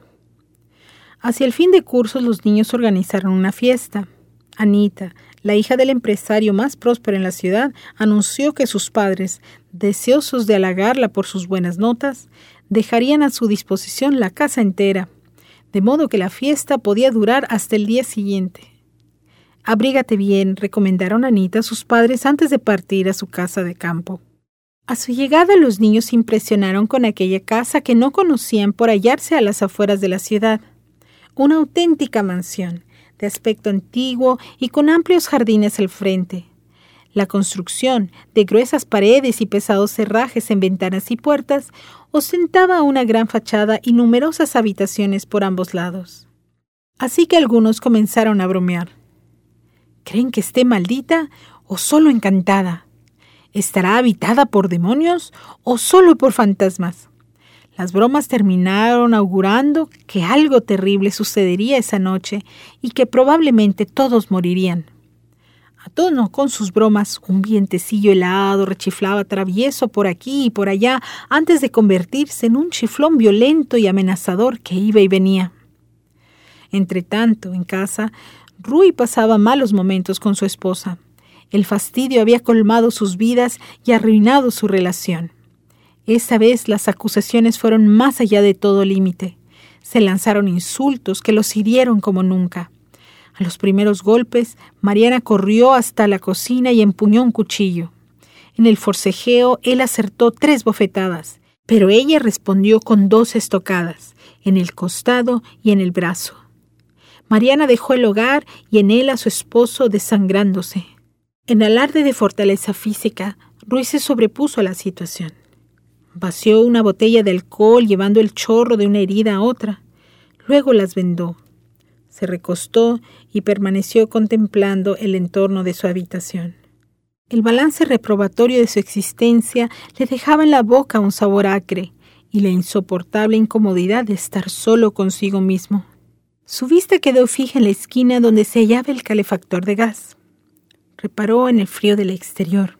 A: Hacia el fin de cursos los niños organizaron una fiesta. Anita, la hija del empresario más próspero en la ciudad, anunció que sus padres, deseosos de halagarla por sus buenas notas, dejarían a su disposición la casa entera, de modo que la fiesta podía durar hasta el día siguiente. Abrígate bien, recomendaron a Anita sus padres antes de partir a su casa de campo. A su llegada los niños se impresionaron con aquella casa que no conocían por hallarse a las afueras de la ciudad. Una auténtica mansión, de aspecto antiguo y con amplios jardines al frente. La construcción, de gruesas paredes y pesados cerrajes en ventanas y puertas, ostentaba una gran fachada y numerosas habitaciones por ambos lados. Así que algunos comenzaron a bromear. ¿Creen que esté maldita o solo encantada? ¿Estará habitada por demonios o solo por fantasmas? Las bromas terminaron augurando que algo terrible sucedería esa noche y que probablemente todos morirían. A tono con sus bromas, un vientecillo helado rechiflaba travieso por aquí y por allá antes de convertirse en un chiflón violento y amenazador que iba y venía. Entretanto, en casa, Rui pasaba malos momentos con su esposa. El fastidio había colmado sus vidas y arruinado su relación. Esta vez las acusaciones fueron más allá de todo límite. Se lanzaron insultos que los hirieron como nunca. A los primeros golpes, Mariana corrió hasta la cocina y empuñó un cuchillo. En el forcejeo, él acertó tres bofetadas, pero ella respondió con dos estocadas, en el costado y en el brazo. Mariana dejó el hogar y en él a su esposo desangrándose. En alarde de fortaleza física, Ruiz se sobrepuso a la situación. Vació una botella de alcohol llevando el chorro de una herida a otra. Luego las vendó. Se recostó y permaneció contemplando el entorno de su habitación. El balance reprobatorio de su existencia le dejaba en la boca un sabor acre y la insoportable incomodidad de estar solo consigo mismo. Su vista quedó fija en la esquina donde se hallaba el calefactor de gas. Reparó en el frío del exterior.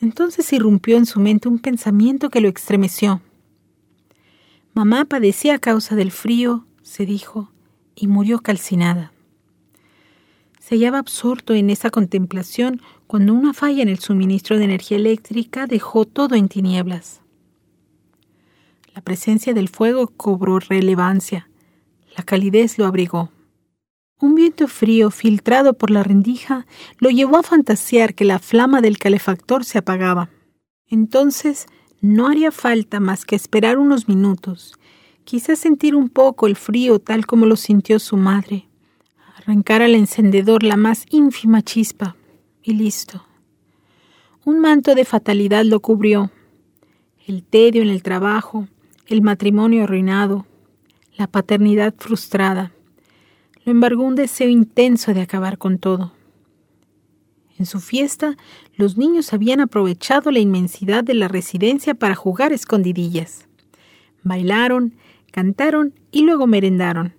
A: Entonces irrumpió en su mente un pensamiento que lo estremeció. Mamá padecía a causa del frío, se dijo, y murió calcinada. Se hallaba absorto en esa contemplación cuando una falla en el suministro de energía eléctrica dejó todo en tinieblas. La presencia del fuego cobró relevancia. La calidez lo abrigó. Un viento frío filtrado por la rendija lo llevó a fantasear que la flama del calefactor se apagaba. Entonces no haría falta más que esperar unos minutos, quizás sentir un poco el frío tal como lo sintió su madre, arrancar al encendedor la más ínfima chispa y listo. Un manto de fatalidad lo cubrió. El tedio en el trabajo, el matrimonio arruinado, la paternidad frustrada. Lo embargó un deseo intenso de acabar con todo. En su fiesta, los niños habían aprovechado la inmensidad de la residencia para jugar escondidillas. Bailaron, cantaron y luego merendaron.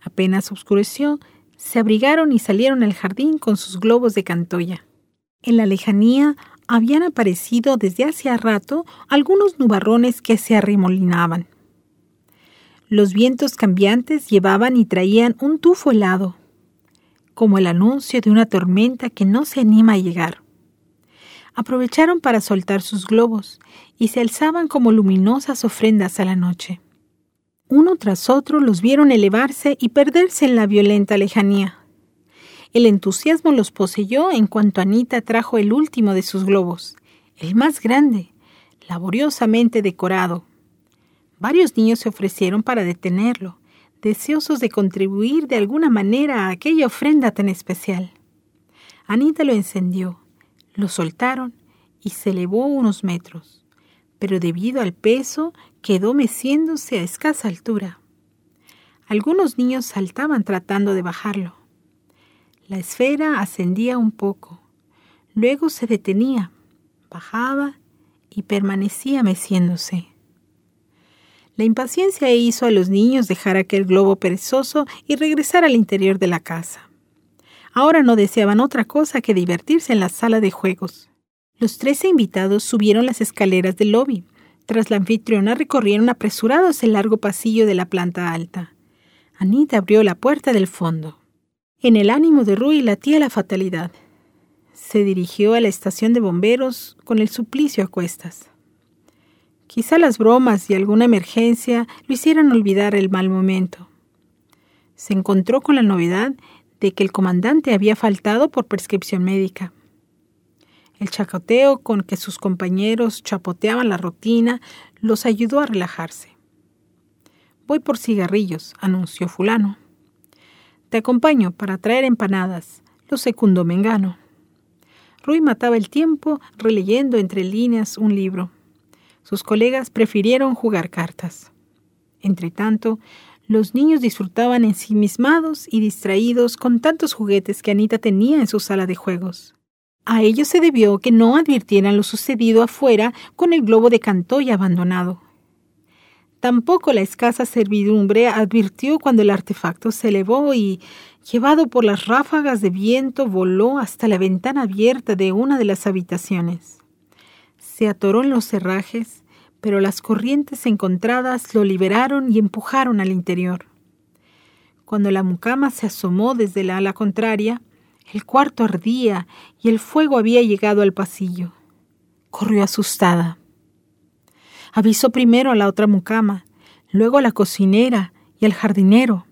A: Apenas oscureció, se abrigaron y salieron al jardín con sus globos de cantoya. En la lejanía habían aparecido desde hacía rato algunos nubarrones que se arremolinaban. Los vientos cambiantes llevaban y traían un tufo helado, como el anuncio de una tormenta que no se anima a llegar. Aprovecharon para soltar sus globos y se alzaban como luminosas ofrendas a la noche. Uno tras otro los vieron elevarse y perderse en la violenta lejanía. El entusiasmo los poseyó en cuanto Anita trajo el último de sus globos, el más grande, laboriosamente decorado, Varios niños se ofrecieron para detenerlo, deseosos de contribuir de alguna manera a aquella ofrenda tan especial. Anita lo encendió, lo soltaron y se elevó unos metros, pero debido al peso quedó meciéndose a escasa altura. Algunos niños saltaban tratando de bajarlo. La esfera ascendía un poco, luego se detenía, bajaba y permanecía meciéndose. La impaciencia hizo a los niños dejar aquel globo perezoso y regresar al interior de la casa. Ahora no deseaban otra cosa que divertirse en la sala de juegos. Los trece invitados subieron las escaleras del lobby. Tras la anfitriona recorrieron apresurados el largo pasillo de la planta alta. Anita abrió la puerta del fondo. En el ánimo de Rui latía la fatalidad. Se dirigió a la estación de bomberos con el suplicio a cuestas. Quizá las bromas y alguna emergencia lo hicieran olvidar el mal momento. Se encontró con la novedad de que el comandante había faltado por prescripción médica. El chacoteo con que sus compañeros chapoteaban la rutina los ayudó a relajarse. Voy por cigarrillos, anunció fulano. Te acompaño para traer empanadas, lo secundó Mengano. Rui mataba el tiempo releyendo entre líneas un libro. Sus colegas prefirieron jugar cartas. Entretanto, los niños disfrutaban ensimismados y distraídos con tantos juguetes que Anita tenía en su sala de juegos. A ello se debió que no advirtieran lo sucedido afuera con el globo de Cantoya abandonado. Tampoco la escasa servidumbre advirtió cuando el artefacto se elevó y, llevado por las ráfagas de viento, voló hasta la ventana abierta de una de las habitaciones. Se atoró en los cerrajes, pero las corrientes encontradas lo liberaron y empujaron al interior. Cuando la mucama se asomó desde la ala contraria, el cuarto ardía y el fuego había llegado al pasillo. Corrió asustada. Avisó primero a la otra mucama, luego a la cocinera y al jardinero.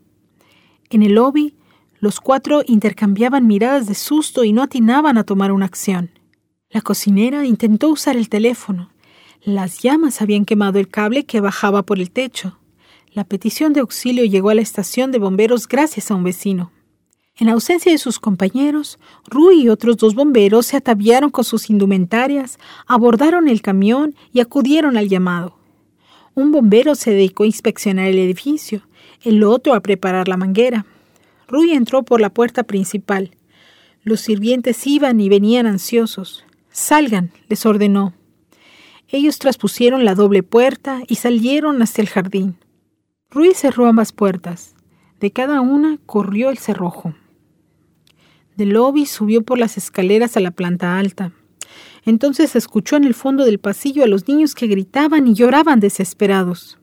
A: En el lobby, los cuatro intercambiaban miradas de susto y no atinaban a tomar una acción. La cocinera intentó usar el teléfono. Las llamas habían quemado el cable que bajaba por el techo. La petición de auxilio llegó a la estación de bomberos gracias a un vecino. En ausencia de sus compañeros, Rui y otros dos bomberos se ataviaron con sus indumentarias, abordaron el camión y acudieron al llamado. Un bombero se dedicó a inspeccionar el edificio, el otro a preparar la manguera. Rui entró por la puerta principal. Los sirvientes iban y venían ansiosos. Salgan, les ordenó. Ellos traspusieron la doble puerta y salieron hacia el jardín. Rui cerró ambas puertas. De cada una corrió el cerrojo. Del lobby subió por las escaleras a la planta alta. Entonces escuchó en el fondo del pasillo a los niños que gritaban y lloraban desesperados.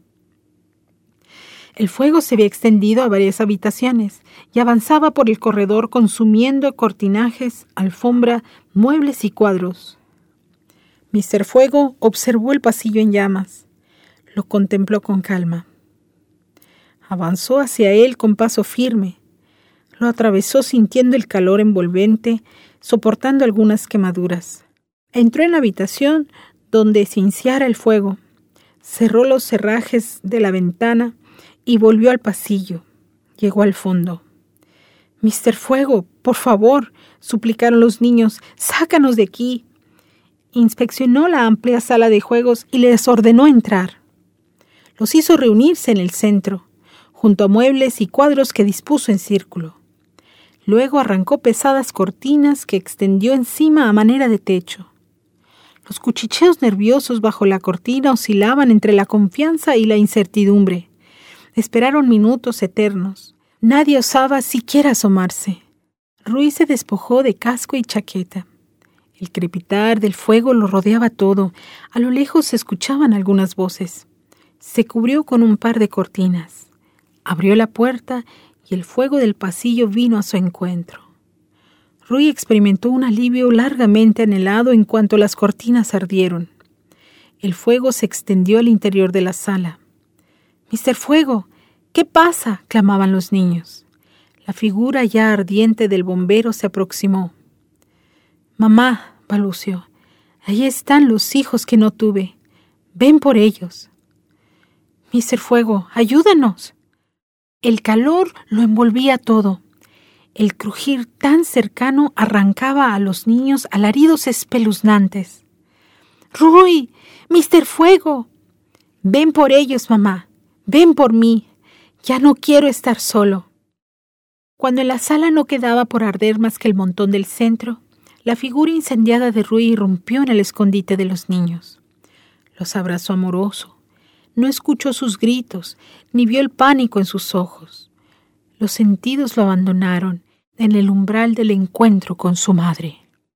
A: El fuego se había extendido a varias habitaciones y avanzaba por el corredor consumiendo cortinajes, alfombra, muebles y cuadros. Mr. Fuego observó el pasillo en llamas. Lo contempló con calma. Avanzó hacia él con paso firme, lo atravesó sintiendo el calor envolvente, soportando algunas quemaduras. Entró en la habitación donde se iniciara el fuego, cerró los cerrajes de la ventana y volvió al pasillo. Llegó al fondo. Mister Fuego, por favor, suplicaron los niños, sácanos de aquí. Inspeccionó la amplia sala de juegos y les ordenó entrar. Los hizo reunirse en el centro, junto a muebles y cuadros que dispuso en círculo. Luego arrancó pesadas cortinas que extendió encima a manera de techo. Los cuchicheos nerviosos bajo la cortina oscilaban entre la confianza y la incertidumbre. Esperaron minutos eternos. Nadie osaba siquiera asomarse. Ruiz se despojó de casco y chaqueta. El crepitar del fuego lo rodeaba todo. A lo lejos se escuchaban algunas voces. Se cubrió con un par de cortinas. Abrió la puerta y el fuego del pasillo vino a su encuentro. Rui experimentó un alivio largamente anhelado en cuanto las cortinas ardieron. El fuego se extendió al interior de la sala. Mister Fuego, ¿qué pasa? clamaban los niños. La figura ya ardiente del bombero se aproximó. Mamá, balbuceó, ahí están los hijos que no tuve. Ven por ellos. Mister Fuego, ayúdanos. El calor lo envolvía todo. El crujir tan cercano arrancaba a los niños alaridos espeluznantes. Rui, Mister Fuego. Ven por ellos, mamá. Ven por mí. Ya no quiero estar solo. Cuando en la sala no quedaba por arder más que el montón del centro, la figura incendiada de Rui irrumpió en el escondite de los niños. Los abrazó amoroso, no escuchó sus gritos, ni vio el pánico en sus ojos. Los sentidos lo abandonaron,
B: en el umbral del encuentro con su madre.